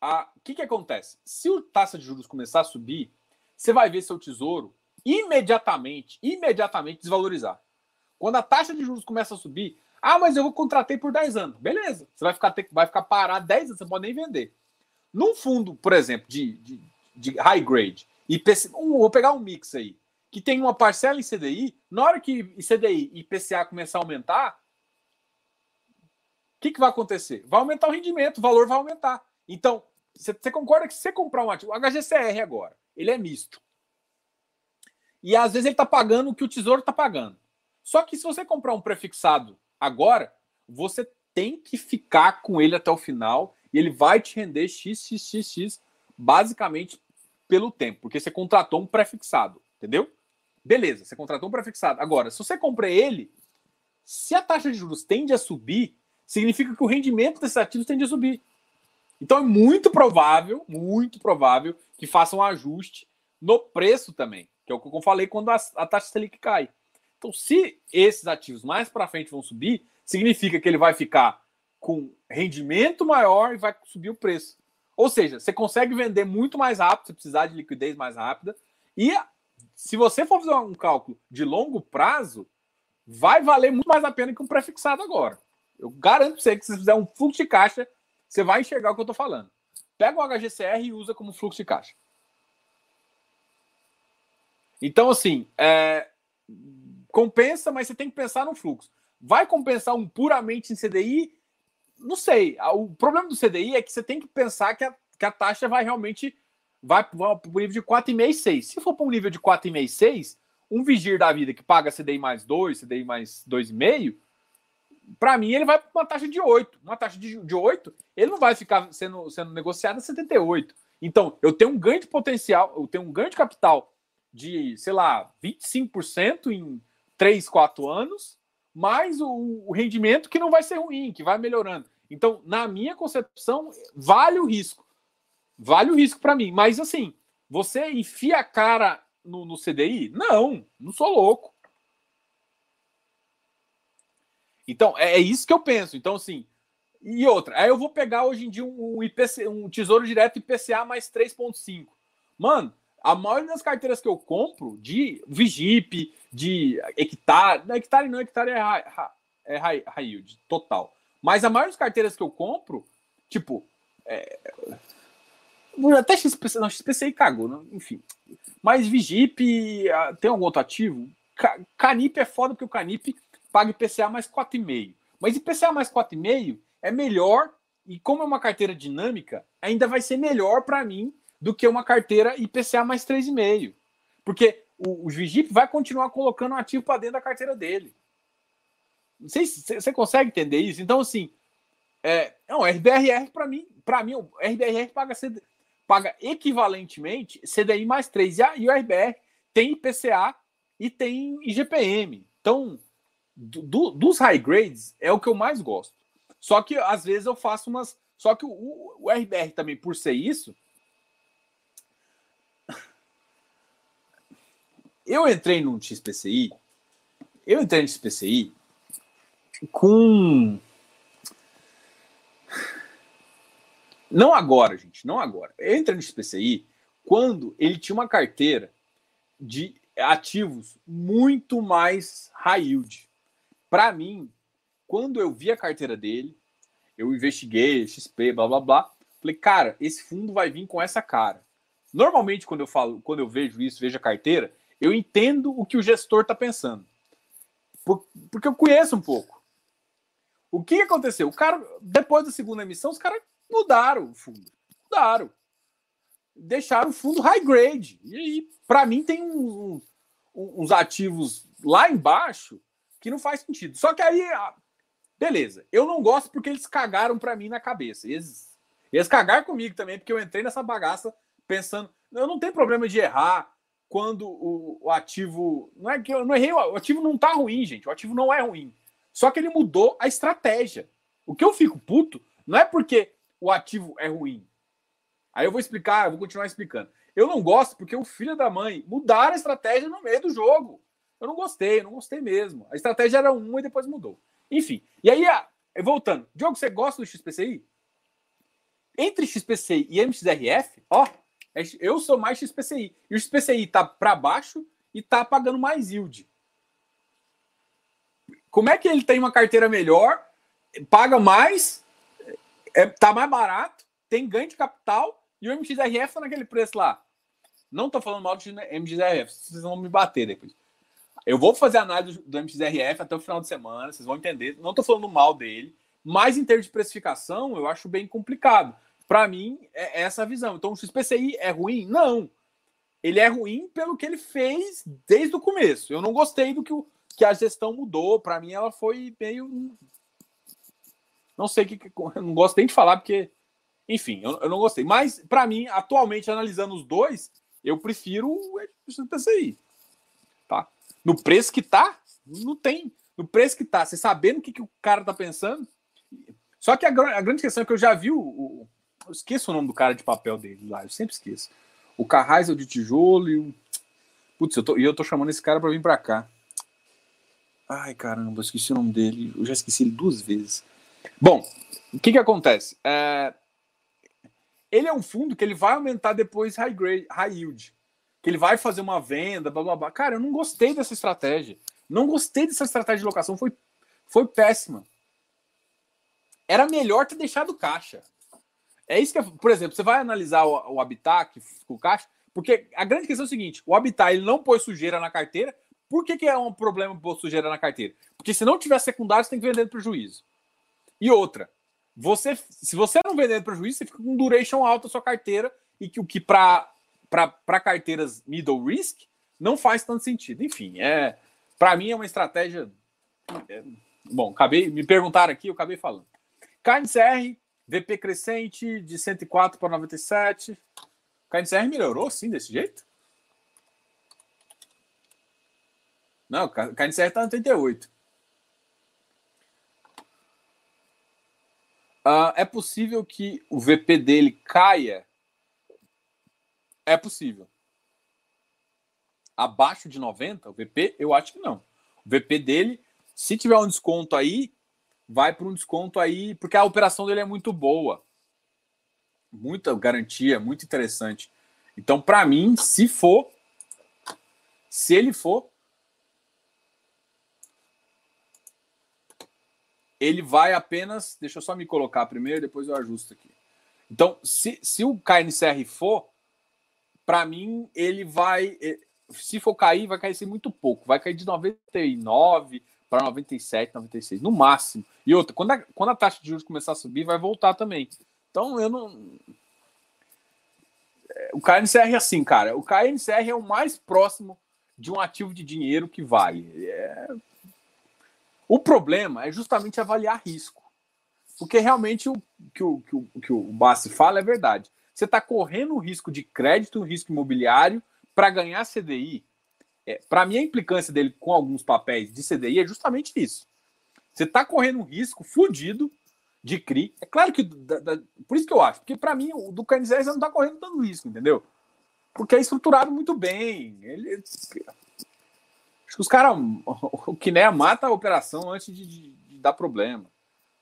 O que, que acontece? Se o taxa de juros começar a subir, você vai ver seu tesouro imediatamente, imediatamente desvalorizar. Quando a taxa de juros começa a subir, ah, mas eu contratei por 10 anos. Beleza, você vai ficar, vai ficar parado 10 anos, você pode nem vender. Num fundo, por exemplo, de, de, de high grade, um, vou pegar um mix aí, que tem uma parcela em CDI, na hora que CDI e IPCA começar a aumentar, o que, que vai acontecer? Vai aumentar o rendimento, o valor vai aumentar. Então, você concorda que se você comprar um ativo, o HGCR agora, ele é misto. E às vezes ele está pagando o que o tesouro está pagando. Só que se você comprar um prefixado agora, você tem que ficar com ele até o final e ele vai te render x, x, x, x, basicamente pelo tempo, porque você contratou um prefixado, entendeu? Beleza, você contratou um prefixado. Agora, se você compra ele, se a taxa de juros tende a subir, significa que o rendimento desses ativos tende a subir. Então é muito provável, muito provável que faça um ajuste no preço também, que é o que eu falei quando a, a taxa Selic cai. Então, se esses ativos mais para frente vão subir, significa que ele vai ficar com rendimento maior e vai subir o preço. Ou seja, você consegue vender muito mais rápido, se precisar de liquidez mais rápida. E se você for fazer um cálculo de longo prazo, vai valer muito mais a pena que um prefixado agora. Eu garanto pra você que se fizer um fluxo de caixa, você vai enxergar o que eu tô falando. Pega o HGCR e usa como fluxo de caixa. Então, assim, é, compensa, mas você tem que pensar no fluxo. Vai compensar um puramente em CDI? Não sei. O problema do CDI é que você tem que pensar que a, que a taxa vai realmente vai para o nível de 4,5 e 6. Se for para um nível de 4,5 e 6, um vigir da vida que paga CDI mais 2, CDI mais 2,5, para mim ele vai para uma taxa de 8. Uma taxa de, de 8, ele não vai ficar sendo, sendo negociado a 78. Então, eu tenho um ganho de potencial, eu tenho um ganho de capital de, sei lá, 25% em 3, 4 anos, mais o, o rendimento que não vai ser ruim, que vai melhorando. Então, na minha concepção, vale o risco. Vale o risco para mim. Mas, assim, você enfia a cara no, no CDI? Não, não sou louco. Então, é, é, isso que eu penso. Então, assim, e outra, aí eu vou pegar hoje em dia um, IPC, um Tesouro Direto IPCA mais 3,5. Mano, a maioria das carteiras que eu compro de Vigip, de hectare, não, hectare não, hectare é high, é high, high yield, total. Mas a maioria das carteiras que eu compro, tipo, é, até XPC, não, XPCI cagou, não, enfim. Mas Vigip, ah, tem algum outro ativo? Canip é foda porque o Canip paga IPCA mais 4,5. Mas IPCA mais 4,5 é melhor e como é uma carteira dinâmica, ainda vai ser melhor para mim do que uma carteira IPCA mais 3,5. Porque o, o Vigip vai continuar colocando um ativo para dentro da carteira dele. Não sei se você consegue entender isso. Então, assim, é, não, RBRR para mim, para mim, o RBRR paga, paga equivalentemente CDI mais 3 e, a, e o RBR tem IPCA e tem IGPM. Então, do, dos high grades é o que eu mais gosto. Só que às vezes eu faço umas. Só que o, o RBR também, por ser isso, eu entrei no XPCI, eu entrei no XPCI com. Não agora, gente, não agora. Eu entrei no XPCI quando ele tinha uma carteira de ativos muito mais high yield. Para mim, quando eu vi a carteira dele, eu investiguei, XP, blá blá blá, falei, cara, esse fundo vai vir com essa cara. Normalmente, quando eu falo, quando eu vejo isso, vejo a carteira, eu entendo o que o gestor está pensando. porque eu conheço um pouco. O que aconteceu? O cara, depois da segunda emissão, os caras mudaram o fundo. Mudaram. Deixaram o fundo high grade. E aí, para mim, tem uns, uns ativos lá embaixo que não faz sentido. Só que aí, beleza. Eu não gosto porque eles cagaram para mim na cabeça. Eles, eles cagaram comigo também, porque eu entrei nessa bagaça pensando. Eu não tenho problema de errar quando o, o, ativo. Não é que eu não errei, o ativo não tá ruim, gente. O ativo não é ruim. Só que ele mudou a estratégia. O que eu fico puto não é porque o ativo é ruim. Aí eu vou explicar, eu vou continuar explicando. Eu não gosto porque o filho da mãe mudaram a estratégia no meio do jogo. Eu não gostei, eu não gostei mesmo. A estratégia era uma e depois mudou. Enfim. E aí, voltando. Diogo, você gosta do XPCI? Entre XPCI e MXRF, ó, eu sou mais XPCI. E o XPCI tá para baixo e tá pagando mais yield. Como é que ele tem uma carteira melhor, paga mais, é, tá mais barato, tem ganho de capital e o MXRF tá naquele preço lá? Não tô falando mal do MXRF, vocês vão me bater depois. Eu vou fazer análise do MXRF até o final de semana, vocês vão entender. Não tô falando mal dele, mas em termos de precificação, eu acho bem complicado. Para mim, é essa visão. Então, o XPCI é ruim? Não. Ele é ruim pelo que ele fez desde o começo. Eu não gostei do que, o, que a gestão mudou. Para mim, ela foi meio. Não sei que. Eu não gosto nem de falar, porque. Enfim, eu, eu não gostei. Mas, para mim, atualmente, analisando os dois, eu prefiro o XPCI. Tá? No preço que tá, não tem. No preço que tá, você sabendo o que, que o cara tá pensando. Só que a, a grande questão é que eu já vi o, o eu esqueço o nome do cara de papel dele lá, eu sempre esqueço. O Carraizel de tijolo e o. Putz, eu tô, e eu tô chamando esse cara para vir para cá. Ai, caramba, eu esqueci o nome dele. Eu já esqueci ele duas vezes. Bom, o que que acontece? É... Ele é um fundo que ele vai aumentar depois high, grade, high yield. Que ele vai fazer uma venda, blá, blá, blá. Cara, eu não gostei dessa estratégia. Não gostei dessa estratégia de locação. Foi, foi péssima. era melhor ter deixado caixa. É isso que, é, por exemplo, você vai analisar o, o Habitat com caixa, porque a grande questão é o seguinte: o Habitat ele não põe sujeira na carteira. Por que, que é um problema pôr sujeira na carteira? Porque se não tiver secundário, você tem que vender no prejuízo. E outra, você, se você não vender no prejuízo, você fica com duration alto a sua carteira e que o que para carteiras middle risk não faz tanto sentido. Enfim, é para mim é uma estratégia. É, bom, acabei me perguntaram aqui, eu acabei falando. KNCR, VP crescente de 104 para 97. KNCR melhorou sim desse jeito? Não, o KNCR está no 38. Uh, é possível que o VP dele caia? É possível. Abaixo de 90, o VP, eu acho que não. O VP dele, se tiver um desconto aí, vai para um desconto aí, porque a operação dele é muito boa. Muita garantia, muito interessante. Então, para mim, se for, se ele for, ele vai apenas. Deixa eu só me colocar primeiro, depois eu ajusto aqui. Então, se, se o KNCR for, para mim, ele vai. Se for cair, vai cair muito pouco. Vai cair de 99 para 97, 96, no máximo. E outra, quando a, quando a taxa de juros começar a subir, vai voltar também. Então, eu não. É, o KNCR é assim, cara. O KNCR é o mais próximo de um ativo de dinheiro que vai. É... O problema é justamente avaliar risco. Porque realmente o que o, que o, que o Bassi fala é verdade. Você está correndo um risco de crédito, um risco imobiliário, para ganhar CDI é, para mim, a implicância dele com alguns papéis de CDI é justamente isso. Você está correndo um risco fudido de CRI. É claro que. Da, da, por isso que eu acho. Porque para mim, o do Canizés não está correndo tanto risco, entendeu? Porque é estruturado muito bem. Ele, acho que os caras. O Kiné mata a operação antes de, de, de, dar problema.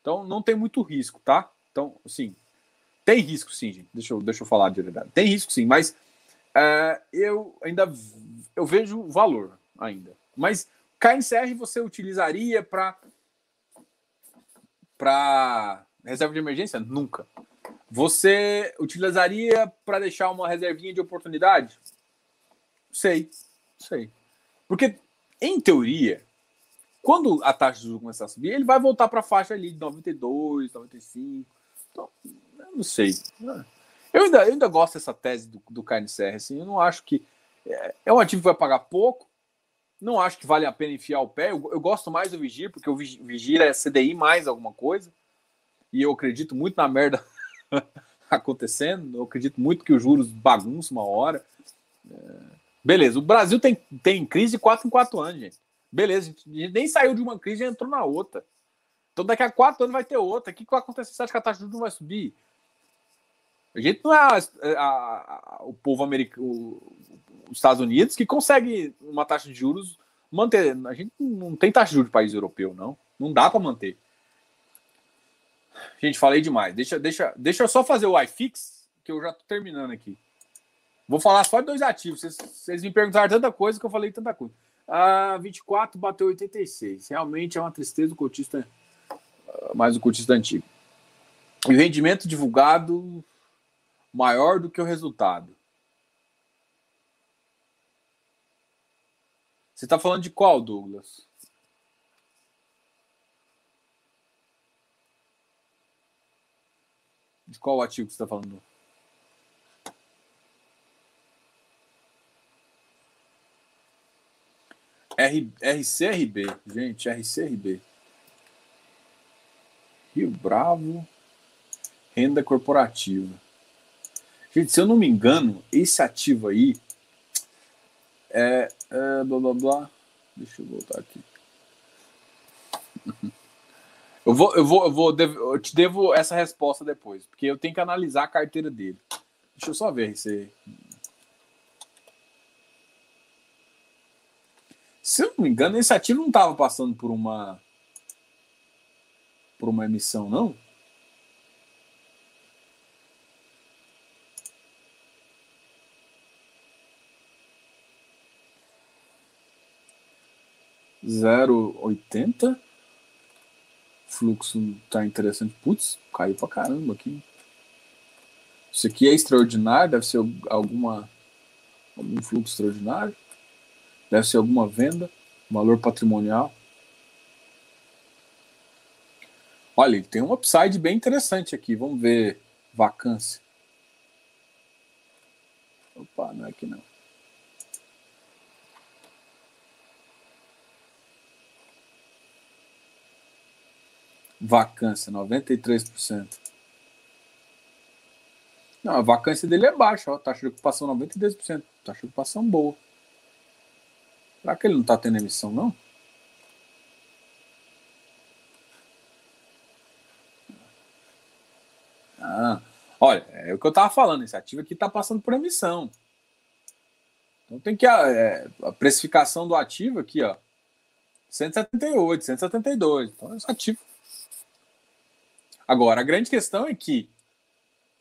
Então não tem muito risco, tá? Então, assim. Tem risco sim, gente. Deixa eu, deixa eu falar de verdade. Tem risco sim, mas uh, eu ainda eu vejo valor ainda. Mas KNCR você utilizaria para para reserva de emergência? Nunca. Você utilizaria para deixar uma reservinha de oportunidade? Sei, sei. Porque, em teoria, quando a taxa de juros começar a subir, ele vai voltar para a faixa ali de 92, 95. Então, não sei. Eu ainda, eu ainda gosto dessa tese do, do KNCR. Assim, eu não acho que é, é um ativo que vai pagar pouco. Não acho que vale a pena enfiar o pé. Eu, eu gosto mais do Vigir, porque o Vigir é CDI mais alguma coisa. E eu acredito muito na merda acontecendo. Eu acredito muito que os juros bagunçam uma hora. É... Beleza, o Brasil tem, tem crise de 4 em 4 anos, gente. Beleza, a gente nem saiu de uma crise e entrou na outra. Então daqui a 4 anos vai ter outra. O que, que vai acontecer? Você acha que a taxa de juros não vai subir? A gente não é a, a, a, o povo americano, os Estados Unidos, que consegue uma taxa de juros manter. A gente não tem taxa de juros de país europeu, não. Não dá para manter. Gente, falei demais. Deixa, deixa, deixa eu só fazer o iFix, que eu já tô terminando aqui. Vou falar só de dois ativos. Vocês, me perguntaram tanta coisa que eu falei tanta coisa. A 24 bateu 86. Realmente é uma tristeza do cotista, ah, mais o cotista antigo. E o rendimento divulgado maior do que o resultado. Você está falando de qual, Douglas? De qual que você está falando? R, RCRB, gente, RCRB. Rio Bravo, renda corporativa. Gente, se eu não me engano, esse ativo aí é, é, blá blá blá. Deixa eu voltar aqui. Eu vou, eu vou, eu vou, eu te devo essa resposta depois, porque eu tenho que analisar a carteira dele. Deixa eu só ver se. Se eu não me engano, esse ativo não estava passando por uma por uma emissão, não? Zero oitenta fluxo tá interessante. Putz, caiu pra caramba aqui. Isso aqui é extraordinário, deve ser alguma algum fluxo extraordinário, deve ser alguma venda, valor patrimonial. Olha, ele tem um upside bem interessante aqui. Vamos ver vacância. Opa, não é aqui não. Vacância, 93%. Não, a vacância dele é baixa, ó, taxa de ocupação 92%, taxa de ocupação boa. Será que ele não está tendo emissão, não? Ah, olha, é o que eu estava falando, esse ativo aqui está passando por emissão. Então tem que a, é, a precificação do ativo aqui, ó, 178, 172. Então esse ativo. Agora, a grande questão é que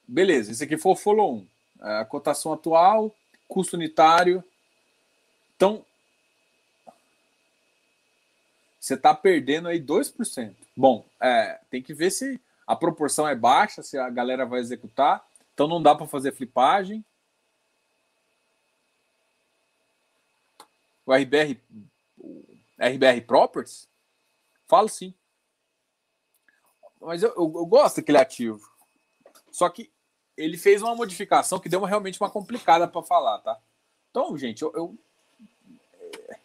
beleza, esse aqui foi o follow-on. É, a cotação atual, custo unitário. Então, você está perdendo aí 2%. Bom, é, tem que ver se a proporção é baixa, se a galera vai executar. Então não dá para fazer flipagem. O RBR, o RBR Properties? Falo sim. Mas eu, eu, eu gosto daquele ativo. Só que ele fez uma modificação que deu uma, realmente uma complicada para falar, tá? Então, gente, eu, eu é,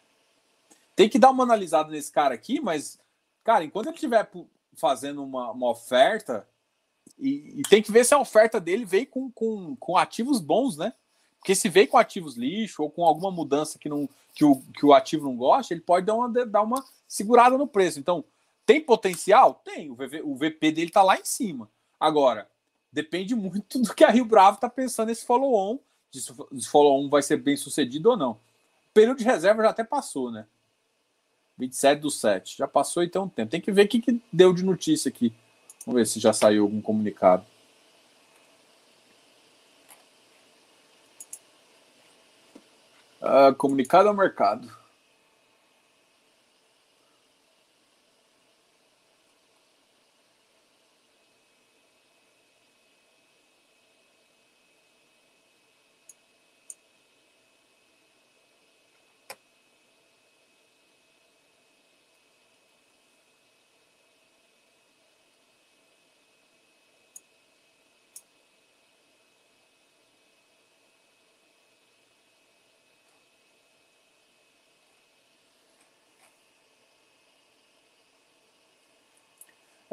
tem que dar uma analisada nesse cara aqui, mas, cara, enquanto ele estiver fazendo uma, uma oferta, e, e, tem que ver se a oferta dele veio com, com, com ativos bons, né? Porque se veio com ativos lixo ou com alguma mudança que, não, que, o, que o ativo não gosta, ele pode dar uma, dar uma segurada no preço. Então, tem potencial? Tem. O, VV, o VP dele tá lá em cima. Agora, depende muito do que a Rio Bravo está pensando nesse follow-on, se o follow-on vai ser bem sucedido ou não. O período de reserva já até passou, né? 27 do 7. Já passou então um tempo. Tem que ver o que, que deu de notícia aqui. Vamos ver se já saiu algum comunicado. Uh, comunicado ao mercado.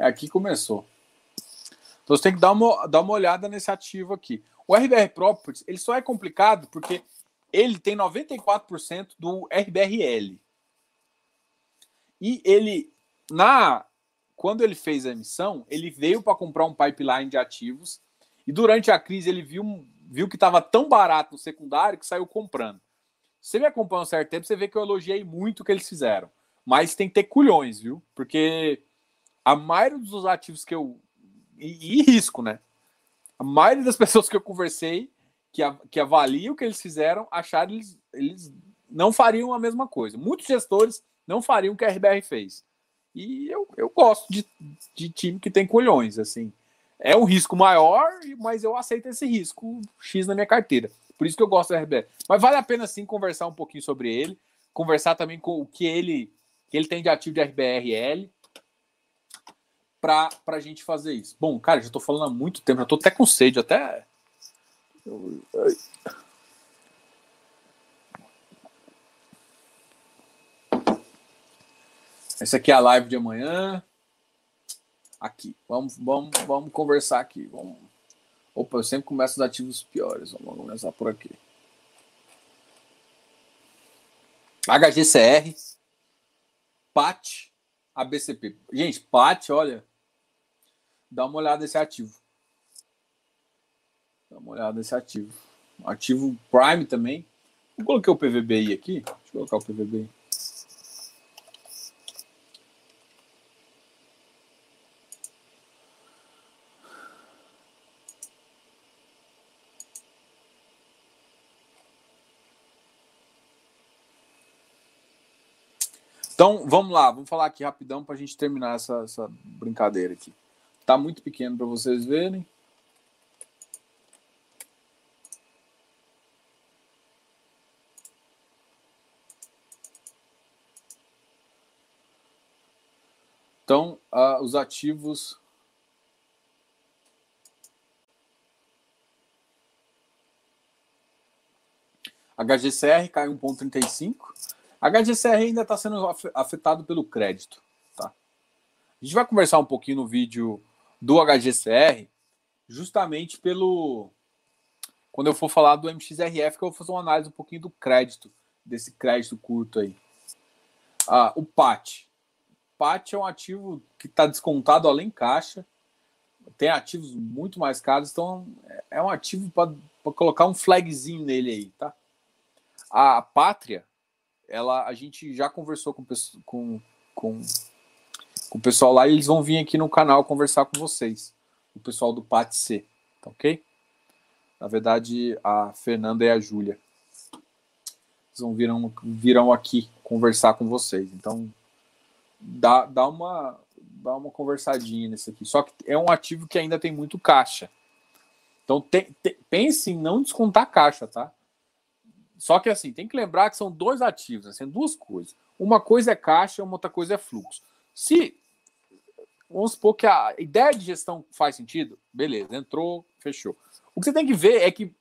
É aqui começou. Então você tem que dar uma, dar uma olhada nesse ativo aqui. O RBR Properties ele só é complicado porque ele tem 94% do RBRL. E ele, na quando ele fez a emissão, ele veio para comprar um pipeline de ativos e durante a crise ele viu, viu que estava tão barato no secundário que saiu comprando. Você me acompanha um certo tempo, você vê que eu elogiei muito o que eles fizeram. Mas tem que ter culhões, viu? Porque a maioria dos ativos que eu. E, e, risco, né? A maioria das pessoas que eu conversei, que, a, que avaliam o que eles fizeram, acharam eles, eles não fariam a mesma coisa. Muitos gestores não fariam o que a RBR fez. E eu, eu gosto de, de time que tem colhões, assim. É um risco maior, mas eu aceito esse risco X na minha carteira. Por isso que eu gosto da RBR. Mas vale a pena sim conversar um pouquinho sobre ele, conversar também com o que ele, que ele tem de ativo de RBRL para a gente fazer isso. Bom, cara, já estou falando há muito tempo, já estou até com sede, até. Essa aqui é a live de amanhã. Aqui, vamos, vamos, vamos conversar aqui. Vamos... Opa, eu sempre começo os ativos piores. Vamos começar por aqui. HGCR, PAT, ABCP. Gente, PAT, olha, dá uma olhada nesse ativo. Dá uma olhada nesse ativo. Ativo Prime também. Eu coloquei o PVBI aqui. Deixa eu colocar o PVBI. Então, vamos lá, vamos falar aqui rapidão para a gente terminar essa, essa brincadeira aqui. Tá muito pequeno para vocês verem. Então, uh, os ativos. HGCR cai 1,35. HGCR ainda está sendo afetado pelo crédito. Tá? A gente vai conversar um pouquinho no vídeo do HGCR, justamente pelo. Quando eu for falar do MXRF, que eu vou fazer uma análise um pouquinho do crédito, desse crédito curto aí. Ah, o PAT. PAT é um ativo que está descontado além caixa, tem ativos muito mais caros, então é um ativo para colocar um flagzinho nele aí, tá? A Pátria, ela, a gente já conversou com, com, com, com o pessoal lá e eles vão vir aqui no canal conversar com vocês, o pessoal do PAT C, tá ok? Na verdade, a Fernanda e a Júlia. Eles vão virão, virão aqui conversar com vocês. Então, dá, dá, uma, dá uma conversadinha nisso aqui. Só que é um ativo que ainda tem muito caixa. Então pense em não descontar caixa, tá? Só que assim, tem que lembrar que são dois ativos, assim, duas coisas. Uma coisa é caixa, uma outra coisa é fluxo. Se vamos supor que a ideia de gestão faz sentido, beleza, entrou, fechou. O que você tem que ver é que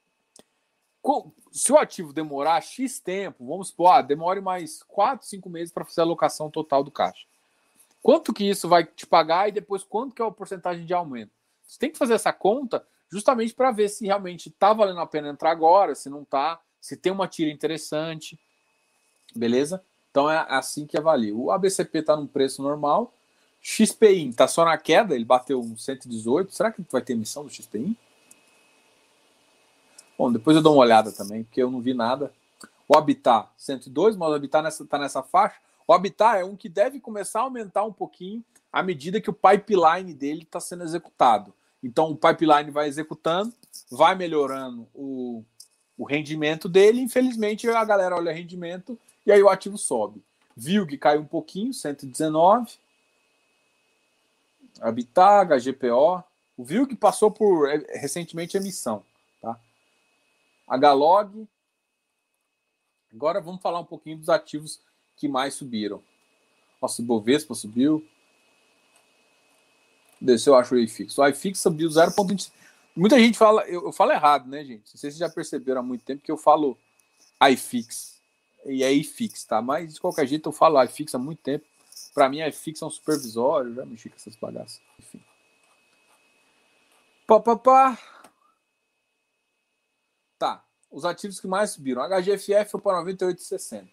se o ativo demorar X tempo, vamos supor, ah, demore mais 4, 5 meses para fazer a alocação total do caixa. Quanto que isso vai te pagar e depois quanto que é a porcentagem de aumento? Você tem que fazer essa conta justamente para ver se realmente está valendo a pena entrar agora, se não está, se tem uma tira interessante, beleza? Então é assim que avalia. O ABCP está num preço normal, XPI está só na queda, ele bateu um 118. Será que vai ter emissão do XPI? Bom, depois eu dou uma olhada também, porque eu não vi nada. O Habitat 102, mas o Habitat está nessa, faixa. O Habitat é um que deve começar a aumentar um pouquinho à medida que o pipeline dele está sendo executado. Então o pipeline vai executando, vai melhorando o, o rendimento dele. Infelizmente a galera olha rendimento e aí o ativo sobe. que caiu um pouquinho, 119. Habitat, HGPO. O que passou por é, recentemente emissão. Tá? HLog. Agora vamos falar um pouquinho dos ativos que mais subiram. Nossa, o Bovespa subiu. Desceu, acho, o iFix. O iFix subiu 0,25. Muita gente fala, eu, eu, falo errado, né, gente? Não sei se vocês já perceberam há muito tempo que eu falo iFix. E é iFix, tá? Mas de qualquer jeito eu falo iFix há muito tempo. Para mim, é um supervisório, já mexi com essas bagaças. Enfim. Pá, pá, pá. Tá. Os ativos que mais subiram. HGFF foi para 98,60.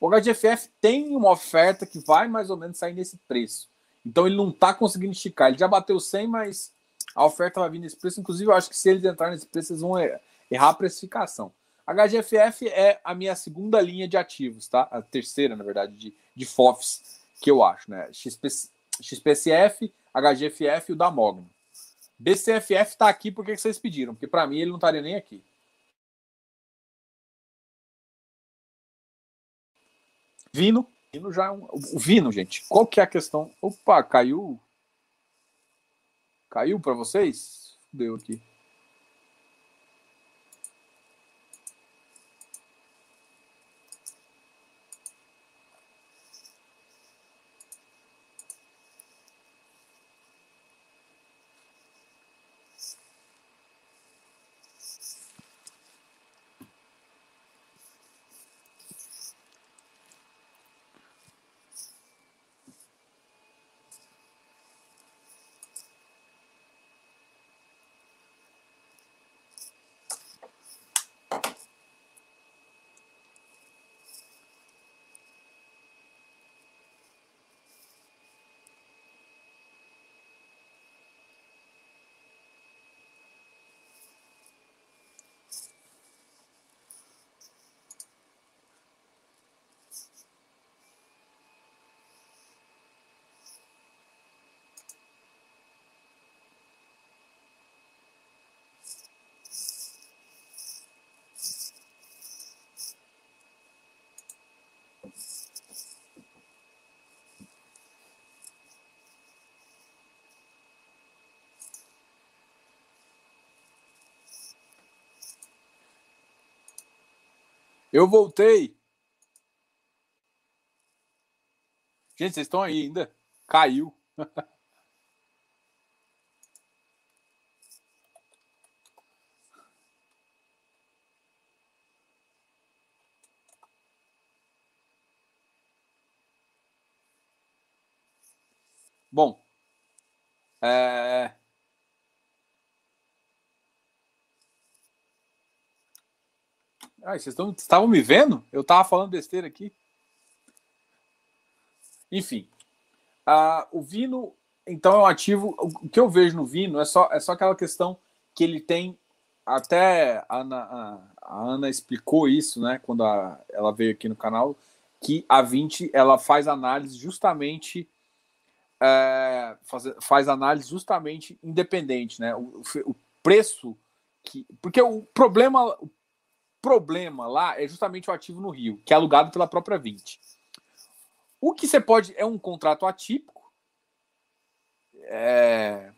O HGFF tem uma oferta que vai mais ou menos sair nesse preço. Então ele não está conseguindo esticar. Ele já bateu 100, mas a oferta vai vir nesse preço. Inclusive, eu acho que se eles entrarem nesse preço, eles vão errar a precificação. HGFF é a minha segunda linha de ativos, tá? A terceira, na verdade, de, de FOFs que eu acho, né? XP, XPCF, HGFF e o da Mogno. BCFF está aqui porque vocês pediram, porque para mim ele não estaria nem aqui. Vino. Vino já é um. O Vino, gente. Qual que é a questão? Opa, caiu. Caiu para vocês? Deu aqui. Eu voltei. Gente, vocês estão aí ainda? Caiu. Bom, é... Ai, vocês estão, estavam me vendo? Eu estava falando besteira aqui. Enfim, uh, o Vino, então é um ativo. O que eu vejo no Vino é só, é só aquela questão que ele tem. Até a Ana, a, a Ana explicou isso, né? Quando a, ela veio aqui no canal, que a 20 ela faz análise justamente. É, faz, faz análise justamente independente, né? O, o preço que. Porque o problema, o problema lá é justamente o ativo no Rio, que é alugado pela própria 20. O que você pode. É um contrato atípico. É...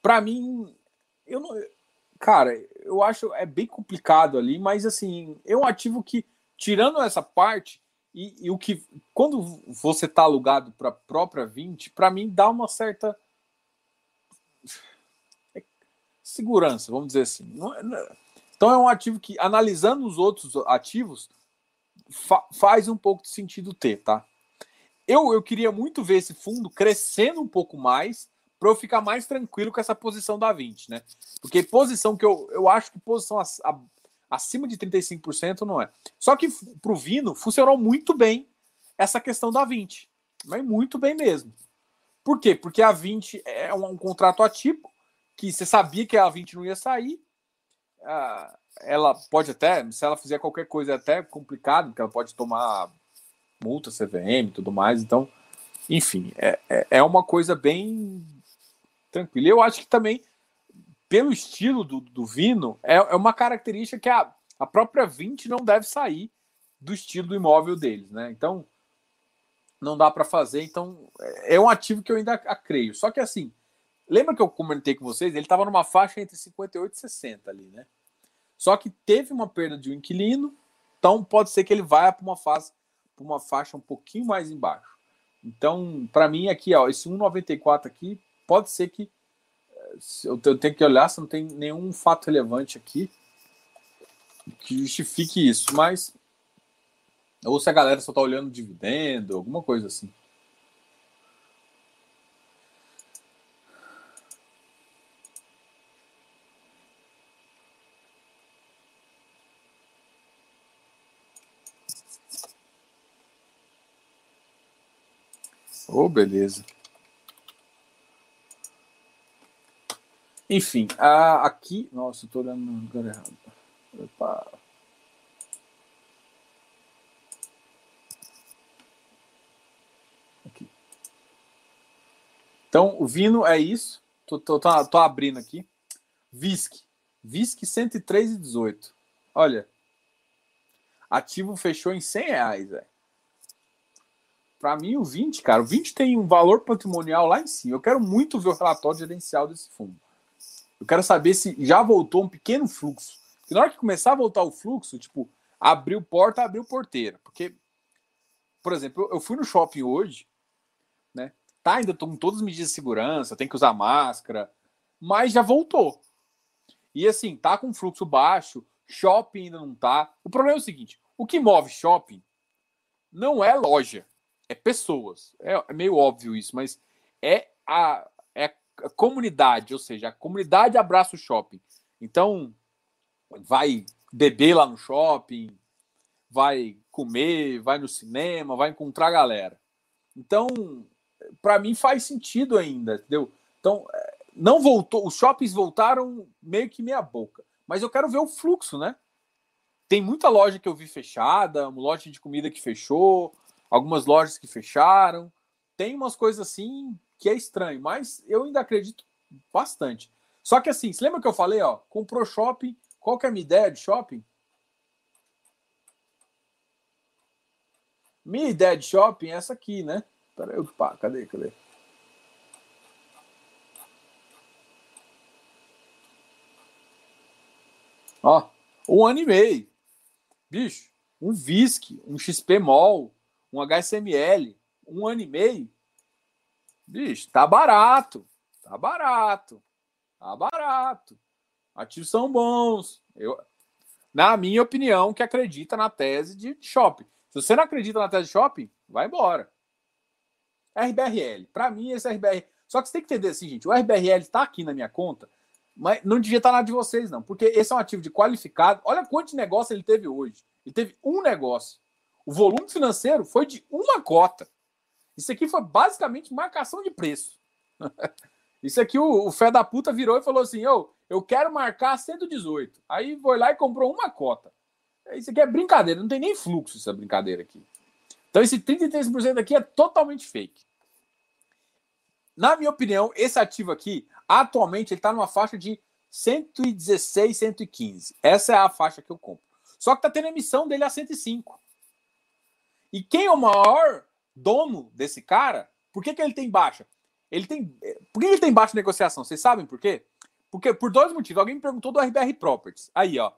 Para mim, eu não. Cara, eu acho é bem complicado ali, mas assim, é um ativo que, tirando essa parte, e, e o que. Quando você está alugado para própria 20, para mim dá uma certa segurança, vamos dizer assim. Não, não, então é um ativo que, analisando os outros ativos, fa faz um pouco de sentido ter, tá? Eu, eu queria muito ver esse fundo crescendo um pouco mais para eu ficar mais tranquilo com essa posição da 20, né? Porque posição que eu, eu acho que posição a, a, acima de 35% não é. Só que para o Vino funcionou muito bem essa questão da 20, mas muito bem mesmo. Por quê? Porque a 20 é um, um contrato atípico que você sabia que a 20 não ia sair ela pode até, se ela fizer qualquer coisa, é até complicado, porque ela pode tomar multa, CVM e tudo mais. Então, enfim, é, é, é uma coisa bem tranquila. Eu acho que também, pelo estilo do, do Vino, é, é uma característica que a, a própria 20 não deve sair do estilo do imóvel deles, né? Então, não dá para fazer. Então, é, é um ativo que eu ainda creio. Só que assim, lembra que eu comentei com vocês? Ele estava numa faixa entre 58 e 60 ali, né? Só que teve uma perda de um inquilino, então pode ser que ele vá para uma fase, para uma faixa um pouquinho mais embaixo. Então, para mim aqui, ó, esse 1,94 aqui pode ser que eh, eu tenho que olhar se não tem nenhum fato relevante aqui que justifique isso, mas ou se a galera só está olhando dividendo, alguma coisa assim. Oh, beleza. Enfim, a, aqui. Nossa, tô olhando no lugar errado. Opa. Aqui. Então, o vino é isso. Tô, tô, tô, tô abrindo aqui. Visc. Visc 103,18. Olha. Ativo fechou em 100 reais, velho. Para mim, o 20, cara, o 20 tem um valor patrimonial lá em cima. Eu quero muito ver o relatório gerencial desse fundo. Eu quero saber se já voltou um pequeno fluxo. Porque na hora que começar a voltar o fluxo, tipo, abriu porta, abriu porteira. Porque, por exemplo, eu fui no shopping hoje, né? Tá, ainda com todas as medidas de segurança, tem que usar máscara, mas já voltou. E assim, tá com fluxo baixo, shopping ainda não tá. O problema é o seguinte: o que move shopping não é loja é pessoas. É, é, meio óbvio isso, mas é a, é a comunidade, ou seja, a comunidade abraça o shopping. Então, vai beber lá no shopping, vai comer, vai no cinema, vai encontrar a galera. Então, para mim faz sentido ainda, entendeu? Então, é, não voltou, os shoppings voltaram meio que meia boca, mas eu quero ver o fluxo, né? Tem muita loja que eu vi fechada, uma loja de comida que fechou, algumas lojas que fecharam. Tem umas coisas assim que é estranho, mas eu ainda acredito bastante. Só que assim, você lembra que eu falei, ó, comprou shopping, qual que é a minha ideia de shopping? Minha ideia de shopping é essa aqui, né? Peraí, opa, cadê, cadê? Ó, um ano e meio. Bicho, um VISC, um XPMOL, um HSML, um ano e meio. Bicho, tá barato. Tá barato. Tá barato. Ativos são bons. Eu, na minha opinião, que acredita na tese de shopping. Se você não acredita na tese de shopping, vai embora. RBRL. Para mim, esse RBRL. Só que você tem que entender assim, gente. O RBRL está aqui na minha conta, mas não devia estar tá nada de vocês, não. Porque esse é um ativo de qualificado. Olha quanto negócio ele teve hoje. Ele teve um negócio. O volume financeiro foi de uma cota. Isso aqui foi basicamente marcação de preço. Isso aqui o, o fé da puta virou e falou assim: eu quero marcar 118. Aí foi lá e comprou uma cota. Isso aqui é brincadeira, não tem nem fluxo essa brincadeira aqui. Então esse 33% aqui é totalmente fake. Na minha opinião, esse ativo aqui, atualmente, ele está numa faixa de 116, 115. Essa é a faixa que eu compro. Só que está tendo emissão dele a 105. E quem é o maior dono desse cara? Por que, que ele tem baixa? Ele tem. Por que ele tem baixa negociação? Vocês sabem por quê? Porque por dois motivos. Alguém me perguntou do RBR Properties. Aí, ó.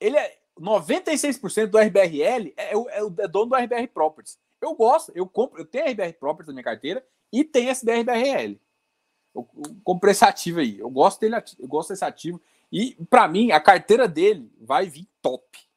Ele é 96% do RBRL é, é, é, dono do RBR Properties. Eu gosto, eu compro, eu tenho RBR Properties na minha carteira e tenho esse. Eu, eu comprei esse ativo aí. Eu gosto dele, eu gosto desse ativo. E para mim, a carteira dele vai vir top.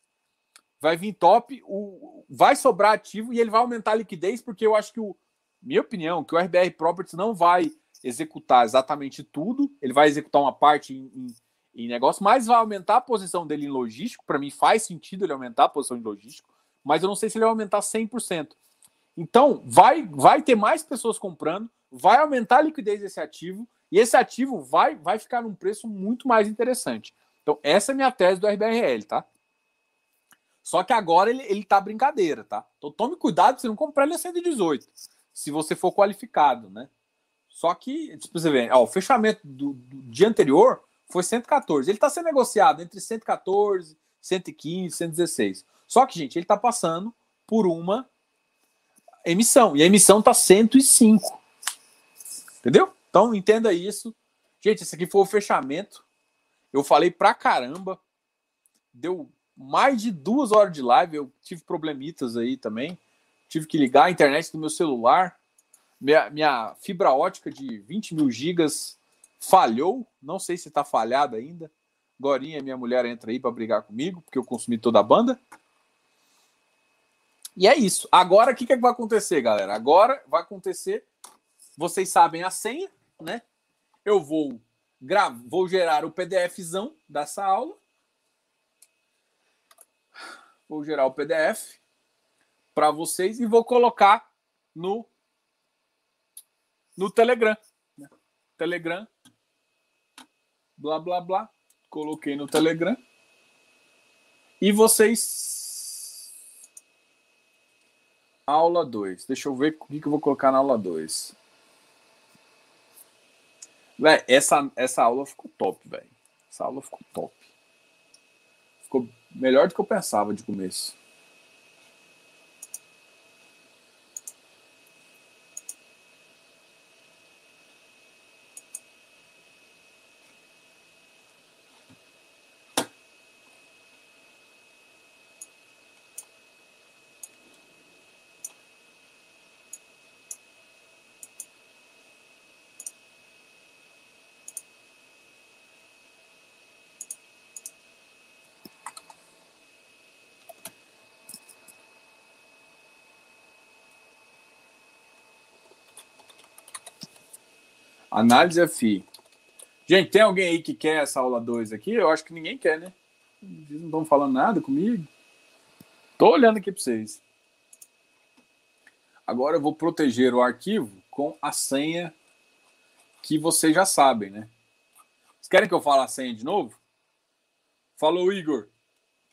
Vai vir top, o, vai sobrar ativo e ele vai aumentar a liquidez, porque eu acho que o, minha opinião, que o RBR Properties não vai executar exatamente tudo, ele vai executar uma parte em, em, em negócio, mas vai aumentar a posição dele em logístico. Para mim faz sentido ele aumentar a posição em logístico, mas eu não sei se ele vai aumentar 100%. Então, vai, vai ter mais pessoas comprando, vai aumentar a liquidez desse ativo e esse ativo vai, vai ficar num preço muito mais interessante. Então, essa é a minha tese do RBRL, tá? Só que agora ele, ele tá brincadeira, tá? Então tome cuidado você não comprar ele a 118, se você for qualificado, né? Só que, tipo, você vê, ó, o fechamento do, do dia anterior foi 114. Ele está sendo negociado entre 114, 115, 116. Só que, gente, ele está passando por uma emissão. E a emissão está 105. Entendeu? Então, entenda isso. Gente, esse aqui foi o fechamento. Eu falei pra caramba. Deu mais de duas horas de live. Eu tive problemitas aí também. Tive que ligar a internet do meu celular. Minha, minha fibra ótica de 20 mil gigas falhou. Não sei se está falhada ainda. Gorinha, minha mulher, entra aí para brigar comigo, porque eu consumi toda a banda. E é isso. Agora, o que, que vai acontecer, galera? Agora vai acontecer. Vocês sabem a senha, né? Eu vou, gra... vou gerar o PDFzão dessa aula. Vou gerar o PDF para vocês e vou colocar no no Telegram. Né? Telegram. Blá, blá, blá. Coloquei no Telegram. E vocês. Aula 2. Deixa eu ver o que eu vou colocar na aula 2. essa, essa aula ficou top, velho. Essa aula ficou top. Ficou melhor do que eu pensava de começo. Análise FI. Gente, tem alguém aí que quer essa aula 2 aqui? Eu acho que ninguém quer, né? Não estão falando nada comigo. Tô olhando aqui para vocês. Agora eu vou proteger o arquivo com a senha que vocês já sabem, né? Vocês querem que eu fale a senha de novo? Falou, Igor.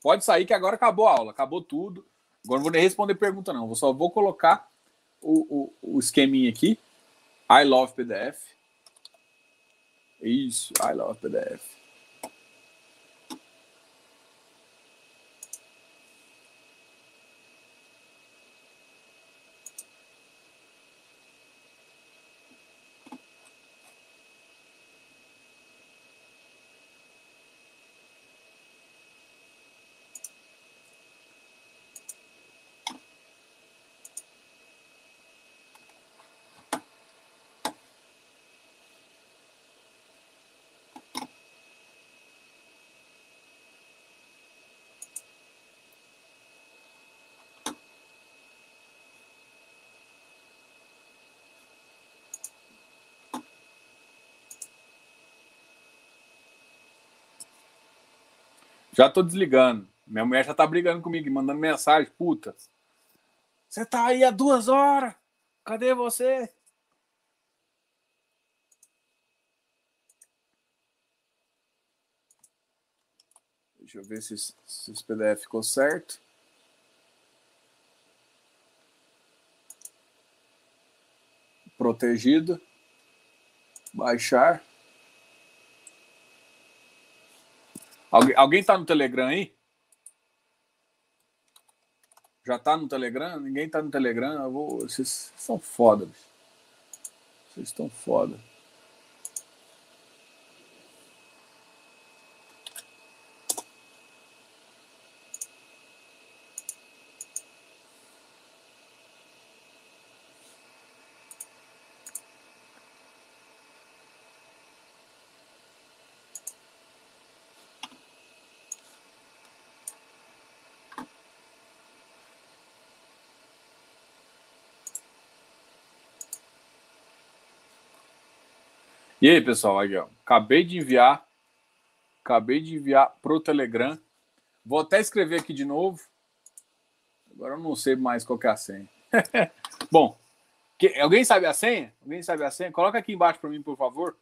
Pode sair que agora acabou a aula, acabou tudo. Agora não vou nem responder pergunta, não. Eu só vou colocar o, o, o esqueminha aqui. I love PDF. Isso, I love PDF. Já tô desligando. Minha mulher já tá brigando comigo, mandando mensagem. Puta, você tá aí há duas horas. Cadê você? Deixa eu ver se, se esse PDF ficou certo. Protegido. Baixar. Alguém, alguém tá no Telegram aí? Já tá no Telegram? Ninguém tá no Telegram? Eu vou... Vocês são foda, bicho. Vocês estão foda. E aí, pessoal, aí, ó, acabei de enviar, acabei de enviar pro Telegram. Vou até escrever aqui de novo. Agora eu não sei mais qual é a senha. Bom, que, alguém sabe a senha? Alguém sabe a senha? Coloca aqui embaixo para mim, por favor.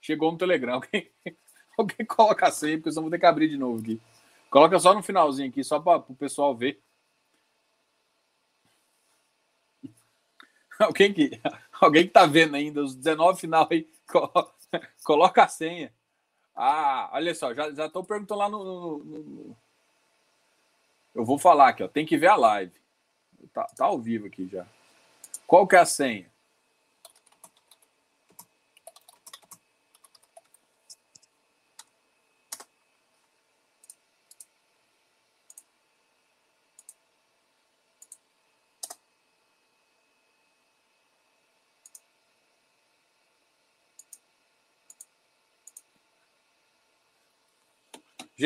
Chegou no Telegram. Alguém, alguém coloca a senha, porque senão vou ter que abrir de novo aqui. Coloca só no finalzinho aqui, só para o pessoal ver. Alguém que, alguém que tá vendo ainda os 19 final aí, coloca a senha. Ah, olha só, já estou perguntando lá no, no, no, Eu vou falar aqui, ó. Tem que ver a live. Tá, tá ao vivo aqui já. Qual que é a senha?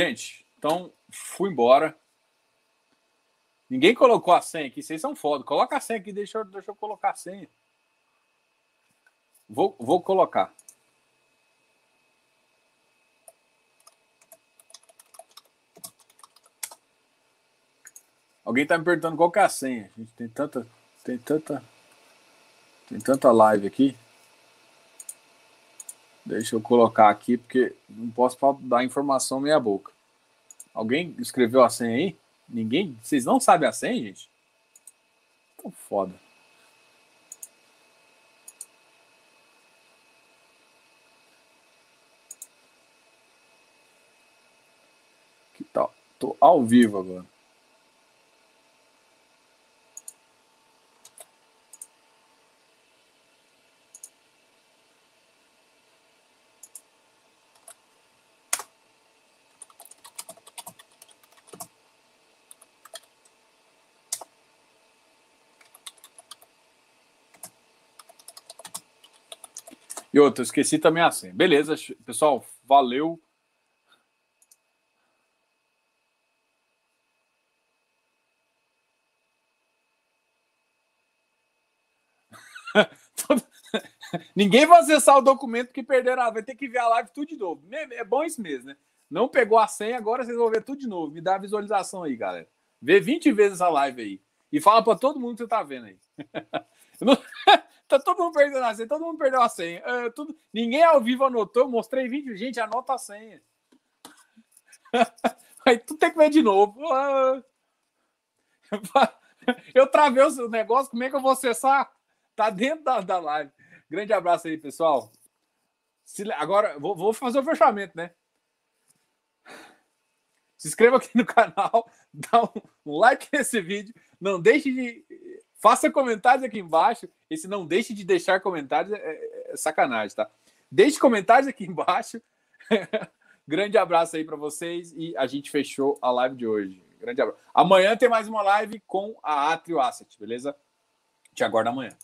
Gente, então fui embora. Ninguém colocou a senha aqui, vocês são foda. Coloca a senha aqui, deixa eu, deixa eu colocar a senha. Vou, vou colocar. Alguém tá me perguntando qual é a senha. A gente tem tanta, tem tanta, tem tanta live aqui. Deixa eu colocar aqui, porque não posso dar informação meia boca. Alguém escreveu a senha aí? Ninguém? Vocês não sabem a senha, gente? Tão foda. Que tal? Tô ao vivo agora. E esqueci também a senha. Beleza, pessoal, valeu. Ninguém vai acessar o documento que perderam. Vai ter que ver a live tudo de novo. É bom isso mesmo, né? Não pegou a senha, agora vocês vão ver tudo de novo. Me dá a visualização aí, galera. Vê 20 vezes a live aí. E fala para todo mundo que você tá vendo aí. Não... Tá todo mundo perdendo a senha, todo mundo perdeu a senha. É, tudo... Ninguém ao vivo anotou, eu mostrei vídeo, gente, anota a senha. Aí tu tem que ver de novo. Ah. Eu travei o negócio, como é que eu vou acessar? Tá dentro da, da live. Grande abraço aí, pessoal. Se... Agora, vou, vou fazer o fechamento, né? Se inscreva aqui no canal, dá um like nesse vídeo. Não deixe de Faça comentários aqui embaixo. E se não deixe de deixar comentários, é, é sacanagem, tá? Deixe comentários aqui embaixo. Grande abraço aí para vocês e a gente fechou a live de hoje. Grande abraço. Amanhã tem mais uma live com a Atrio Asset, beleza? Te aguardo amanhã.